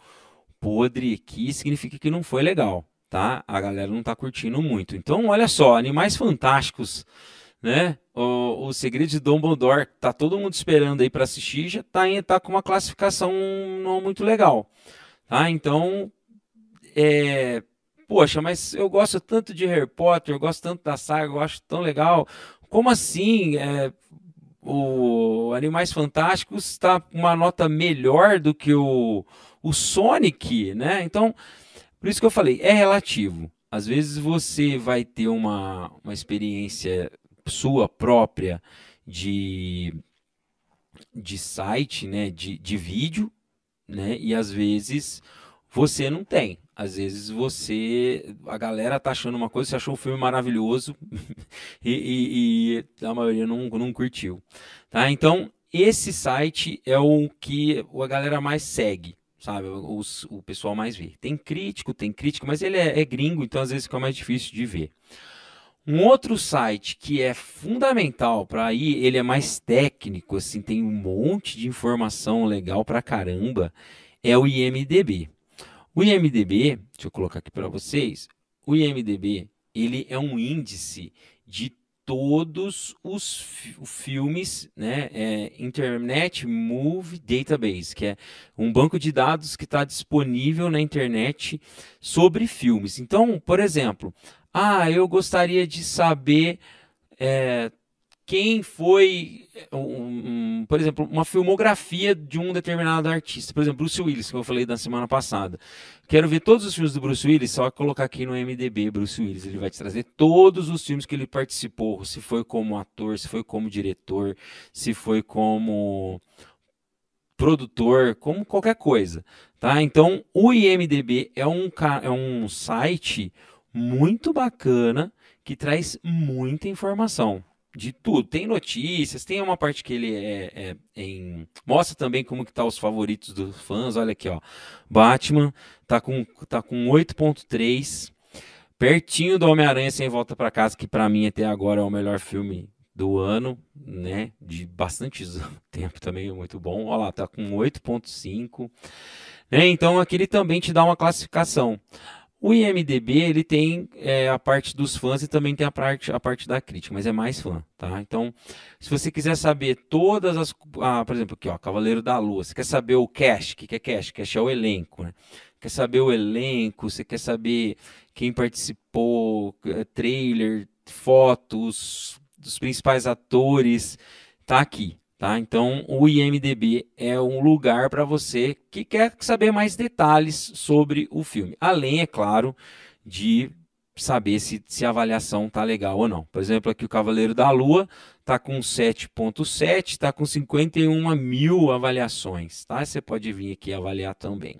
podre aqui, significa que não foi legal, tá? A galera não tá curtindo muito. Então, olha só, Animais Fantásticos, né? O, o Segredo de Dumbledore, tá todo mundo esperando aí para assistir, já tá, tá com uma classificação não muito legal, tá? Então, é... Poxa, mas eu gosto tanto de Harry Potter, eu gosto tanto da saga, eu acho tão legal. Como assim? É, o Animais Fantásticos está com uma nota melhor do que o, o Sonic, né? Então, por isso que eu falei, é relativo. Às vezes você vai ter uma, uma experiência sua própria de, de site, né? De, de vídeo, né? E às vezes você não tem. Às vezes você. A galera tá achando uma coisa, você achou um filme maravilhoso e, e, e, a maioria não, não curtiu. Tá? Então, esse site é o que a galera mais segue, sabe? Os, o pessoal mais vê. Tem crítico, tem crítico, mas ele é, é gringo, então às vezes fica mais difícil de ver. Um outro site que é fundamental para ir, ele é mais técnico, assim, tem um monte de informação legal pra caramba, é o IMDB. O IMDB, deixa eu colocar aqui para vocês, o IMDB ele é um índice de todos os filmes, né, é Internet Movie Database, que é um banco de dados que está disponível na internet sobre filmes. Então, por exemplo, ah, eu gostaria de saber é, quem foi, um, um, por exemplo, uma filmografia de um determinado artista. Por exemplo, Bruce Willis, que eu falei da semana passada. Quero ver todos os filmes do Bruce Willis, só colocar aqui no MDB Bruce Willis. Ele vai te trazer todos os filmes que ele participou, se foi como ator, se foi como diretor, se foi como produtor, como qualquer coisa, tá? Então, o IMDB é um, é um site muito bacana que traz muita informação de tudo. Tem notícias, tem uma parte que ele é, é em... mostra também como que tá os favoritos dos fãs. Olha aqui, ó. Batman tá com tá com 8.3, pertinho do Homem-Aranha sem volta para casa, que para mim até agora é o melhor filme do ano, né? De bastante tempo também, muito bom. Olha lá, tá com 8.5. Né? Então aqui ele também te dá uma classificação. O IMDB ele tem é, a parte dos fãs e também tem a parte, a parte da crítica, mas é mais fã, tá? Então, se você quiser saber todas as, ah, por exemplo, aqui ó, Cavaleiro da Lua, você quer saber o cast, o que é cast? Cast é o elenco, né? Quer saber o elenco, você quer saber quem participou, é, trailer, fotos dos principais atores, tá aqui, Tá? Então, o IMDB é um lugar para você que quer saber mais detalhes sobre o filme. Além, é claro, de saber se, se a avaliação tá legal ou não. Por exemplo, aqui o Cavaleiro da Lua tá com 7.7, tá com 51 mil avaliações, tá? Você pode vir aqui avaliar também.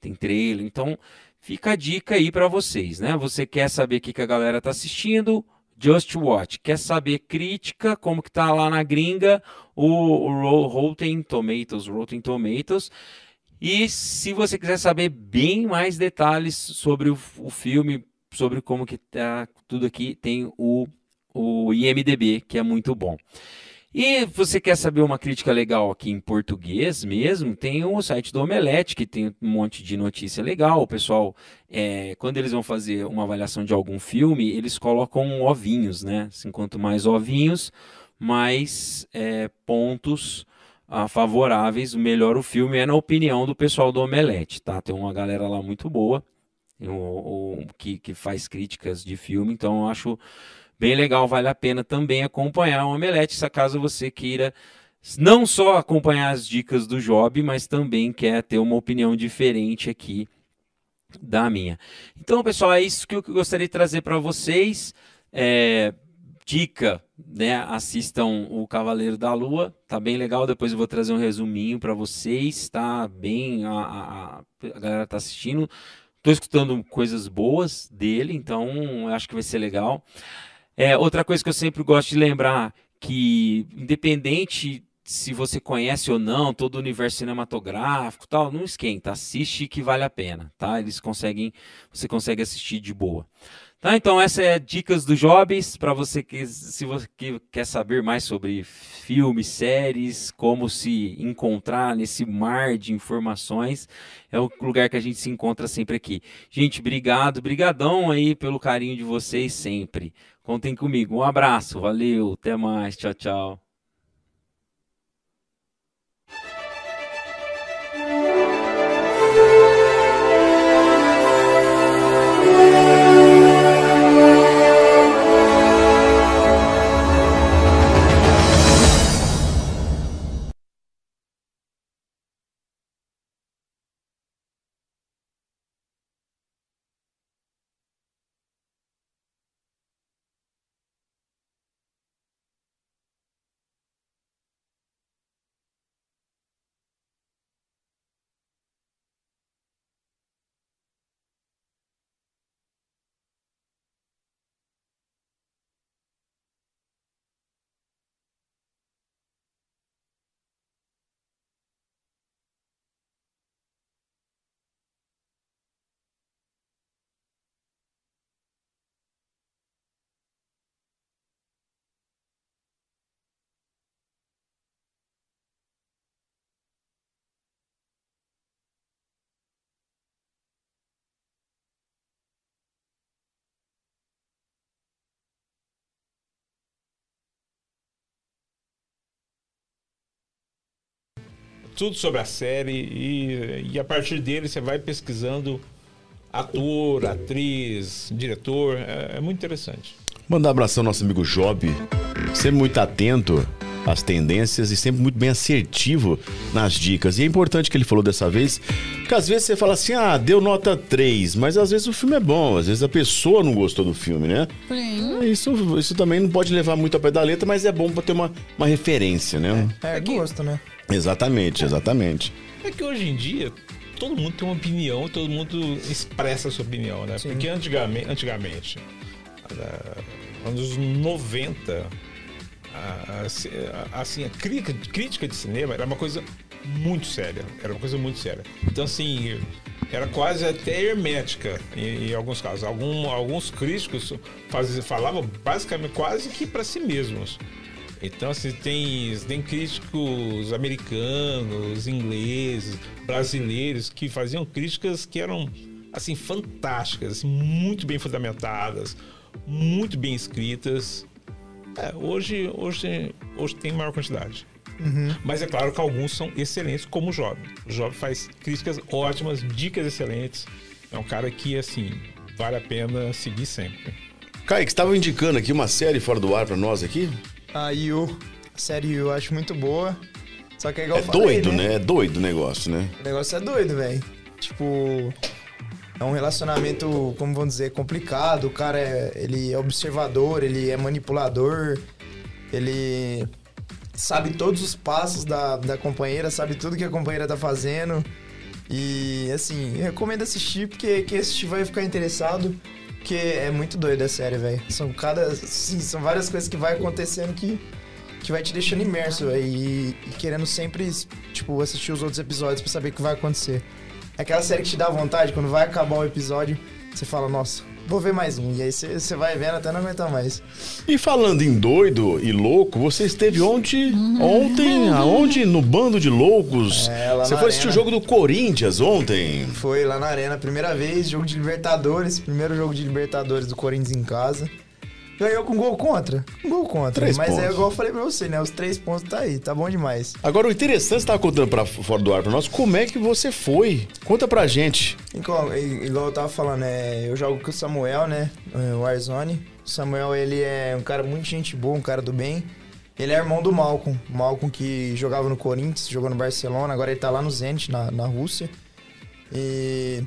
Tem trailer, então fica a dica aí para vocês, né? Você quer saber o que, que a galera tá assistindo? Just Watch. Quer saber crítica, como que tá lá na gringa, o, o Rotten Tomatoes, Rotten Tomatoes. E se você quiser saber bem mais detalhes sobre o, o filme, sobre como que tá tudo aqui, tem o, o IMDB, que é muito bom. E você quer saber uma crítica legal aqui em português mesmo? Tem o site do Omelete, que tem um monte de notícia legal. O pessoal, é, quando eles vão fazer uma avaliação de algum filme, eles colocam ovinhos, né? Assim, quanto mais ovinhos, mais é, pontos ah, favoráveis, melhor o filme é na opinião do pessoal do Omelete, tá? Tem uma galera lá muito boa que, que faz críticas de filme, então eu acho bem legal, vale a pena também acompanhar o Omelete, se caso você queira não só acompanhar as dicas do Job, mas também quer ter uma opinião diferente aqui da minha. Então, pessoal, é isso que eu gostaria de trazer para vocês. É, dica, né? Assistam o Cavaleiro da Lua, tá bem legal. Depois eu vou trazer um resuminho para vocês, tá bem. A, a, a galera tá assistindo. Tô escutando coisas boas dele, então acho que vai ser legal. É, outra coisa que eu sempre gosto de lembrar que independente se você conhece ou não todo o universo cinematográfico, tal, não esquenta, assiste que vale a pena, tá? Eles conseguem, você consegue assistir de boa. Tá, então essa é dicas do Jobs para você que se você que quer saber mais sobre filmes, séries, como se encontrar nesse mar de informações, é o lugar que a gente se encontra sempre aqui. Gente, obrigado, brigadão aí pelo carinho de vocês sempre. Contem comigo. Um abraço, valeu, até mais, tchau, tchau. Tudo sobre a série e, e a partir dele você vai pesquisando ator, atriz, diretor. É, é muito interessante. Mandar um abração ao nosso amigo Job, sempre muito atento às tendências e sempre muito bem assertivo nas dicas. E é importante que ele falou dessa vez, porque às vezes você fala assim, ah, deu nota 3, mas às vezes o filme é bom, às vezes a pessoa não gostou do filme, né? Sim. Isso, isso também não pode levar muito a pé da letra, mas é bom para ter uma, uma referência, né? É, é gosto, né? Exatamente, exatamente. É que hoje em dia todo mundo tem uma opinião, todo mundo expressa a sua opinião, né? Sim. Porque antigamente, antigamente, anos 90, a- a- assim, a crítica, crítica de cinema era uma coisa muito séria. Era uma coisa muito séria. Então, assim, era quase até hermética em, em alguns casos. Algum, alguns críticos faz, falavam basicamente quase que para si mesmos. Então, assim, tem, tem críticos americanos, ingleses, brasileiros que faziam críticas que eram, assim, fantásticas, assim, muito bem fundamentadas, muito bem escritas. É, hoje, hoje, hoje tem maior quantidade. Mas é claro que alguns são excelentes, como o Job. O Job faz críticas ótimas, dicas excelentes. É um cara que, assim, vale a pena seguir sempre. Kaique, você estava indicando aqui uma série fora do ar pra nós aqui? A Yu, a série Yu, eu acho muito boa. Só que é igual É falei, doido, né? É doido o negócio, né? O negócio é doido, velho. Tipo, é um relacionamento, como vamos dizer, complicado. O cara é, ele é observador, ele é manipulador, ele sabe todos os passos da, da companheira, sabe tudo que a companheira tá fazendo. E assim, recomendo assistir porque quem assistir vai ficar interessado. Porque é muito doido a série, velho. São cada. Sim, são várias coisas que vai acontecendo que, que vai te deixando imerso, e, e querendo sempre, tipo, assistir os outros episódios pra saber o que vai acontecer. É aquela série que te dá vontade, quando vai acabar o episódio, você fala, nossa, vou ver mais um. E aí você, vai vendo até não aguentar mais. E falando em doido e louco, você esteve ontem, ontem, aonde? No bando de loucos. É, lá você foi assistir o jogo do Corinthians ontem. Foi lá na Arena, primeira vez, jogo de Libertadores, primeiro jogo de Libertadores do Corinthians em casa. Ganhou com gol contra? Um gol contra. Três Mas é pontos. igual eu falei pra você, né? Os três pontos tá aí, tá bom demais. Agora, o interessante, você tava contando pra fora do ar pra nós, como é que você foi? Conta pra gente. Igual, igual eu tava falando, é, eu jogo com o Samuel, né? é, O Warzone. O Samuel, ele é um cara muito gente boa, um cara do bem. Ele é irmão do Malcolm. O Malcolm que jogava no Corinthians, jogou no Barcelona, agora ele tá lá no Zenit, na, na Rússia. E...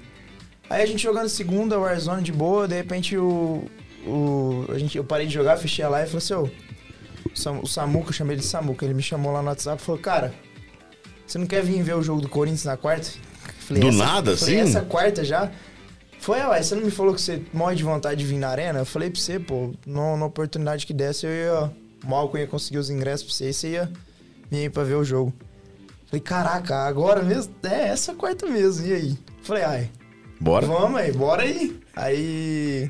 Aí a gente jogando segunda, Warzone de boa, de repente o... o a gente, eu parei de jogar, fechei a live e falei assim, ô... o Sam- O Samuca, eu chamei ele de Samuca, ele me chamou lá no WhatsApp e falou, cara, você não quer vir ver o jogo do Corinthians na quarta? Falei, Do "Essa- nada, falei, assim? essa quarta já? Foi, ué, você não me falou que você morre de vontade de vir na arena? Eu falei pra você, pô, no- na oportunidade que desse, eu ia. Malco ia conseguir os ingressos pra você e você ia vir aí pra ver o jogo. Falei, caraca, agora mesmo? É, essa quarta mesmo, e aí? Falei, ai, Bora? vamos aí, bora aí. Aí.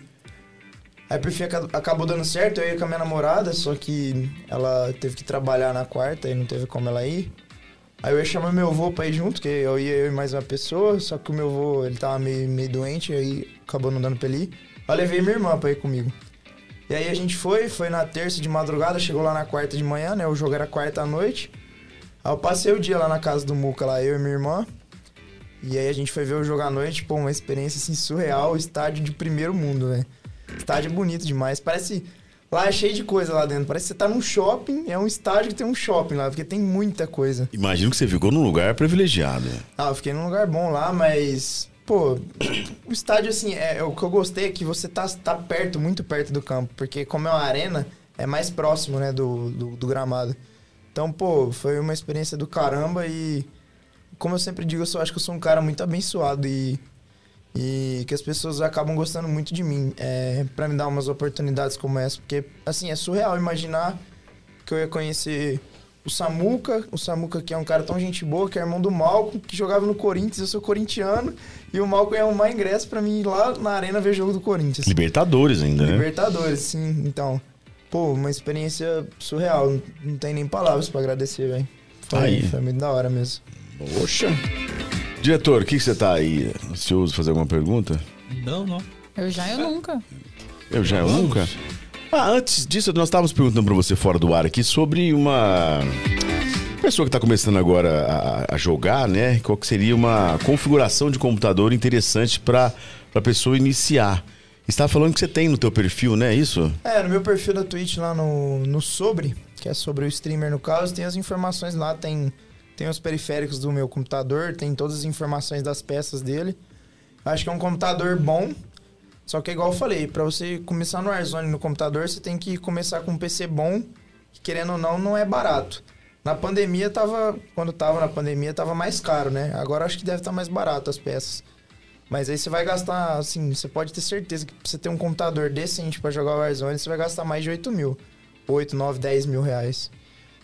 Aí por fim aca- acabou dando certo, eu ia com a minha namorada, só que ela teve que trabalhar na quarta e não teve como ela ir. Aí eu ia chamar meu avô pra ir junto, que eu ia eu e mais uma pessoa, só que o meu avô, ele tava meio, meio doente, aí acabou não dando pra ele ir. Eu levei minha irmã pra ir comigo. E aí a gente foi, foi na terça de madrugada, chegou lá na quarta de manhã, né? O jogo era quarta à noite. Aí eu passei o dia lá na casa do Muca, lá, eu e minha irmã. E aí a gente foi ver o jogo à noite, pô, uma experiência assim surreal, estádio de primeiro mundo, velho. Estádio bonito demais. Parece. Lá é cheio de coisa lá dentro. Parece que você tá num shopping, é um estádio que tem um shopping lá, porque tem muita coisa. Imagino que você ficou num lugar privilegiado. Ah, eu fiquei num lugar bom lá, mas. Pô, o estádio, assim, é, o que eu gostei é que você tá, tá perto, muito perto do campo. Porque como é uma arena, é mais próximo, né, do, do, do gramado. Então, pô, foi uma experiência do caramba e. Como eu sempre digo, eu só acho que eu sou um cara muito abençoado e. E que as pessoas acabam gostando muito de mim. É, para me dar umas oportunidades como essa. Porque, assim, é surreal imaginar que eu ia conhecer o Samuca, o Samuca que é um cara tão gente boa, que é irmão do Malco, que jogava no Corinthians, eu sou corintiano, e o Malco ia arrumar ingresso pra mim ir lá na arena ver jogo do Corinthians. Libertadores ainda, né? Libertadores, sim. Então, pô, uma experiência surreal. Não- tem nem palavras pra agradecer, velho. Foi, Aí. foi muito da hora mesmo. Poxa. Diretor, o que que você tá aí ansioso fazer alguma pergunta? Não, não. Eu já, eu nunca. Eu já Vamos. nunca. Ah, antes disso, nós estávamos perguntando para você fora do ar aqui sobre uma pessoa que está começando agora a, a jogar, né? Qual que seria uma configuração de computador interessante para a pessoa iniciar. Você estava falando que você tem no teu perfil, né? Isso? É, no meu perfil da Twitch lá no, no Sobre, que é sobre o streamer no caso, tem as informações lá, tem, tem os periféricos do meu computador, tem todas as informações das peças dele. Acho que é um computador bom, só que é igual eu falei, pra você começar no Warzone no computador, você tem que começar com um PC bom, que querendo ou não, não é barato. Na pandemia tava, quando tava na pandemia, tava mais caro, né? Agora acho que deve estar mais barato as peças. Mas aí você vai gastar, assim, você pode ter certeza que pra você ter um computador decente pra jogar Warzone, você vai gastar mais de 8 mil. 8, 9, 10 mil reais.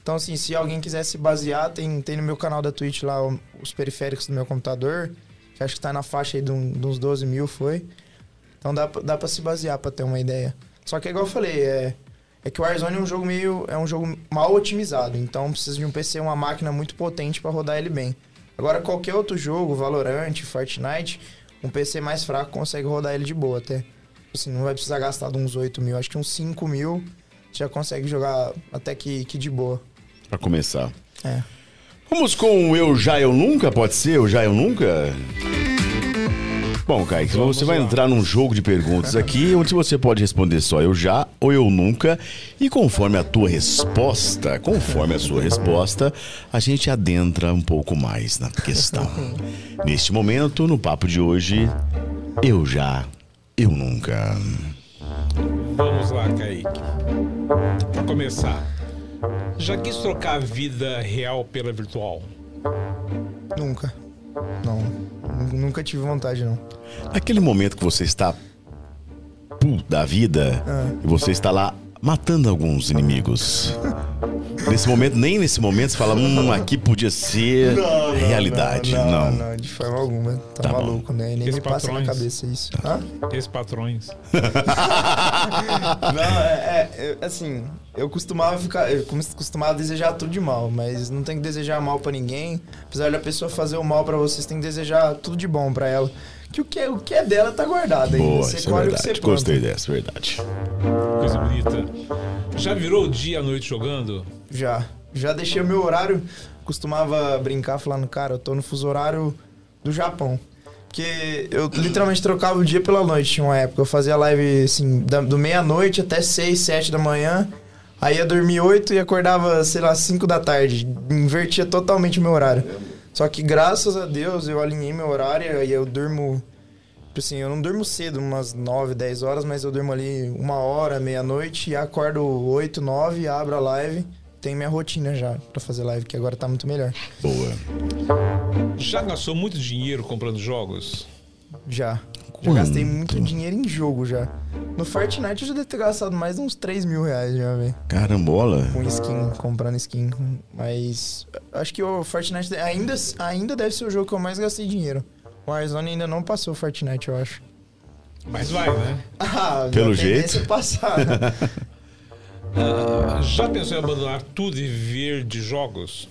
Então, assim, se alguém quiser se basear, tem, tem no meu canal da Twitch lá os periféricos do meu computador, que acho que tá na faixa aí de, um- de uns 12 mil, foi. Então dá, dá pra se basear pra ter uma ideia. Só que, igual eu falei, é, é que o Warzone é um jogo meio. é um jogo mal otimizado. Então precisa de um PC, uma máquina muito potente pra rodar ele bem. Agora, qualquer outro jogo, Valorant, Fortnite, um PC mais fraco consegue rodar ele de boa até. Assim, não vai precisar gastar de uns 8 mil, acho que uns 5 mil já consegue jogar até que, que de boa. Pra começar. É. Vamos com o Eu Já Eu Nunca? Pode ser Eu Já Eu Nunca? Bom, Kaique, Vamos você vai lá. entrar num jogo de perguntas aqui, onde você pode responder só eu já ou eu nunca. E conforme a tua resposta, conforme a sua resposta, a gente adentra um pouco mais na questão. Neste momento, no papo de hoje, eu já, eu nunca. Vamos lá, Kaique. Pra começar. Já quis trocar a vida real pela virtual? Nunca. Não. nu- Nunca tive vontade, não. Aquele momento que você está puto da vida Ah. e você está lá matando alguns inimigos. Nesse momento, nem nesse momento você fala, hum, aqui podia ser realidade. Não, Não. não, não, de forma alguma. Tá, Tá bom. maluco, né? Nem Esses me passa na patrões. cabeça isso. Hã? Esses patrões. Não, é, é, assim, eu costumava ficar, eu cos- costumava desejar tudo de mal, mas não tem que desejar mal pra ninguém. Apesar da pessoa fazer o mal pra você, você tem que desejar tudo de bom pra ela. Que o que é, o que é dela tá guardado aí. Boa, você isso é colhe o que você verdade. planta. Gostei dessa, verdade. Coisa bonita. Já virou o dia à noite jogando? Já. Já deixei o meu horário, costumava brincar falando, cara, eu tô no fuso horário do Japão. Porque eu literalmente trocava o dia pela noite, tinha uma época. Eu fazia live, assim, da- do meia-noite até 6, 7 da manhã. Aí ia dormir 8 e acordava, sei lá, 5 da tarde. Invertia totalmente o meu horário. Só que graças a Deus eu alinhei meu horário e eu durmo. tipo Assim, eu não durmo cedo, umas 9, 10 horas, mas eu durmo ali uma hora, meia-noite e acordo 8, 9, abro a live. Tenho minha rotina já pra fazer live, que agora tá muito melhor. Boa. Já gastou muito dinheiro comprando jogos? Já. Já Quanto? gastei muito dinheiro em jogo já. No Fortnite eu já devo ter gastado mais de uns 3 mil reais já, velho. Carambola. Com skin, comprando skin. Mas acho que o Fortnite ainda, ainda deve ser o jogo que eu mais gastei dinheiro. O Warzone ainda não passou o Fortnite, eu acho. Mas vai, né? Ah, Pelo jeito. passar. né? Ah, já pensou em abandonar tudo e viver de jogos?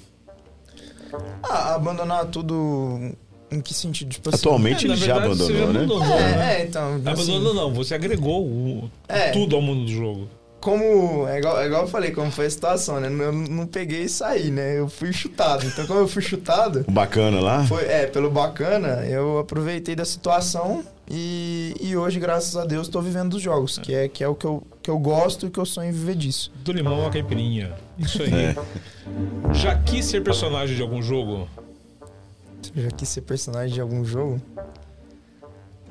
ah, abandonar tudo. Em que sentido? Tipo assim. Atualmente É, ele já verdade, abandonou, né? abandonou, né? É, é, então. assim, Abandonou não, você agregou o- É. tudo ao mundo do jogo. como. É igual, é igual eu falei, como foi a situação, né? Eu não peguei e saí, né? Eu fui chutado. Então, como eu fui chutado, O bacana lá. foi, é, pelo bacana, eu aproveitei da situação e, e hoje, graças a Deus, tô vivendo dos jogos, que é, que é o que eu, que eu gosto e que eu sonho em viver disso. Do limão à caipirinha. Isso aí. É. Já quis ser personagem de algum jogo? Eu já quis ser personagem de algum jogo.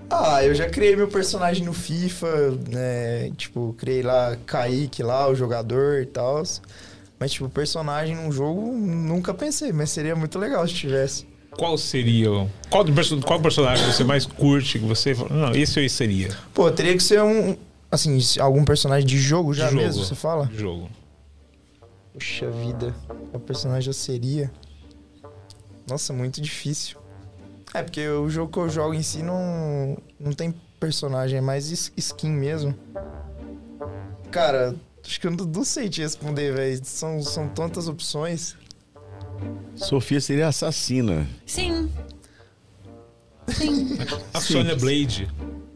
Ah, eu já criei meu personagem no FIFA, né? Tipo, criei lá Kaique lá, o jogador e tal. Mas, tipo, personagem num jogo, nunca pensei, mas seria muito legal se tivesse. Qual seria? o- Qual, qual personagem você mais curte? Que você Não, esse eu seria. Pô, teria que ser um. Assim, algum personagem de jogo já De jogo. mesmo, você fala? De jogo. Puxa vida, qual personagem eu seria? Nossa, muito difícil. É, porque o jogo que eu jogo em si não, não tem personagem, é mais skin mesmo. Cara, acho que eu não, não sei te responder, velho. São, são tantas opções. Sofia seria assassina. Sim. Sim. A Sonya Blade.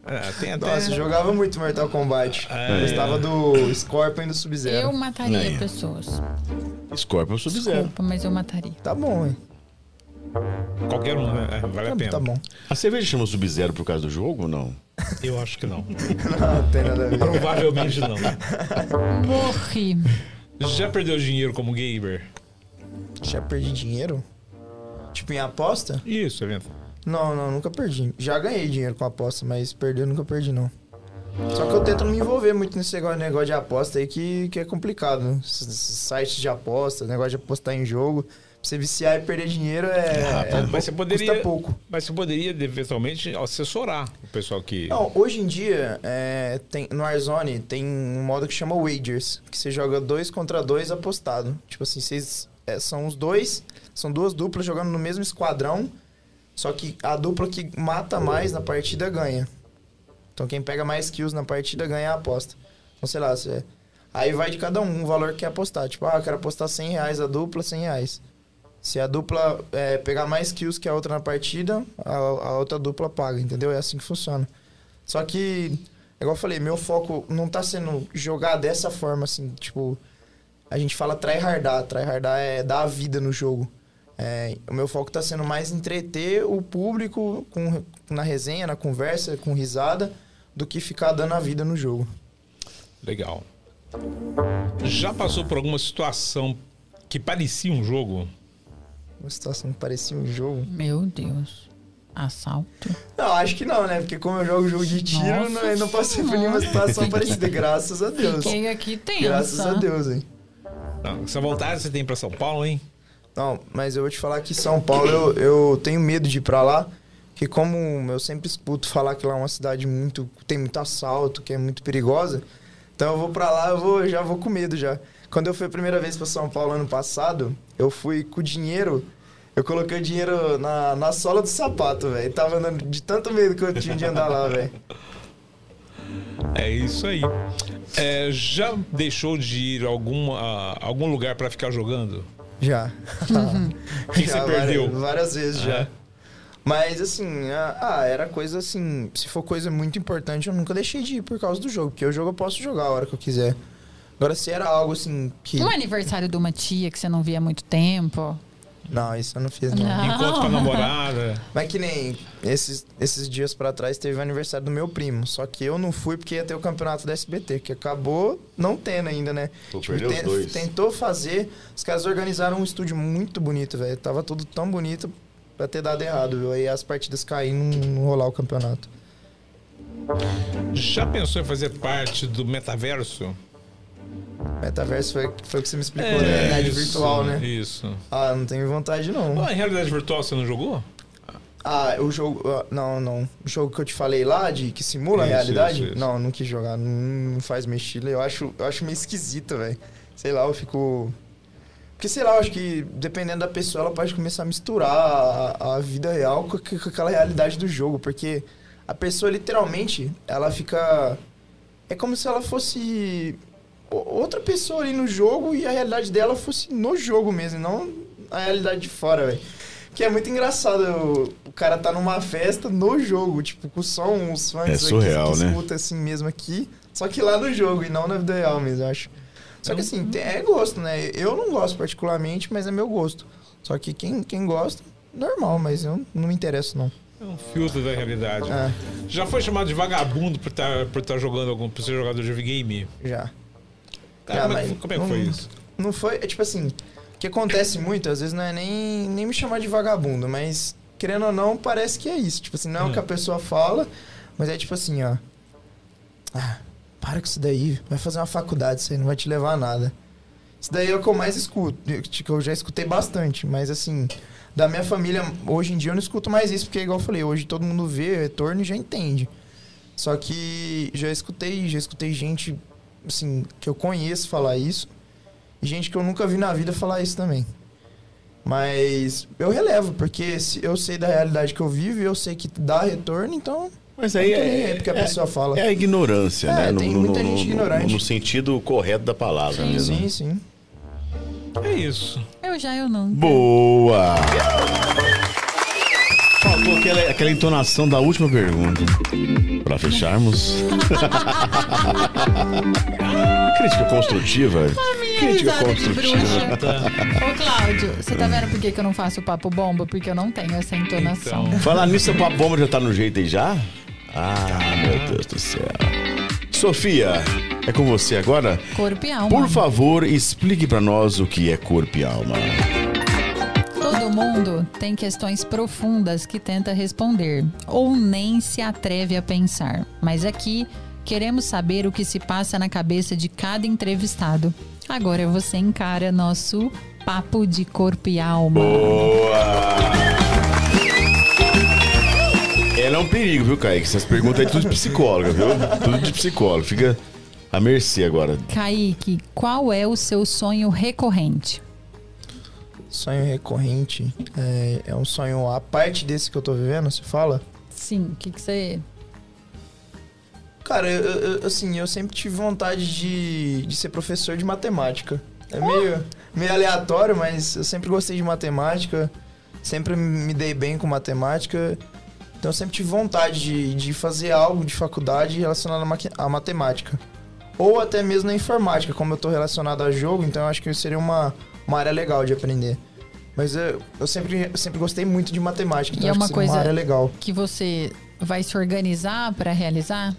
É, tem até. Nossa, eu jogava muito Mortal Kombat. É. Gostava do Scorpion e do Eu Sub-Zero. mataria Aí. pessoas. Scorpion Sub-Zero. Desculpa, mas eu mataria. Tá bom, hein? Qualquer um, né? É, vale a Tá, pena. tá bom. A cerveja chama Sub-Zero por causa do jogo ou não? Eu acho que não. Não tem nada a ver. Provavelmente não. Morri. Já perdeu dinheiro como gamer? Já perdi dinheiro? Tipo, em aposta? Isso, evento. Não, não, nunca perdi. Já ganhei dinheiro com aposta, mas perder eu nunca perdi, não. Só que eu tento não me envolver muito nesse negócio, de aposta aí que, que é complicado. né? Sites de aposta, negócio de apostar em jogo. Você viciar e perder dinheiro é, é Mas você poderia, custa pouco. mas você poderia eventualmente assessorar o pessoal que. Não, hoje em dia, é, tem, no Warzone tem um modo que chama Wagers, que você joga dois contra dois apostado. Tipo assim, vocês é, são os dois, são duas duplas jogando no mesmo esquadrão, só que a dupla que mata mais na partida ganha. Então quem pega mais kills na partida ganha a aposta. Então, sei lá, você... aí vai de cada um o valor que quer apostar. Tipo, ah, eu quero apostar 100 reais a dupla, 100 reais. Se a dupla é, pegar mais kills que a outra na partida, a, a outra dupla paga, entendeu? É assim que funciona. Só que, igual eu falei, meu foco não tá sendo jogar dessa forma, assim, tipo... A gente fala tryhardar. Tryhardar é dar a vida no jogo. É, o meu foco tá sendo mais entreter o público com, na resenha, na conversa, com risada, do que ficar dando a vida no jogo. Legal. Já passou por alguma situação que parecia um jogo? Uma situação que parecia um jogo. Meu Deus. Assalto. Não, acho que não, né? Porque como eu jogo jogo de tiro, Nossa não, eu não passei por nenhuma situação parecida. Graças a Deus. Fiquei aqui tensa. Graças a Deus, hein? Não, essa vontade você tem pra São Paulo, hein? Não, mas eu vou te falar que São Paulo eu, eu tenho medo de ir pra lá. Que como eu sempre escuto falar que lá é uma cidade muito. tem muito assalto, que é muito perigosa. Então eu vou pra lá, eu vou, já vou com medo já. Quando eu fui a primeira vez pra São Paulo ano passado, eu fui com dinheiro. Eu coloquei o dinheiro na, na sola do sapato, velho. Tava andando de tanto medo que eu tinha de andar lá, velho. É isso aí. É, já deixou de ir a algum, a algum lugar pra ficar jogando? Já. O que, que você Já, perdeu? Várias, várias vezes já. É. Mas assim, ah, ah, era coisa assim. Se for coisa muito importante, eu nunca deixei de ir por causa do jogo. Porque o jogo eu posso jogar a hora que eu quiser. Agora, se era algo assim que. Um aniversário de uma tia que você não via há muito tempo. Não, isso eu não fiz, não. Não. Encontro com a namorada. Mas que nem esses, esses dias pra trás teve o aniversário do meu primo. Só que eu não fui porque ia ter o campeonato da SBT, que acabou não tendo ainda, né? Pô, os dois. Tentou fazer. Os caras organizaram um estúdio muito bonito, velho. Tava tudo tão bonito pra ter dado errado, viu? Aí as partidas caíram e não rolar o campeonato. Já pensou em fazer parte do metaverso? Metaverso foi, foi o que você me explicou, né? Realidade É, isso, virtual, né? Isso. Ah, não tenho vontade, não. Ah, em realidade virtual você não jogou? Ah, o jogo. ah, Não, não. O jogo que eu te falei lá, de que simula a Isso, realidade? isso. Não, não quis jogar. Não, não faz meu estilo. Eu acho, eu acho meio esquisito, velho. Sei lá, eu fico. Porque, sei lá, eu acho que dependendo da pessoa, ela pode começar a misturar a, a vida real com, com aquela realidade do jogo. Porque a pessoa, literalmente, ela fica. É como se ela fosse outra pessoa ali no jogo e a realidade dela fosse no jogo mesmo, não a realidade de fora, velho. Que é muito engraçado. O, cara tá numa festa no jogo, tipo, com som, os fãs É aqui surreal, que né? escuta assim mesmo aqui. Só que lá no jogo e não na vida real mesmo, eu acho. Só que assim, tem- é gosto, né? Eu não gosto particularmente, mas é meu gosto. Só que quem, quem gosta, normal, mas eu não me interesso, não. É um filtro da realidade. É, Já foi chamado de vagabundo por estar por tá jogando algum, por ser jogador de videogame? já. Cara, Ah, como, é, como é que não- foi isso? Não foi, é tipo assim, o que acontece muito, às vezes não é nem, nem me chamar de vagabundo, mas querendo ou não, parece que é isso. Tipo assim, não é o que a pessoa fala, mas é tipo assim, ó. Ah, para com isso daí, vai fazer uma faculdade, isso aí não vai te levar a nada. Isso daí é o que eu mais escuto, que eu já escutei bastante, mas assim, da minha família, hoje em dia eu não escuto mais isso, porque igual eu falei, hoje todo mundo vê o retorno e já entende. Só que já escutei, já escutei gente, assim, que eu conheço falar isso. E gente que eu nunca vi na vida falar isso também. Mas eu relevo, porque se eu sei da realidade que eu vivo e eu sei que dá retorno, então. Mas aí aí é, porque a é- pessoa fala. é a ignorância, É, né? tem muita gente ignorante. no sentido correto da palavra mesmo. Sim, sim. É isso. Eu já, eu não. Boa! Faltou aquela, aquela entonação da última pergunta. Pra fecharmos. Crítica construtiva. Crítica Risada de construtiva. Ô, Cláudio, você tá vendo por que, que eu não faço papo bomba? Porque eu não tenho essa entonação. Então. Falar nisso, a bomba já tá no jeito aí já? Ah, meu Deus do céu. Sofia, é com você agora? Corpo e alma. Por favor, explique pra nós o que é corpo e alma. Mundo tem questões profundas que tenta responder ou nem se atreve a pensar. Mas aqui Queremos saber o que se passa na cabeça de cada entrevistado. Agora você encara nosso papo de corpo e alma. Boa! Ela é um perigo, viu, Kaique? Essas perguntas aí tudo de psicóloga, viu? Tudo de psicólogo. Fica à mercê agora. Kaique, qual é o seu sonho recorrente? Sonho recorrente é, é um sonho à parte desse que eu tô vivendo, você fala? Sim, o que, que você. Cara, eu, eu- assim, eu sempre tive vontade de, de ser professor de matemática. É meio, meio aleatório, mas eu sempre gostei de matemática, sempre me dei bem com matemática. Então eu sempre tive vontade de, de fazer algo de faculdade relacionado à, à matemática. Ou até mesmo na informática, como eu tô relacionado a jogo, então eu acho que seria uma, uma área legal de aprender. Mas eu, eu sempre, eu sempre gostei muito de matemática, então E é uma coisa- uma área legal. Que você vai se organizar para realizar?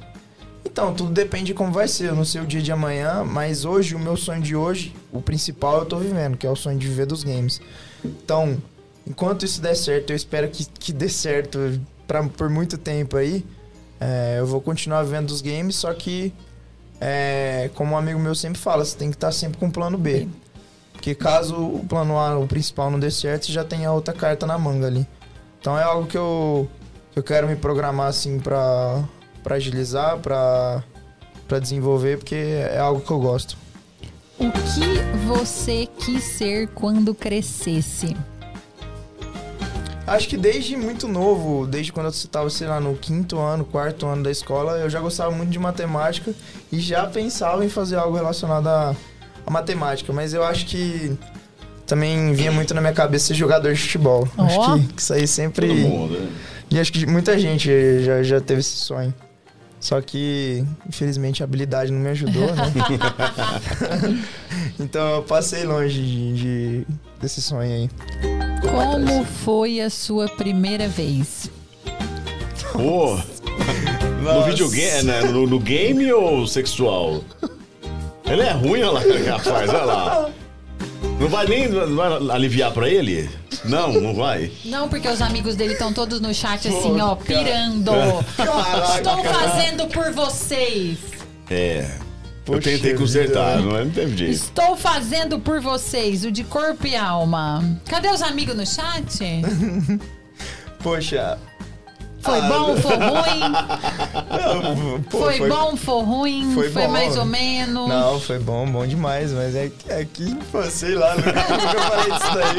Então, tudo depende de como vai ser. Eu não sei o dia de amanhã, mas hoje, o meu sonho de hoje, o principal eu tô vivendo, que é o sonho de viver dos games. Então, enquanto isso der certo, eu espero que, que dê certo pra, por muito tempo aí. é, eu vou continuar vivendo dos games, só que, é, como um amigo meu sempre fala, você tem que estar sempre com um plano B. Porque caso o plano A, o principal, não dê certo, você já tem a outra carta na manga ali. Então é algo que eu, que eu quero me programar assim pra, pra agilizar, pra, pra desenvolver, porque é algo que eu gosto. O que você quis ser quando crescesse? Acho que desde muito novo, desde quando eu estava, sei lá, no quinto ano, quarto ano da escola, eu já gostava muito de matemática e já pensava em fazer algo relacionado à, à matemática. Mas eu acho que também vinha muito na minha cabeça ser jogador de futebol. Ó. Acho que, que isso aí sempre. Todo mundo, né? E acho que muita gente já, já teve esse sonho. Só que, infelizmente, a habilidade não me ajudou, né? então eu passei longe de, de- desse sonho aí. Como foi a sua primeira vez? Pô, no videogame, né? no, no game ou sexual? Ele é ruim, olha lá, rapaz, olha lá. Não vai nem não vai aliviar pra ele? Não, não vai. Não, porque os amigos dele estão todos no chat assim, ó, pirando. Caraca, Estou fazendo por vocês. É. Eu Poxa tentei vida. consertar, não, é? não teve jeito. Estou fazendo por vocês, o de corpo e alma. Cadê os amigos no chat? Poxa. Foi Ah, bom, foi ruim? pô, Foi, bom, foi ruim? foi Foi, bom. mais ou menos? Não, foi bom, bom demais, mas é, que- é que, pô, sei lá, nunca, nunca falei disso daí,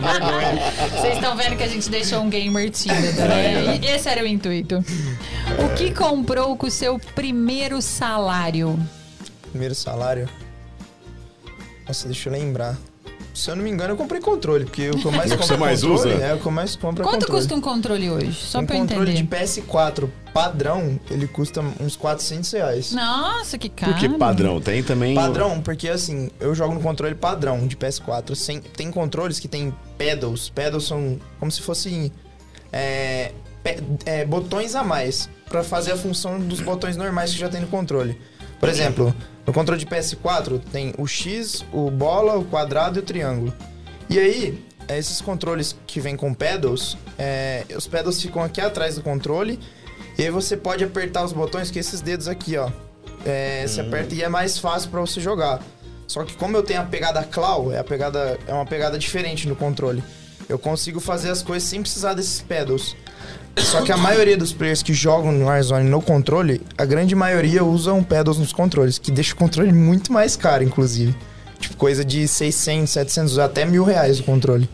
vergonha. Vocês estão vendo que a gente deixou um gamer tímido, né? Esse era o intuito. O que comprou com o seu primeiro salário? Primeiro salário. Nossa, deixa eu lembrar. Se eu não me engano, eu comprei controle, porque o que eu mais É compro você mais controle, usa? É o que eu mais compro é Quanto controle. custa um controle hoje? Só um pra eu controle entender. de PS4 padrão, ele custa uns 400 reais. Nossa, que caro. Por que padrão? Tem também. Padrão, porque assim, eu jogo no controle padrão de PS4. Sem, tem controles que tem pedals. Pedals são como se fossem é, pe- é, botões a mais pra fazer a função dos botões normais que já tem no controle. Por exemplo, no controle de PS4 tem o X, o bola, o quadrado e o triângulo. E aí, é, esses controles que vêm com pedals, é, os pedals ficam aqui atrás do controle. E aí você pode apertar os botões com esses dedos aqui, ó. É, Você aperta e é mais fácil pra você jogar. Só que como eu tenho a pegada claw, é, a pegada, é uma pegada diferente no controle. Eu consigo fazer as coisas sem precisar desses pedals. Só que a maioria dos players que jogam no Warzone no controle, a grande maioria usam pedals nos controles, que deixa o controle muito mais caro, inclusive. Tipo, coisa de 600, 700, até mil reais o controle.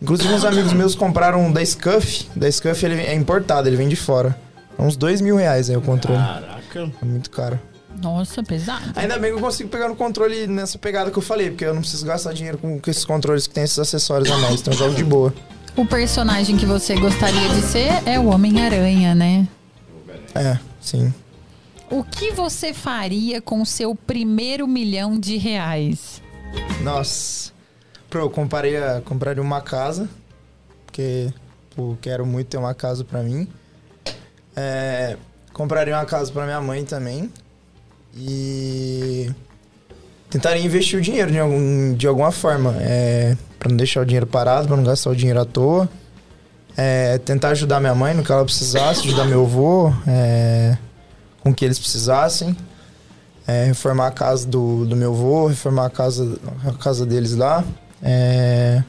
Inclusive, uns amigos meus compraram um da Scuff. Da Scuff ele é importado, ele vem de fora. É uns dois mil reais aí o controle. Caraca. É muito caro. Nossa, pesado. Ainda bem que eu consigo pegar no controle nessa pegada que eu falei, porque eu não preciso gastar dinheiro com, com esses controles que tem esses acessórios a mais, então eu jogo de boa. O personagem que você gostaria de ser é o Homem-Aranha, né? É, sim. O que você faria com o seu primeiro milhão de reais? Nossa. Pro, eu compraria, compraria uma casa, porque pô, quero muito ter uma casa pra mim. É, compraria uma casa pra minha mãe também. E tentaria investir o dinheiro de, algum, de alguma forma. É, pra não deixar o dinheiro parado, pra não gastar o dinheiro à toa. É, tentar ajudar minha mãe no que ela precisasse, ajudar meu avô. É, com o que eles precisassem. É, reformar a casa do, do meu avô, reformar a casa, a casa deles lá. É,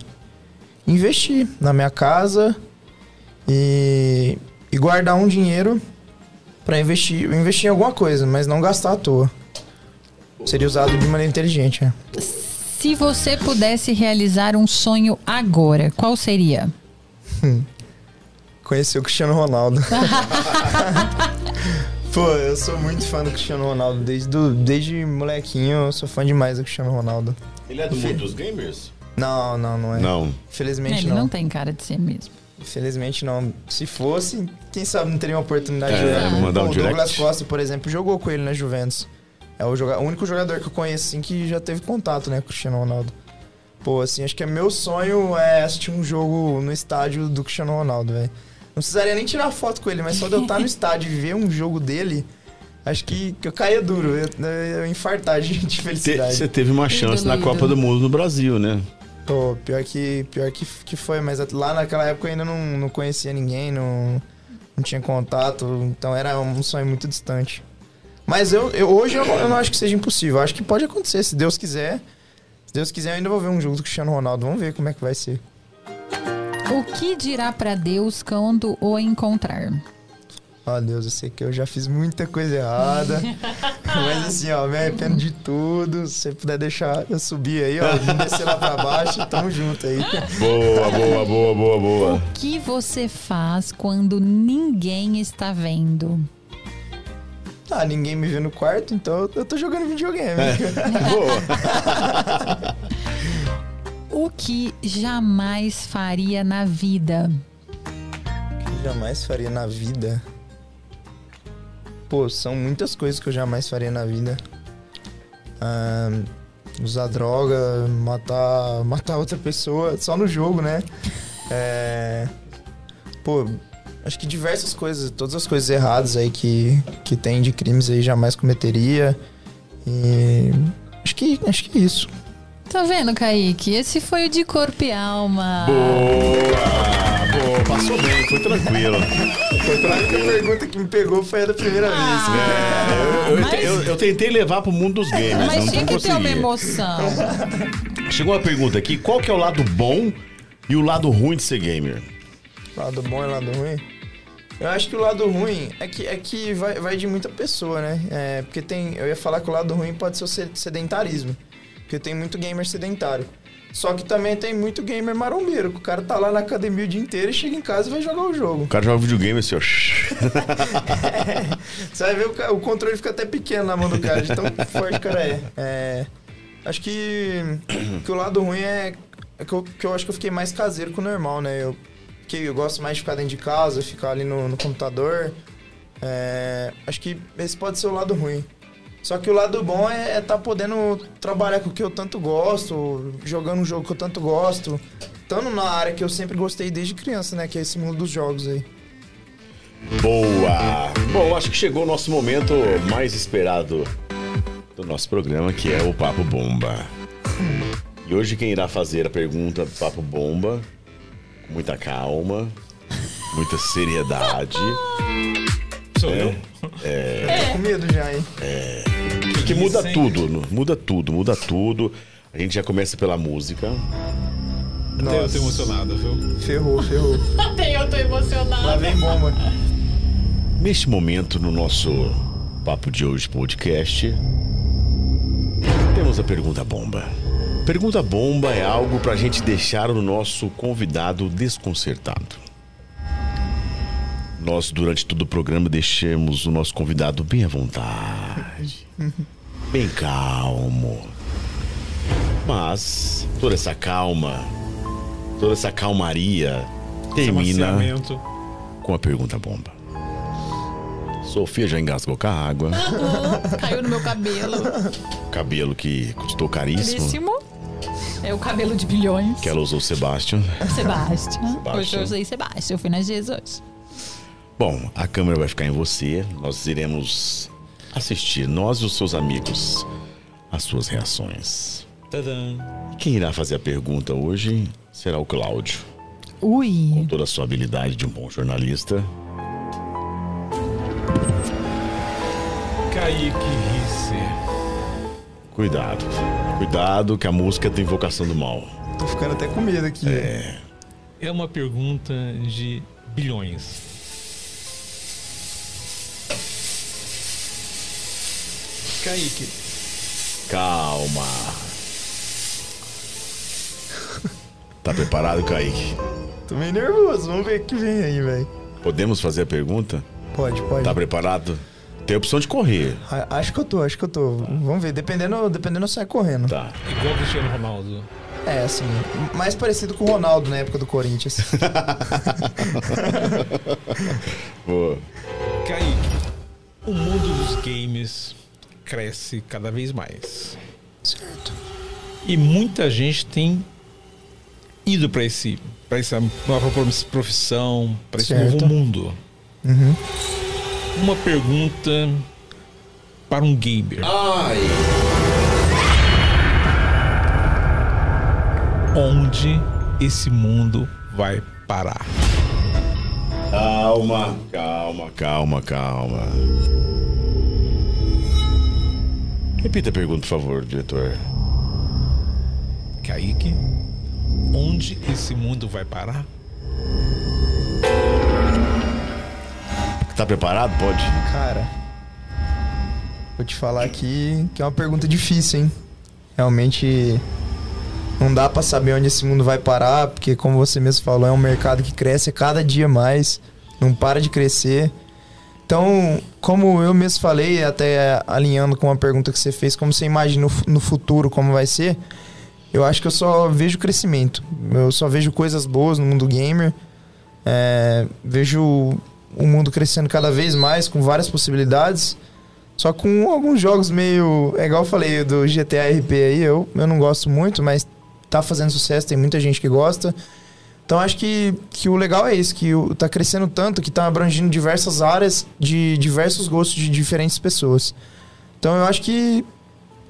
investir na minha casa e, e guardar um dinheiro para investir, investir em alguma coisa, mas não gastar à toa. Seria usado de maneira inteligente. É. Se você pudesse realizar um sonho agora, qual seria? Conhecer o Cristiano Ronaldo. Pô, eu sou muito fã do Cristiano Ronaldo. Desde, do, desde molequinho, eu sou fã demais do Cristiano Ronaldo. Ele é do mundo dos gamers? Não, não, não é. Não. Infelizmente Ele não. não tem cara de ser mesmo. Infelizmente não. Se fosse, quem sabe não teria uma oportunidade É, de jogar. mandar um o Douglas direct. Costa, por exemplo, jogou com ele na Juventus. É o, joga- o único jogador que eu conheço assim, que já teve contato né, com o Cristiano Ronaldo. Pô, assim, acho que é meu sonho é assistir um jogo no estádio do Cristiano Ronaldo, velho. Não precisaria nem tirar foto com ele, mas só de eu estar no estádio e ver um jogo dele, acho que, que eu caía duro. Eu, eu ia infartar de, de felicidade. Você teve uma chance na ídolo. Copa do Mundo no Brasil, né? Pô, pior que, pior que, que foi, mas lá naquela época eu ainda não, não conhecia ninguém, não, não tinha contato, então era um sonho muito distante. Mas eu, eu- hoje eu, eu não acho que seja impossível, eu acho que pode acontecer, se Deus quiser. Se Deus quiser, eu ainda vou ver um jogo do Cristiano Ronaldo, vamos ver como é que vai ser. O que dirá pra Deus quando o encontrar? Ó Deus, eu sei que eu já fiz muita coisa errada, mas assim, ó, me arrependo de tudo. Se você puder deixar eu subir aí, ó, me descer lá pra baixo, tamo junto aí. Boa, boa, boa, boa, boa. O que você faz quando ninguém está vendo? Ah, ninguém me vê no quarto, então eu- tô jogando videogame. Boa. O que jamais faria na vida? que jamais faria na vida? Pô, são muitas coisas que eu jamais faria na vida. Ahn, usar droga, matar, matar outra pessoa, só no jogo, né? É, pô, acho que diversas coisas, todas as coisas erradas aí que, que tem de crimes aí jamais cometeria. E acho que, acho que é isso. Tá vendo, Kaique? Esse foi o de corpo e alma. Boa, boa. Passou bem, foi tranquilo. A única pergunta que me pegou foi a da primeira vez. É, eu, eu- Mas- eu- eu tentei levar pro mundo dos gamers, Mas não tinha que ter uma consegui. emoção. Chegou uma pergunta aqui: qual que é o lado bom e o lado ruim de ser gamer? Lado bom e lado ruim? Eu acho que o lado ruim é que, é que vai, vai de muita pessoa, né? É, porque tem. Eu ia falar que o lado ruim pode ser o se- sedentarismo. Porque tem muito gamer sedentário. Só que também tem muito gamer marombeiro. que O cara tá lá na academia o dia inteiro e chega em casa e vai jogar o jogo. O cara joga videogame assim, ó. Você vai ver o, o controle fica até pequeno na mão do cara, de tão forte o cara é. É, Acho que, que o lado ruim é, é que, eu, que eu acho que eu fiquei mais caseiro que o normal, né? Eu, que eu gosto mais de ficar dentro de casa, ficar ali no, no computador. É, acho que esse pode ser o lado ruim. Só que o lado bom é estar podendo trabalhar com o que eu tanto gosto, jogando um jogo que eu tanto gosto, estando na área que eu sempre gostei desde criança, né? Que é esse mundo dos jogos aí. Boa! Bom, acho que chegou o nosso momento mais esperado do nosso programa, que é o Papo Bomba. E hoje quem irá fazer a pergunta do Papo Bomba, com muita calma, muita seriedade, Sou eu? Tô com medo já, hein? que muda Isso, hein? tudo, muda tudo, muda tudo. A gente já começa pela música. Até eu tô emocionado, viu? Ferrou, ferrou. Até eu tô emocionada. Lá vem bomba. Neste momento, no nosso Papo de Hoje podcast, temos a pergunta bomba. Pergunta bomba é algo pra gente deixar o nosso convidado desconcertado. Nós, durante todo o programa, deixamos o nosso convidado bem à vontade, bem calmo. Mas toda essa calma, toda essa calmaria termina com a pergunta bomba. Sofia já engasgou com a água, Caiu no meu cabelo. cabelo que custou caríssimo, Caríssimo. É o cabelo de bilhões. que ela usou Sebastian. Sebastião. Hoje eu usei Sebastião. Eu fui na Jesus. Bom, a câmera vai ficar em você, nós iremos assistir, nós e os seus amigos, as suas reações. Tadã. Quem irá fazer a pergunta hoje será o Cláudio. Ui. Toda a sua habilidade de um bom jornalista. Kaique. Cuidado. Cuidado que a música tem vocação do mal. Tô ficando até com medo aqui. É uma pergunta de bilhões. Kaique, Calma. Tá preparado, Kaique? Tô meio nervoso. Vamos ver o que vem aí, velho. Podemos fazer a pergunta? Pode, pode. Tá preparado? Tem a opção de correr. A- Acho que eu tô, acho que eu tô. Vamos ver. Dependendo, dependendo eu saio correndo. Tá. igual o Cristiano Ronaldo. É, assim, mais parecido com o Ronaldo na época do Corinthians. Boa. Kaique, o mundo dos games cresce cada vez mais. certo. E muita gente tem ido para esse para essa nova profissão, para esse Certo. novo mundo. Uhum. Uma pergunta para um gamer. Ai. Onde esse mundo vai parar? Calma, calma, calma, calma. Repita a pergunta, por favor, diretor. Kaique, onde esse mundo vai parar? Tá preparado? Pode. Cara, vou te falar aqui que é uma pergunta difícil, hein? Realmente não dá pra saber onde esse mundo vai parar, porque como você mesmo falou, é um mercado que cresce cada dia mais, não para de crescer. Então, como eu mesmo falei, até alinhando com a pergunta que você fez, como você imagina no futuro como vai ser, eu acho que eu só vejo crescimento. Eu só vejo coisas boas no mundo gamer. É, vejo o mundo crescendo cada vez mais, com várias possibilidades. Só com alguns jogos meio. É igual eu falei do GTA RP aí, eu, eu não gosto muito, mas tá fazendo sucesso, tem muita gente que gosta. Então acho que, que o legal é isso, que tá crescendo tanto que tá abrangindo diversas áreas de diversos gostos de diferentes pessoas. Então eu acho que,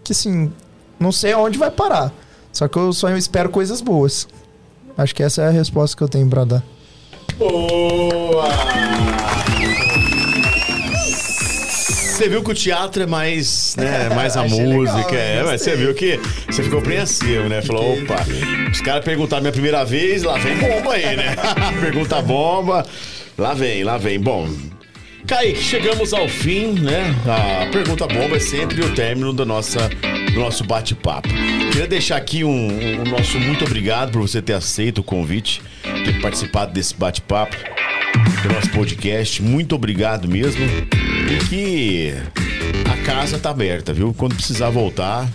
que assim, não sei aonde vai parar. Só que eu só espero coisas boas. Acho que essa é a resposta que eu tenho pra dar. Boa! Você viu que o teatro é mais, né, mais a música, legal, é, hein? mas você viu que você ficou apreensivo, né? Falou, opa, os caras perguntaram minha primeira vez, lá vem bomba aí, né? Pergunta bomba, lá vem, lá vem. Bom, Kaique, chegamos ao fim, né? A pergunta bomba é sempre o término da nossa, do nosso bate-papo. Queria deixar aqui um, um- um nosso muito obrigado por você ter aceito o convite, ter participado desse bate-papo do nosso podcast. Muito obrigado mesmo. E que a casa tá aberta, viu? Quando precisar voltar,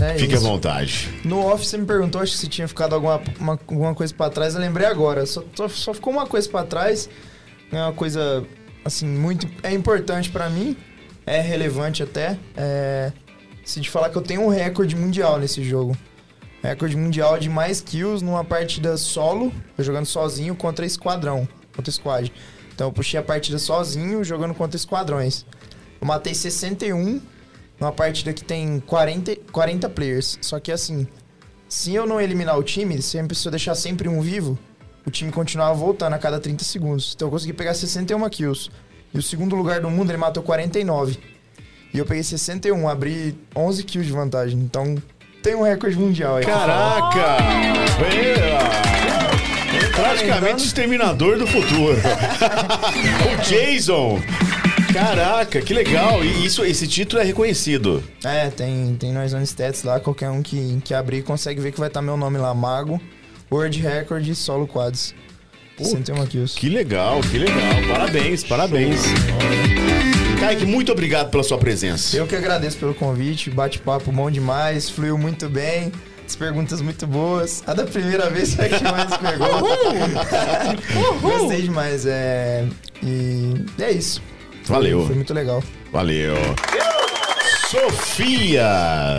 É fique à isso. vontade. No off você me perguntou acho que se tinha ficado alguma, uma- alguma coisa pra trás. Eu lembrei agora. Só, só, só ficou uma coisa pra trás. É uma coisa, assim, muito... É importante pra mim. É relevante até. É... Se te falar que eu tenho um recorde mundial nesse jogo. Recorde mundial de mais kills numa partida solo. Jogando sozinho contra esquadrão. Contra squad. Então eu puxei a partida sozinho jogando contra esquadrões. Eu matei 61 numa partida que tem 40, 40 players. Só que assim, se eu não eliminar o time, sempre, se eu deixar sempre um vivo, o time continuava voltando a cada 30 segundos. Então eu consegui pegar 61 kills. E o segundo lugar do mundo ele matou 49. E eu peguei 61, abri 11 kills de vantagem. Então tem um recorde mundial aí. Caraca! É, praticamente o exterminador do futuro. o Jason! Caraca, que legal! E isso, esse título é reconhecido. É, tem, tem nós on stats lá, qualquer um que, que abrir consegue ver que vai estar meu nome lá, Mago, World Record Solo Quads. 61 kills. Que legal, que legal. Parabéns, parabéns. Kaique, muito obrigado pela sua presença. Eu que agradeço pelo convite, bate-papo bom demais, fluiu muito bem, as perguntas muito boas. A da primeira vez foi a que mais pegou. Gostei demais, é... E é isso. Valeu. Foi muito legal. Valeu. Sofia!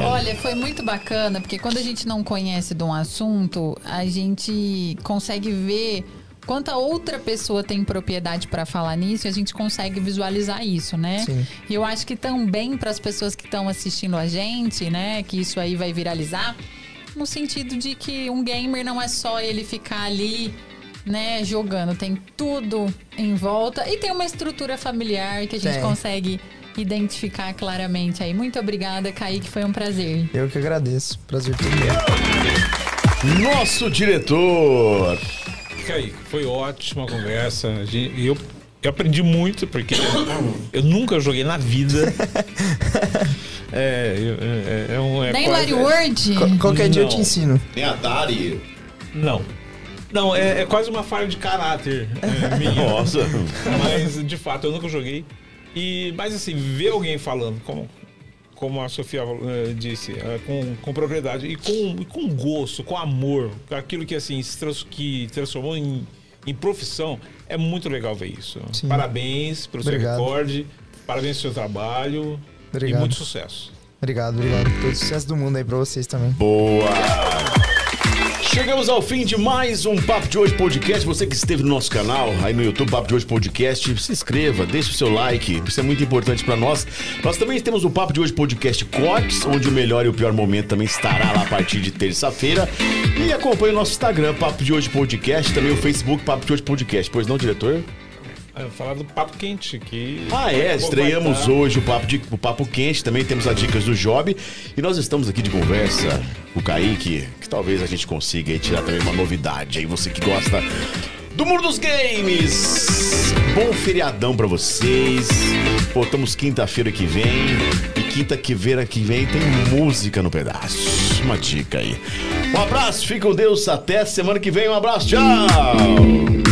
Olha, foi muito bacana, porque quando a gente não conhece de um assunto, a gente consegue ver quanta outra pessoa tem propriedade para falar nisso e a gente consegue visualizar isso, né? Sim. E eu acho que também para as pessoas que estão assistindo a gente, né, que isso aí vai viralizar, no sentido de que um gamer não é só ele ficar ali, né, jogando, tem tudo em volta e tem uma estrutura familiar que a gente Tem. consegue identificar claramente aí. Muito obrigada, Kaique, foi um prazer. Eu que agradeço. Prazer todo meu. Nosso diretor. Kaique, foi ótima a conversa. E eu, eu aprendi muito, porque eu nunca joguei na vida. É, eu- é, é um. É Nem quase- Larry Word? Qual- Qualquer dia eu te ensino. Tem Atari. Não. Não, é, é quase uma falha de caráter é, minha. Nossa. Mas, de fato, eu nunca joguei. E, mas, assim, ver alguém falando, como, como a Sofia eh, disse, eh, com, com propriedade e com, e com gosto, com amor, com aquilo que, assim, se trans, que transformou em, em profissão, é muito legal ver isso. Sim. Parabéns pelo Obrigado. seu recorde, parabéns pelo seu trabalho Obrigado. e muito sucesso. Obrigado, obrigado. Todo sucesso do mundo aí pra vocês também. Boa! Chegamos ao fim de mais um Papo de Hoje Podcast. Você que esteve no nosso canal, aí no YouTube, Papo de Hoje Podcast, se inscreva, deixe o seu like, isso é muito importante pra nós. Nós também temos o Papo de Hoje Podcast Cortes, onde o melhor e o pior momento também estará lá a partir de terça-feira. E acompanhe o nosso Instagram, Papo de Hoje Podcast, também o Facebook, Papo de Hoje Podcast. Pois não, diretor? É, falar do Papo Quente, que... Ah, é, estreamos hoje o papo, de, o papo Quente, também temos as dicas do Job. E nós estamos aqui de conversa com o Kaique, que talvez a gente consiga tirar também uma novidade aí, você que gosta do mundo dos games. Bom feriadão pra vocês. Pô, estamos quinta-feira que vem. E quinta-feira que vem tem música no pedaço. Uma dica aí. Um abraço, fique com Deus. Até semana que vem. Um abraço, tchau!